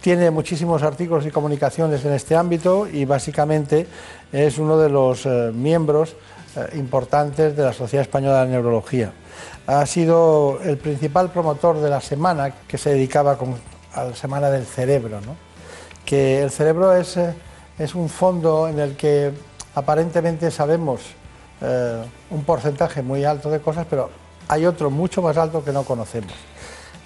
Tiene muchísimos artículos y comunicaciones en este ámbito y básicamente es uno de los eh, miembros eh, importantes de la Sociedad Española de Neurología ha sido el principal promotor de la semana que se dedicaba a la Semana del Cerebro. Que el cerebro es, eh, es, un fondo en el que aparentemente sabemos eh, un porcentaje muy alto de cosas, pero hay otro mucho más alto que no conocemos.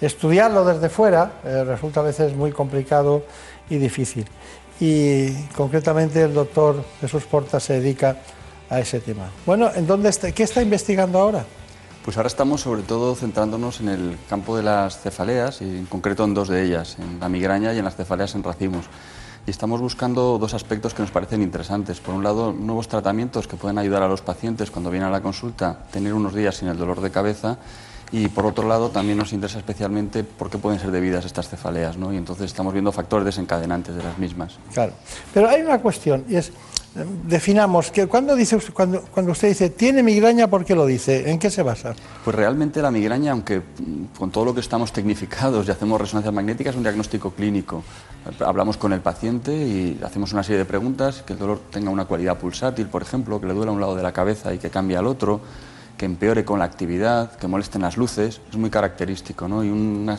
Estudiarlo desde fuera eh, resulta a veces muy complicado y difícil. Y concretamente el doctor Jesús Porta se dedica a ese tema. Bueno, ¿en dónde está, ¿qué está investigando ahora? Pues ahora estamos sobre todo centrándonos en el campo de las cefaleas y en concreto en dos de ellas, en la migraña y en las cefaleas en racimos. Y estamos buscando dos aspectos que nos parecen interesantes. Por un lado, nuevos tratamientos que pueden ayudar a los pacientes cuando vienen a la consulta a tener unos días sin el dolor de cabeza y por otro lado también nos interesa especialmente por qué pueden ser debidas estas cefaleas, ¿no? Y entonces estamos viendo factores desencadenantes de las mismas. Claro. Pero hay una cuestión y es definamos, que cuando, dice, cuando, cuando usted dice tiene migraña, ¿por qué lo dice? ¿En qué se basa? Pues realmente la migraña, aunque mm, con todo lo que estamos tecnificados y hacemos resonancias magnéticas, es un diagnóstico clínico. Hablamos con el paciente y hacemos una serie de preguntas, que el dolor tenga una cualidad pulsátil, por ejemplo, que le duele a un lado de la cabeza y que cambie al otro que empeore con la actividad, que molesten las luces, es muy característico. ¿no? Y una,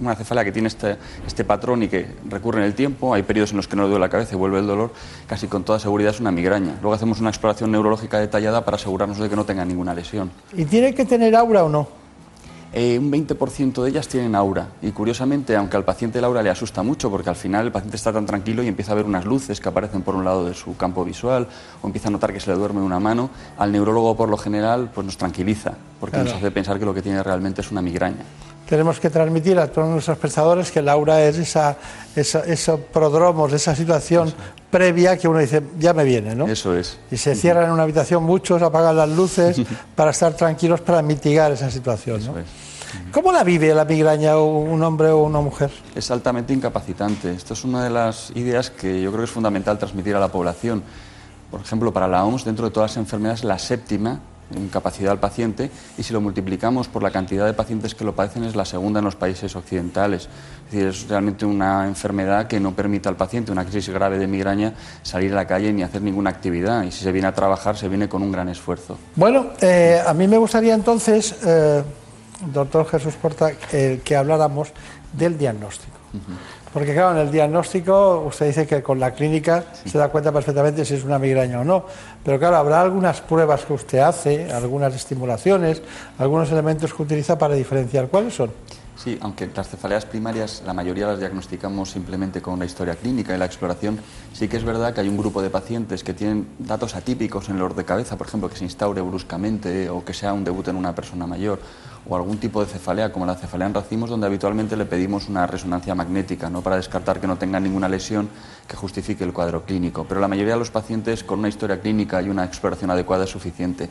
una cefalea que tiene este, este patrón y que recurre en el tiempo, hay periodos en los que no le duele la cabeza y vuelve el dolor, casi con toda seguridad es una migraña. Luego hacemos una exploración neurológica detallada para asegurarnos de que no tenga ninguna lesión. ¿Y tiene que tener aura o no? Eh, un 20% de ellas tienen aura. Y curiosamente, aunque al paciente el aura le asusta mucho, porque al final el paciente está tan tranquilo y empieza a ver unas luces que aparecen por un lado de su campo visual, o empieza a notar que se le duerme una mano, al neurólogo por lo general pues nos tranquiliza, porque nos hace pensar que lo que tiene realmente es una migraña. Tenemos que transmitir a todos nuestros espectadores que Laura es esa, esa, esos prodromos, esa situación previa que uno dice, ya me viene, ¿no? Eso es. Y se cierran en una habitación muchos, apagan las luces para estar tranquilos, para mitigar esa situación, ¿no? ¿Cómo la vive la migraña un hombre o una mujer? Es altamente incapacitante. Esto es una de las ideas que yo creo que es fundamental transmitir a la población. Por ejemplo, para la OMS, dentro de todas las enfermedades, la séptima incapacidad al paciente y si lo multiplicamos por la cantidad de pacientes que lo padecen es la segunda en los países occidentales. Es decir, es realmente una enfermedad que no permite al paciente, una crisis grave de migraña, salir a la calle ni hacer ninguna actividad y si se viene a trabajar se viene con un gran esfuerzo. Bueno, eh, a mí me gustaría entonces, eh, doctor Jesús Porta, eh, que habláramos del diagnóstico. Porque claro, en el diagnóstico usted dice que con la clínica se da cuenta perfectamente si es una migraña o no. Pero claro, habrá algunas pruebas que usted hace, algunas estimulaciones, algunos elementos que utiliza para diferenciar. ¿Cuáles son? Sí, aunque las cefaleas primarias la mayoría las diagnosticamos simplemente con la historia clínica y la exploración, sí que es verdad que hay un grupo de pacientes que tienen datos atípicos en el dolor de cabeza, por ejemplo, que se instaure bruscamente o que sea un debut en una persona mayor, o algún tipo de cefalea como la cefalea en racimos, donde habitualmente le pedimos una resonancia magnética, ¿no? para descartar que no tenga ninguna lesión que justifique el cuadro clínico. Pero la mayoría de los pacientes con una historia clínica y una exploración adecuada es suficiente.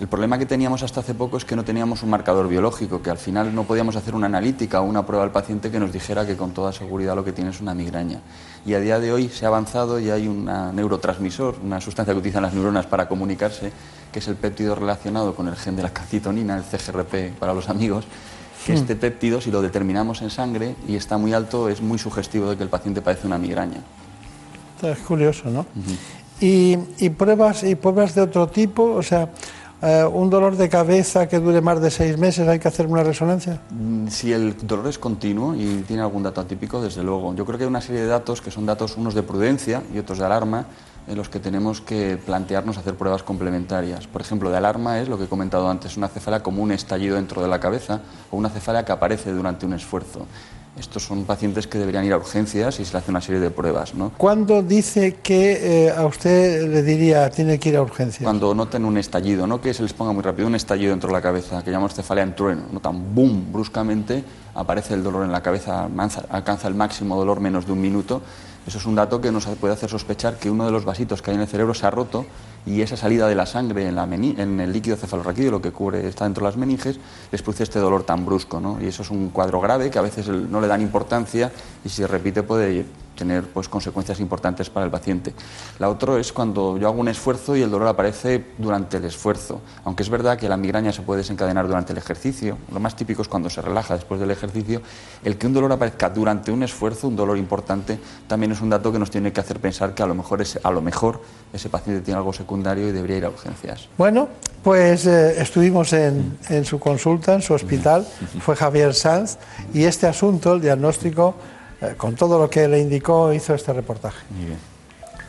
El problema que teníamos hasta hace poco es que no teníamos un marcador biológico, que al final no podíamos hacer una analítica o una prueba al paciente que nos dijera que con toda seguridad lo que tiene es una migraña. Y a día de hoy se ha avanzado y hay un neurotransmisor, una sustancia que utilizan las neuronas para comunicarse, que es el péptido relacionado con el gen de la calcitonina, el CGRP para los amigos, que hmm. este péptido, si lo determinamos en sangre y está muy alto, es muy sugestivo de que el paciente padece una migraña. Es curioso, ¿no? y, y, pruebas y pruebas de otro tipo, o sea, eh, un dolor de cabeza que dure más de seis meses, ¿hay que hacer una resonancia? Mm, si el dolor es continuo y tiene algún dato atípico, desde luego. Yo creo que hay una serie de datos que son datos, unos de prudencia y otros de alarma, en los que tenemos que plantearnos hacer pruebas complementarias. Por ejemplo, de alarma es lo que he comentado antes, una cefalea como un estallido dentro de la cabeza o una cefalea que aparece durante un esfuerzo. Estos son pacientes que deberían ir a urgencias y se le hace una serie de pruebas. ¿no? ¿Cuándo dice que eh, a usted le diría tiene que ir a urgencias? Cuando noten un estallido, no que se les ponga muy rápido, un estallido dentro de la cabeza, que llamamos cefalea en trueno, notan boom, bruscamente aparece el dolor en la cabeza, alcanza el máximo dolor menos de un minuto. Eso es un dato que nos puede hacer sospechar que uno de los vasitos que hay en el cerebro se ha roto y esa salida de la sangre en, la en el líquido cefalorraquídeo, lo que cubre está dentro de las meninges, les produce este dolor tan brusco. ¿no? Y eso es un cuadro grave que a veces no le dan importancia y si repite puede tener pues, consecuencias importantes para el paciente. La otra es cuando yo hago un esfuerzo y el dolor aparece durante el esfuerzo. Aunque es verdad que la migraña se puede desencadenar durante el ejercicio, lo más típico es cuando se relaja después del ejercicio, el que un dolor aparezca durante un esfuerzo, un dolor importante, también es un dato que nos tiene que hacer pensar que a lo mejor ese, a lo mejor ese paciente tiene algo secundario y debería ir a urgencias. Bueno, pues eh, estuvimos en, en su consulta, en su hospital, fue Javier Sanz, y este asunto, el diagnóstico, con todo lo que le indicó, hizo este reportaje.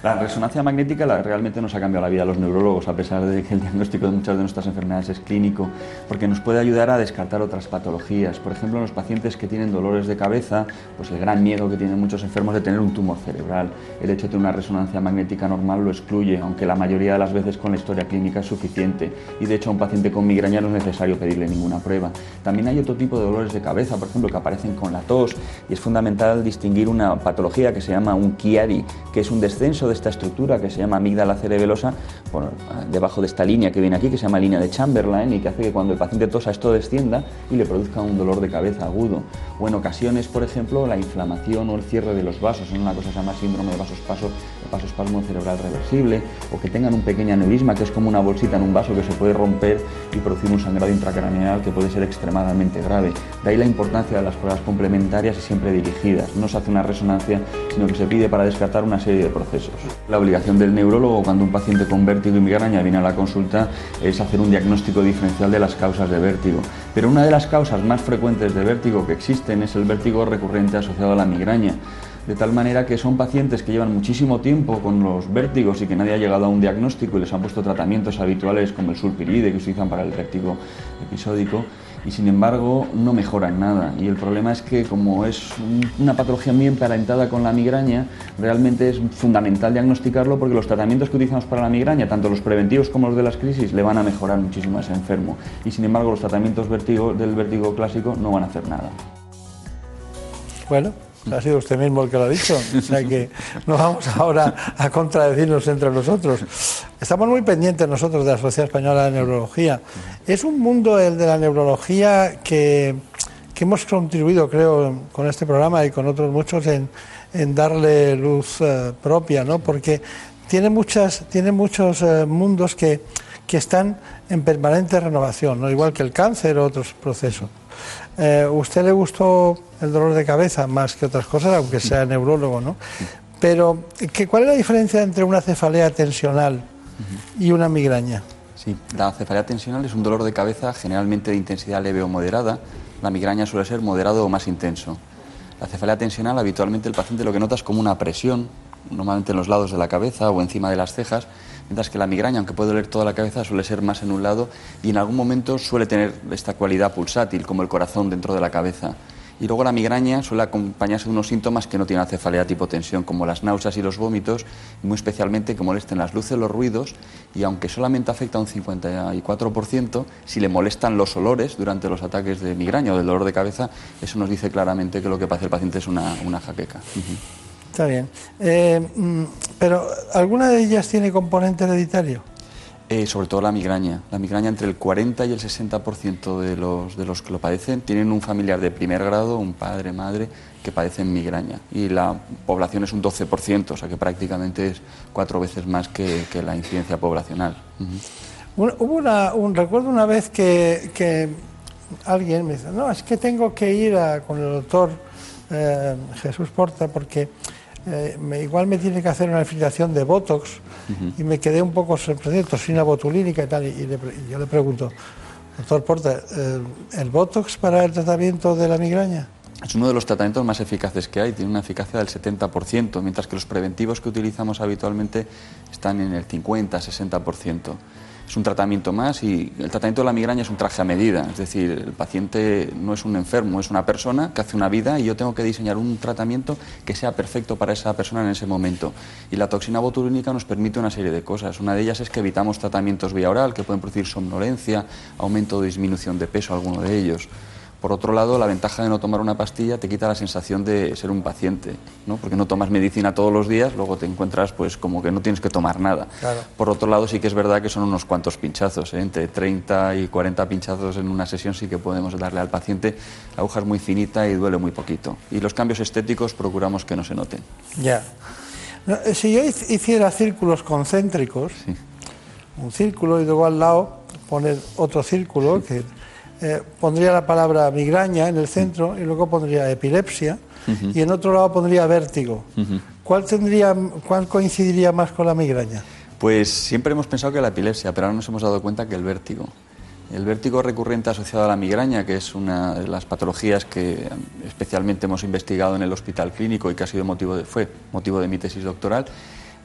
La resonancia magnética realmente nos ha cambiado la vida a los neurólogos, a pesar de que el diagnóstico de muchas de nuestras enfermedades es clínico, porque nos puede ayudar a descartar otras patologías. Por ejemplo, en los pacientes que tienen dolores de cabeza, pues el gran miedo que tienen muchos enfermos de tener un tumor cerebral. El hecho de tener una resonancia magnética normal lo excluye, aunque la mayoría de las veces con la historia clínica es suficiente. Y de hecho, a un paciente con migraña no es necesario pedirle ninguna prueba. También hay otro tipo de dolores de cabeza, por ejemplo, que aparecen con la tos, y es fundamental distinguir una patología que se llama un Chiari, que es un descenso de esta estructura que se llama amígdala cerebelosa, debajo de esta línea que viene aquí, que se llama línea de Chamberlain, y que hace que cuando el paciente tosa esto descienda y le produzca un dolor de cabeza agudo. O en ocasiones, por ejemplo, la inflamación o el cierre de los vasos, en una cosa que se llama síndrome de vasospasmo cerebral reversible, o que tengan un pequeño aneurisma, que es como una bolsita en un vaso que se puede romper y producir un sangrado intracraneal que puede ser extremadamente grave. De ahí la importancia de las pruebas complementarias y siempre dirigidas. No se hace una resonancia, sino que se pide para descartar una serie de procesos. La obligación del neurólogo cuando un paciente con vértigo y migraña viene a la consulta es hacer un diagnóstico diferencial de las causas de vértigo. Pero una de las causas más frecuentes de vértigo que existen es el vértigo recurrente asociado a la migraña. De tal manera que son pacientes que llevan muchísimo tiempo con los vértigos y que nadie ha llegado a un diagnóstico y les han puesto tratamientos habituales como el sulpiride que se utilizan para el vértigo episódico y sin embargo no mejoran nada. Y el problema es que como es una patología muy emparentada con la migraña, realmente es fundamental diagnosticarlo porque los tratamientos que utilizamos para la migraña, tanto los preventivos como los de las crisis, le van a mejorar muchísimo a ese enfermo. Y sin embargo los tratamientos del vértigo clásico no van a hacer nada. Bueno, ha sido usted mismo el que lo ha dicho. O sea que no vamos ahora a contradecirnos entre nosotros. Estamos muy pendientes nosotros de la Sociedad Española de Neurología. Es un mundo, el de la neurología, que, hemos contribuido, creo, con este programa y con otros muchos en, darle luz eh, propia, ¿no? Porque tiene, muchas, tiene muchos eh, mundos que, que están en permanente renovación, ¿no? igual que el cáncer o otros procesos. Eh, ¿Usted le gustó el dolor de cabeza más que otras cosas, aunque sea neurólogo, ¿no? Pero, ¿qué, ¿cuál es la diferencia entre una cefalea tensional y una migraña? Sí, la cefalea tensional es un dolor de cabeza generalmente de intensidad leve o moderada. La migraña suele ser moderado o más intenso. La cefalea tensional habitualmente el paciente lo que nota es como una presión, normalmente en los lados de la cabeza o encima de las cejas, mientras que la migraña, aunque puede doler toda la cabeza, suele ser más en un lado y en algún momento suele tener esta cualidad pulsátil, como el corazón dentro de la cabeza. Y luego la migraña suele acompañarse de unos síntomas que no tienen cefalea tipo tensión, como las náuseas y los vómitos, muy especialmente que molesten las luces, los ruidos, y aunque solamente afecta a un 54%, si le molestan los olores durante los ataques de migraña o del dolor de cabeza, eso nos dice claramente que lo que pasa el paciente es una, jaqueca. Está bien. Eh, mm, pero, ¿alguna de ellas tiene componente hereditario? Eh, sobre todo la migraña. La migraña entre el 40 y el 60% de los, de los que lo padecen tienen un familiar de primer grado, un padre, madre, que padecen migraña. Y la población es un 12%, o sea que prácticamente es cuatro veces más que, la incidencia poblacional. Hubo un recuerdo una vez que, alguien me dice, no, es que tengo que ir con el doctor eh, Jesús Porta porque eh, igual me tiene que hacer una infiltración de Botox y me quedé un poco sorprendido, toxina botulínica y tal, y, yo le pregunto, doctor Porta, eh, ¿el Botox para el tratamiento de la migraña? Es uno de los tratamientos más eficaces que hay, tiene una eficacia del 70%, mientras que los preventivos que utilizamos habitualmente están en el 50-60% es un tratamiento más y el tratamiento de la migraña es un traje a medida, es decir, el paciente no es un enfermo, es una persona que hace una vida y yo tengo que diseñar un tratamiento que sea perfecto para esa persona en ese momento. Y la toxina botulínica nos permite una serie de cosas. Una de ellas es que evitamos tratamientos vía oral que pueden producir somnolencia, aumento o disminución de peso, alguno de ellos. Por otro lado, la ventaja de no tomar una pastilla te quita la sensación de ser un paciente, ¿no? porque no tomas medicina todos los días, luego te encuentras pues como que no tienes que tomar nada. Por otro lado, sí que es verdad que son unos cuantos pinchazos, ¿eh? entre 30 y 40 pinchazos en una sesión sí que podemos darle al paciente. La aguja es muy finita y duele muy poquito. Y los cambios estéticos procuramos que no se noten. Ya. Eh, si yo hiciera círculos concéntricos, un círculo y luego al lado poner otro círculo que eh, pondría la palabra migraña en el centro y luego pondría epilepsia y en otro lado pondría vértigo. ¿Cuál, tendría, ¿Cuál coincidiría más con la migraña? Pues siempre hemos pensado que la epilepsia, pero ahora nos hemos dado cuenta que el vértigo. El vértigo recurrente asociado a la migraña, que es una de las patologías que especialmente hemos investigado en el hospital clínico y que ha sido motivo de, fue motivo de mi tesis doctoral,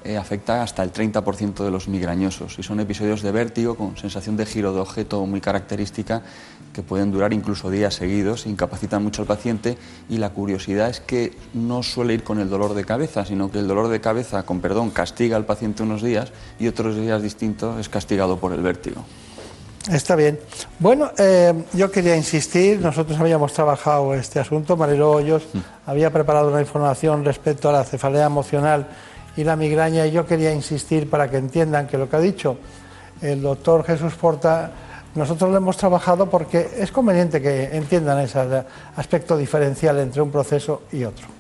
eh, afecta hasta el 30% de los migrañosos y son episodios de vértigo con sensación de giro de objeto muy característica que pueden durar incluso días seguidos, incapacitan mucho al paciente y la curiosidad es que no suele ir con el dolor de cabeza, sino que el dolor de cabeza, con perdón, castiga al paciente unos días y otros días distintos es castigado por el vértigo. Está bien. Bueno, eh, yo quería insistir, nosotros habíamos trabajado este asunto, Marilo Hoyos mm. había preparado una información respecto a la cefalea emocional y la migraña y yo quería insistir para que entiendan que lo que ha dicho el doctor Jesús Porta, nosotros lo hemos trabajado porque es conveniente que entiendan ese aspecto diferencial entre un proceso y otro.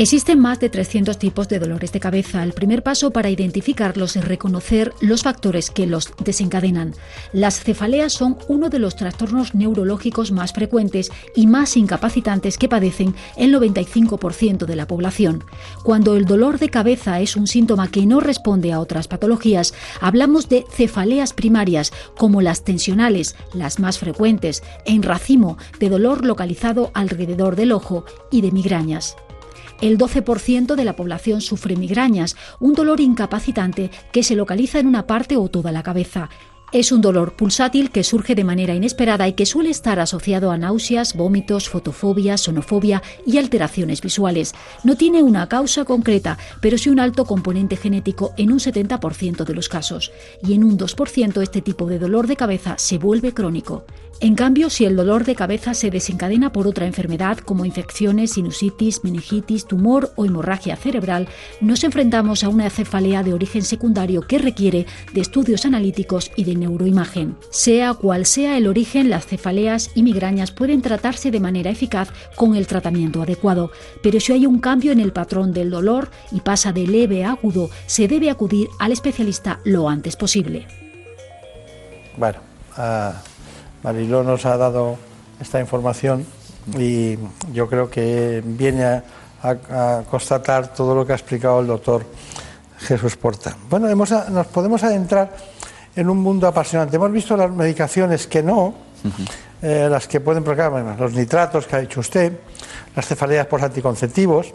Existen más de 300 tipos de dolores de cabeza. El primer paso para identificarlos es reconocer los factores que los desencadenan. Las cefaleas son uno de los trastornos neurológicos más frecuentes y más incapacitantes que padecen el 95% de la población. Cuando el dolor de cabeza es un síntoma que no responde a otras patologías, hablamos de cefaleas primarias, como las tensionales, las más frecuentes, en racimo, de dolor localizado alrededor del ojo y de migrañas. El 12% de la población sufre migrañas, un dolor incapacitante que se localiza en una parte o toda la cabeza. Es un dolor pulsátil que surge de manera inesperada y que suele estar asociado a náuseas, vómitos, fotofobia, sonofobia y alteraciones visuales. No tiene una causa concreta, pero sí un alto componente genético en un 70% de los casos. Y en un 2% este tipo de dolor de cabeza se vuelve crónico. En cambio, si el dolor de cabeza se desencadena por otra enfermedad como infecciones, sinusitis, meningitis, tumor o hemorragia cerebral, nos enfrentamos a una cefalea de origen secundario que requiere de estudios analíticos y de neuroimagen. Sea cual sea el origen, las cefaleas y migrañas pueden tratarse de manera eficaz con el tratamiento adecuado, pero si hay un cambio en el patrón del dolor y pasa de leve a agudo, se debe acudir al especialista lo antes posible. Bueno, uh Mariló nos ha dado esta información y yo creo que viene a, constatar todo lo que ha explicado el doctor Jesús Porta. Bueno, nos podemos adentrar en un mundo apasionante. Hemos visto las medicaciones que no, eh, las que pueden provocar, los nitratos que ha dicho usted, las cefaleas por anticonceptivos,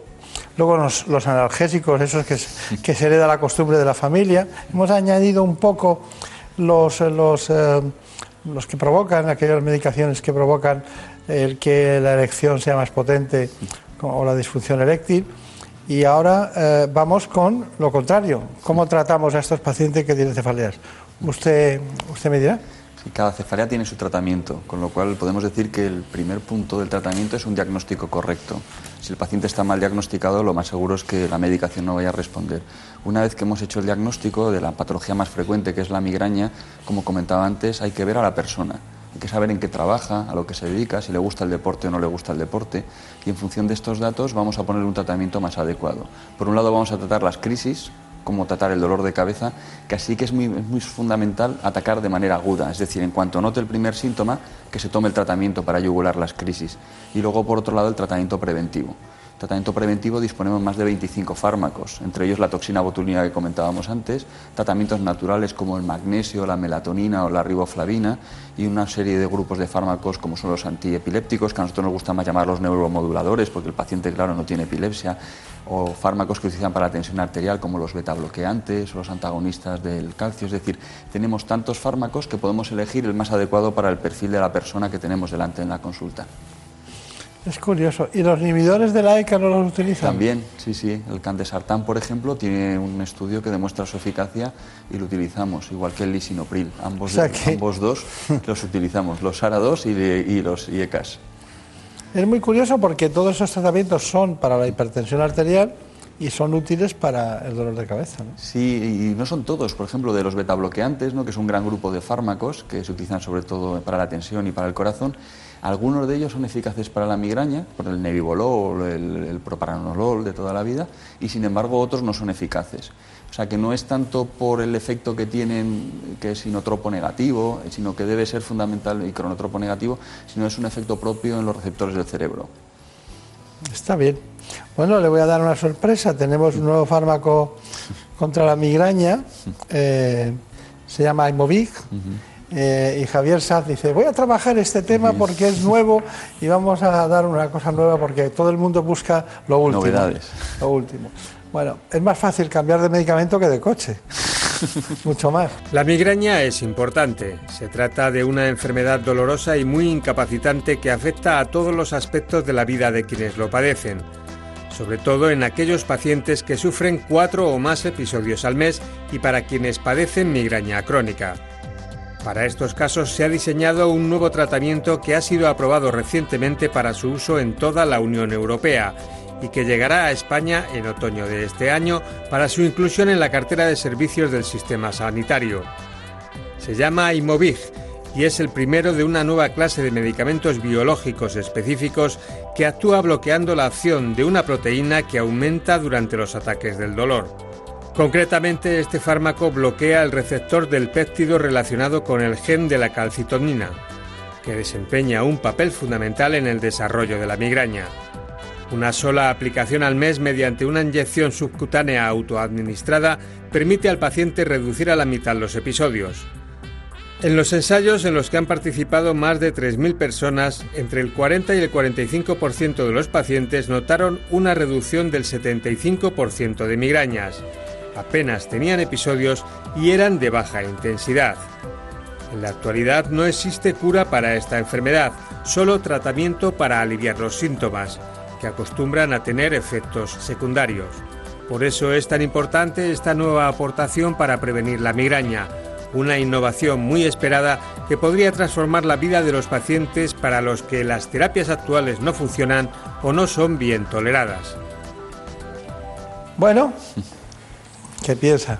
luego los, analgésicos, esos que, que, se hereda la costumbre de la familia. Hemos añadido un poco los, los eh, los que provocan, aquellas medicaciones que provocan el que la erección sea más potente o la disfunción eréctil. Y ahora eh, vamos con lo contrario. ¿Cómo tratamos a estos pacientes que tienen cefaleas? ¿Usted, usted me dirá? cada cefalea tiene su tratamiento, con lo cual podemos decir que el primer punto del tratamiento es un diagnóstico correcto. Si el paciente está mal diagnosticado, lo más seguro es que la medicación no vaya a responder. Una vez que hemos hecho el diagnóstico de la patología más frecuente, que es la migraña, como comentaba antes, hay que ver a la persona. Hay que saber en qué trabaja, a lo que se dedica, si le gusta el deporte o no le gusta el deporte. Y en función de estos datos vamos a poner un tratamiento más adecuado. Por un lado vamos a tratar las crisis, cómo tratar el dolor de cabeza, que así que es muy, muy fundamental atacar de manera aguda, es decir, en cuanto note el primer síntoma, que se tome el tratamiento para yugular las crisis. Y luego, por otro lado, el tratamiento preventivo tratamiento preventivo disponemos más de 25 fármacos, entre ellos la toxina botulina que comentábamos antes, tratamientos naturales como el magnesio, la melatonina o la riboflavina y una serie de grupos de fármacos como son los antiepilépticos, que a nosotros nos gusta más llamar los neuromoduladores porque el paciente, claro, no tiene epilepsia, o fármacos que utilizan para la tensión arterial como los betabloqueantes o los antagonistas del calcio. Es decir, tenemos tantos fármacos que podemos elegir el más adecuado para el perfil de la persona que tenemos delante en la consulta. Es curioso. ¿Y los inhibidores de la ECA no los utilizan? También, sí, sí. El candesartán, por ejemplo, tiene un estudio que demuestra su eficacia y lo utilizamos, igual que el lisinopril. Ambos, ambos dos los utilizamos, los SARA-2 y, los IECAS. Es muy curioso porque todos esos tratamientos son para la hipertensión arterial y son útiles para el dolor de cabeza. ¿no? Sí, y no son todos. Por ejemplo, de los betabloqueantes, ¿no? que es un gran grupo de fármacos que se utilizan sobre todo para la tensión y para el corazón, algunos de ellos son eficaces para la migraña, por el nebivolol, el, el propranolol de toda la vida, y sin embargo otros no son eficaces. O sea que no es tanto por el efecto que tienen, que es sinotropo negativo, sino que debe ser fundamental y cronotropo negativo, sino es un efecto propio en los receptores del cerebro. Está bien. Bueno, le voy a dar una sorpresa. Tenemos un nuevo fármaco contra la migraña. Eh, se llama Imovig. Eh, y Javier Saz dice, voy a trabajar este tema porque es nuevo y vamos a dar una cosa nueva porque todo el mundo busca lo último. Novedades. Lo último. Bueno, es más fácil cambiar de medicamento que de coche. Mucho más. La migraña es importante. Se trata de una enfermedad dolorosa y muy incapacitante que afecta a todos los aspectos de la vida de quienes lo padecen. Sobre todo en aquellos pacientes que sufren cuatro o más episodios al mes y para quienes padecen migraña crónica. Para estos casos se ha diseñado un nuevo tratamiento que ha sido aprobado recientemente para su uso en toda la Unión Europea y que llegará a España en otoño de este año para su inclusión en la cartera de servicios del sistema sanitario. Se llama Imovig y es el primero de una nueva clase de medicamentos biológicos específicos que actúa bloqueando la acción de una proteína que aumenta durante los ataques del dolor. Concretamente, este fármaco bloquea el receptor del péptido relacionado con el gen de la calcitonina, que desempeña un papel fundamental en el desarrollo de la migraña. Una sola aplicación al mes mediante una inyección subcutánea autoadministrada permite al paciente reducir a la mitad los episodios. En los ensayos en los que han participado más de 3.000 personas, entre el 40 y el 45% de los pacientes notaron una reducción del 75% de migrañas apenas tenían episodios y eran de baja intensidad. En la actualidad no existe cura para esta enfermedad, solo tratamiento para aliviar los síntomas, que acostumbran a tener efectos secundarios. Por eso es tan importante esta nueva aportación para prevenir la migraña, una innovación muy esperada que podría transformar la vida de los pacientes para los que las terapias actuales no funcionan o no son bien toleradas. Bueno, ¿Qué piensa?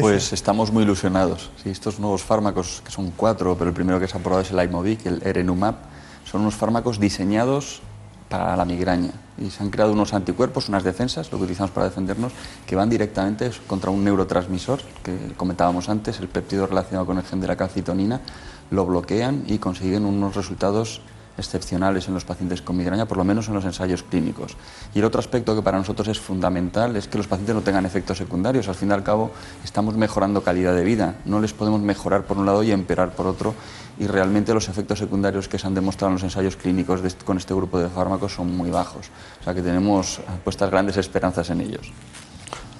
Pues estamos muy ilusionados. estos nuevos fármacos, que son cuatro, pero el primero que se ha aprobado es el Imovic, el Erenumab, son unos fármacos diseñados para la migraña. Y se han creado unos anticuerpos, unas defensas, lo que utilizamos para defendernos, que van directamente contra un neurotransmisor, que comentábamos antes, el péptido relacionado con el gen de la calcitonina, lo bloquean y consiguen unos resultados excepcionales en los pacientes con migraña, por lo menos en los ensayos clínicos. Y el otro aspecto que para nosotros es fundamental es que los pacientes no tengan efectos secundarios. Al fin y al cabo, estamos mejorando calidad de vida. No les podemos mejorar por un lado y empeorar por otro. Y realmente los efectos secundarios que se han demostrado en los ensayos clínicos con este grupo de fármacos son muy bajos. O sea que tenemos puestas grandes esperanzas en ellos.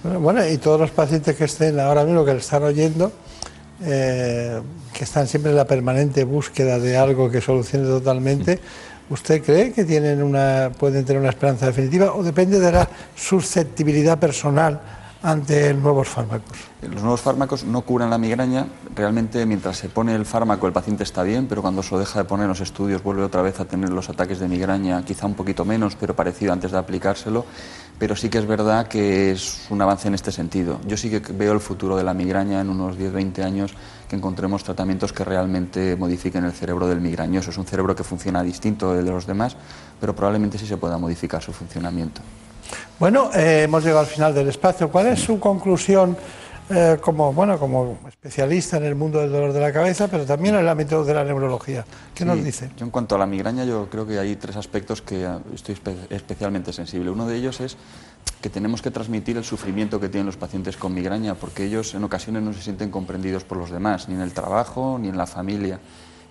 Bueno, y todos los pacientes que estén ahora mismo que le están oyendo, eh, que están siempre en la permanente búsqueda de algo que solucione totalmente, ¿usted cree que tienen una, pueden tener una esperanza definitiva o depende de la susceptibilidad personal ante nuevos fármacos? Los nuevos fármacos no curan la migraña. Realmente, mientras se pone el fármaco, el paciente está bien, pero cuando se lo deja de poner en los estudios, vuelve otra vez a tener los ataques de migraña, quizá un poquito menos, pero parecido antes de aplicárselo. Pero sí que es verdad que es un avance en este sentido. Yo sí que veo el futuro de la migraña en unos 10-20 años que encontremos tratamientos que realmente modifiquen el cerebro del migrañoso. Es un cerebro que funciona distinto del de los demás, pero probablemente sí se pueda modificar su funcionamiento. Bueno, eh, hemos llegado al final del espacio. ¿Cuál es su conclusión eh, como, bueno, como especialista en el mundo del dolor de la cabeza, pero también en el ámbito de la neurología? ¿Qué nos dice? Yo en cuanto a la migraña, yo creo que hay tres aspectos que estoy especialmente sensible. Uno de ellos es que tenemos que transmitir el sufrimiento que tienen los pacientes con migraña, porque ellos en ocasiones no se sienten comprendidos por los demás, ni en el trabajo, ni en la familia.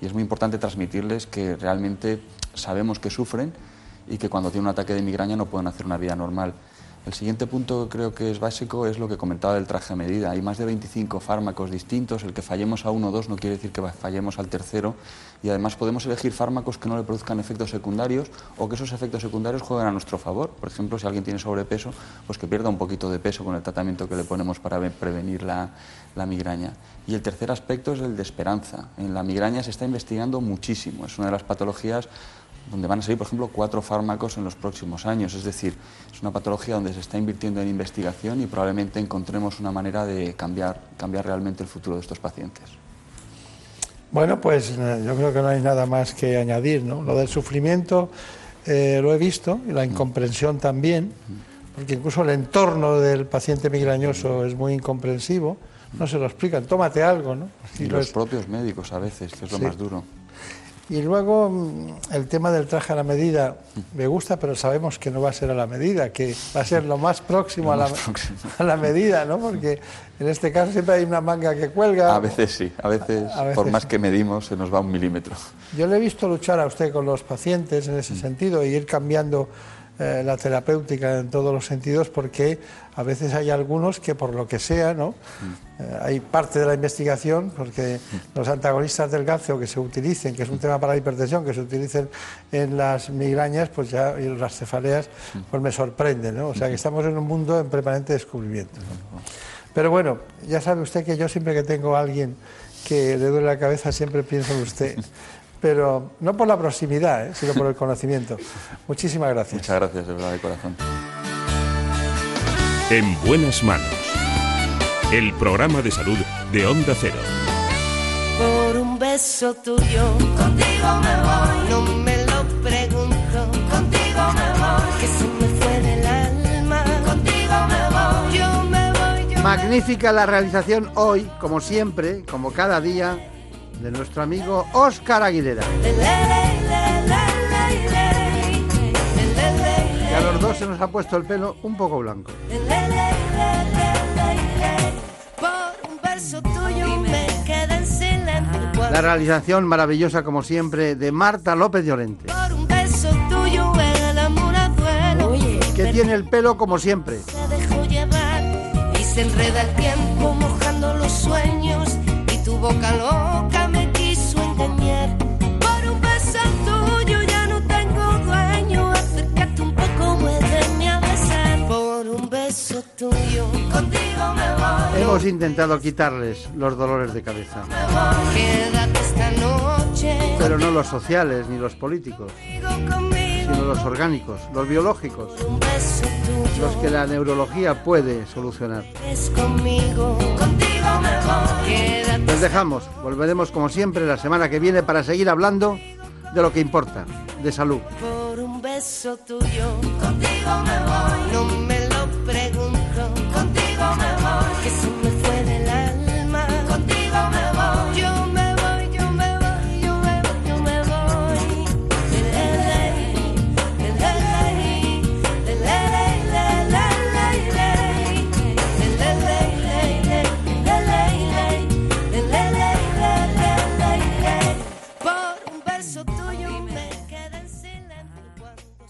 Y es muy importante transmitirles que realmente sabemos que sufren y que cuando tienen un ataque de migraña no pueden hacer una vida normal. El siguiente punto que creo que es básico es lo que comentaba del traje a medida. Hay más de 25 fármacos distintos, el que fallemos a uno o dos no quiere decir que fallemos al tercero y además podemos elegir fármacos que no le produzcan efectos secundarios o que esos efectos secundarios jueguen a nuestro favor. Por ejemplo, si alguien tiene sobrepeso, pues que pierda un poquito de peso con el tratamiento que le ponemos para prevenir la, la migraña. Y el tercer aspecto es el de esperanza. En la migraña se está investigando muchísimo, es una de las patologías donde van a salir, por ejemplo, cuatro fármacos en los próximos años. Es decir, es una patología donde se está invirtiendo en investigación y probablemente encontremos una manera de cambiar, cambiar realmente el futuro de estos pacientes. Bueno, pues eh, yo creo que no hay nada más que añadir, ¿no? Lo del sufrimiento eh, lo he visto y la incomprensión también, porque incluso el entorno del paciente migrañoso es muy incomprensivo, no se lo explican, tómate algo, ¿no? Y, los propios médicos a veces, que es lo más duro. Y luego mm, el tema del traje a la medida me gusta, pero sabemos que no va a ser a la medida, que va a ser lo más próximo, a, la, a, la, medida, ¿no? Porque en este caso siempre hay una manga que cuelga. A veces sí, a veces, por más que medimos se nos va un milímetro. Yo le he visto luchar a usted con los pacientes en ese sentido y ir cambiando eh, la terapéutica en todos los sentidos porque a veces hay algunos que por lo que sea, ¿no? Mm. Eh, hay parte de la investigación porque mm. los antagonistas del cáncer que se utilicen, que es un tema para la hipertensión, que se utilicen en las migrañas, pues ya y las cefaleas, mm. pues me sorprenden, ¿no? O sea que estamos en un mundo en permanente descubrimiento. Pero bueno, ya sabe usted que yo siempre que tengo a alguien que le duele la cabeza siempre pienso en usted. pero no por la proximidad, ¿eh? sino por el conocimiento. Muchísimas gracias. Muchas gracias, de verdad, de corazón. En buenas manos. El programa de salud de Onda Cero. Por un beso tuyo, contigo me voy. No me lo pregunto, contigo me voy. Que se me fue del alma, contigo me voy. Yo me voy. Yo Magnífica la realización hoy, como siempre, como cada día de nuestro amigo Óscar Aguilera. Y a los dos se nos ha puesto el pelo un poco blanco. La realización maravillosa, como siempre, de Marta López Llorente. Que tiene el pelo como siempre. y se enreda el tiempo mojando los sueños y tu boca loca hemos intentado quitarles los dolores de cabeza. Pero no los sociales ni los políticos, sino los orgánicos, los biológicos, los que la neurología puede solucionar. Les dejamos, volveremos como siempre la semana que viene para seguir hablando de lo que importa, de salud. Por un beso tuyo, contigo me voy.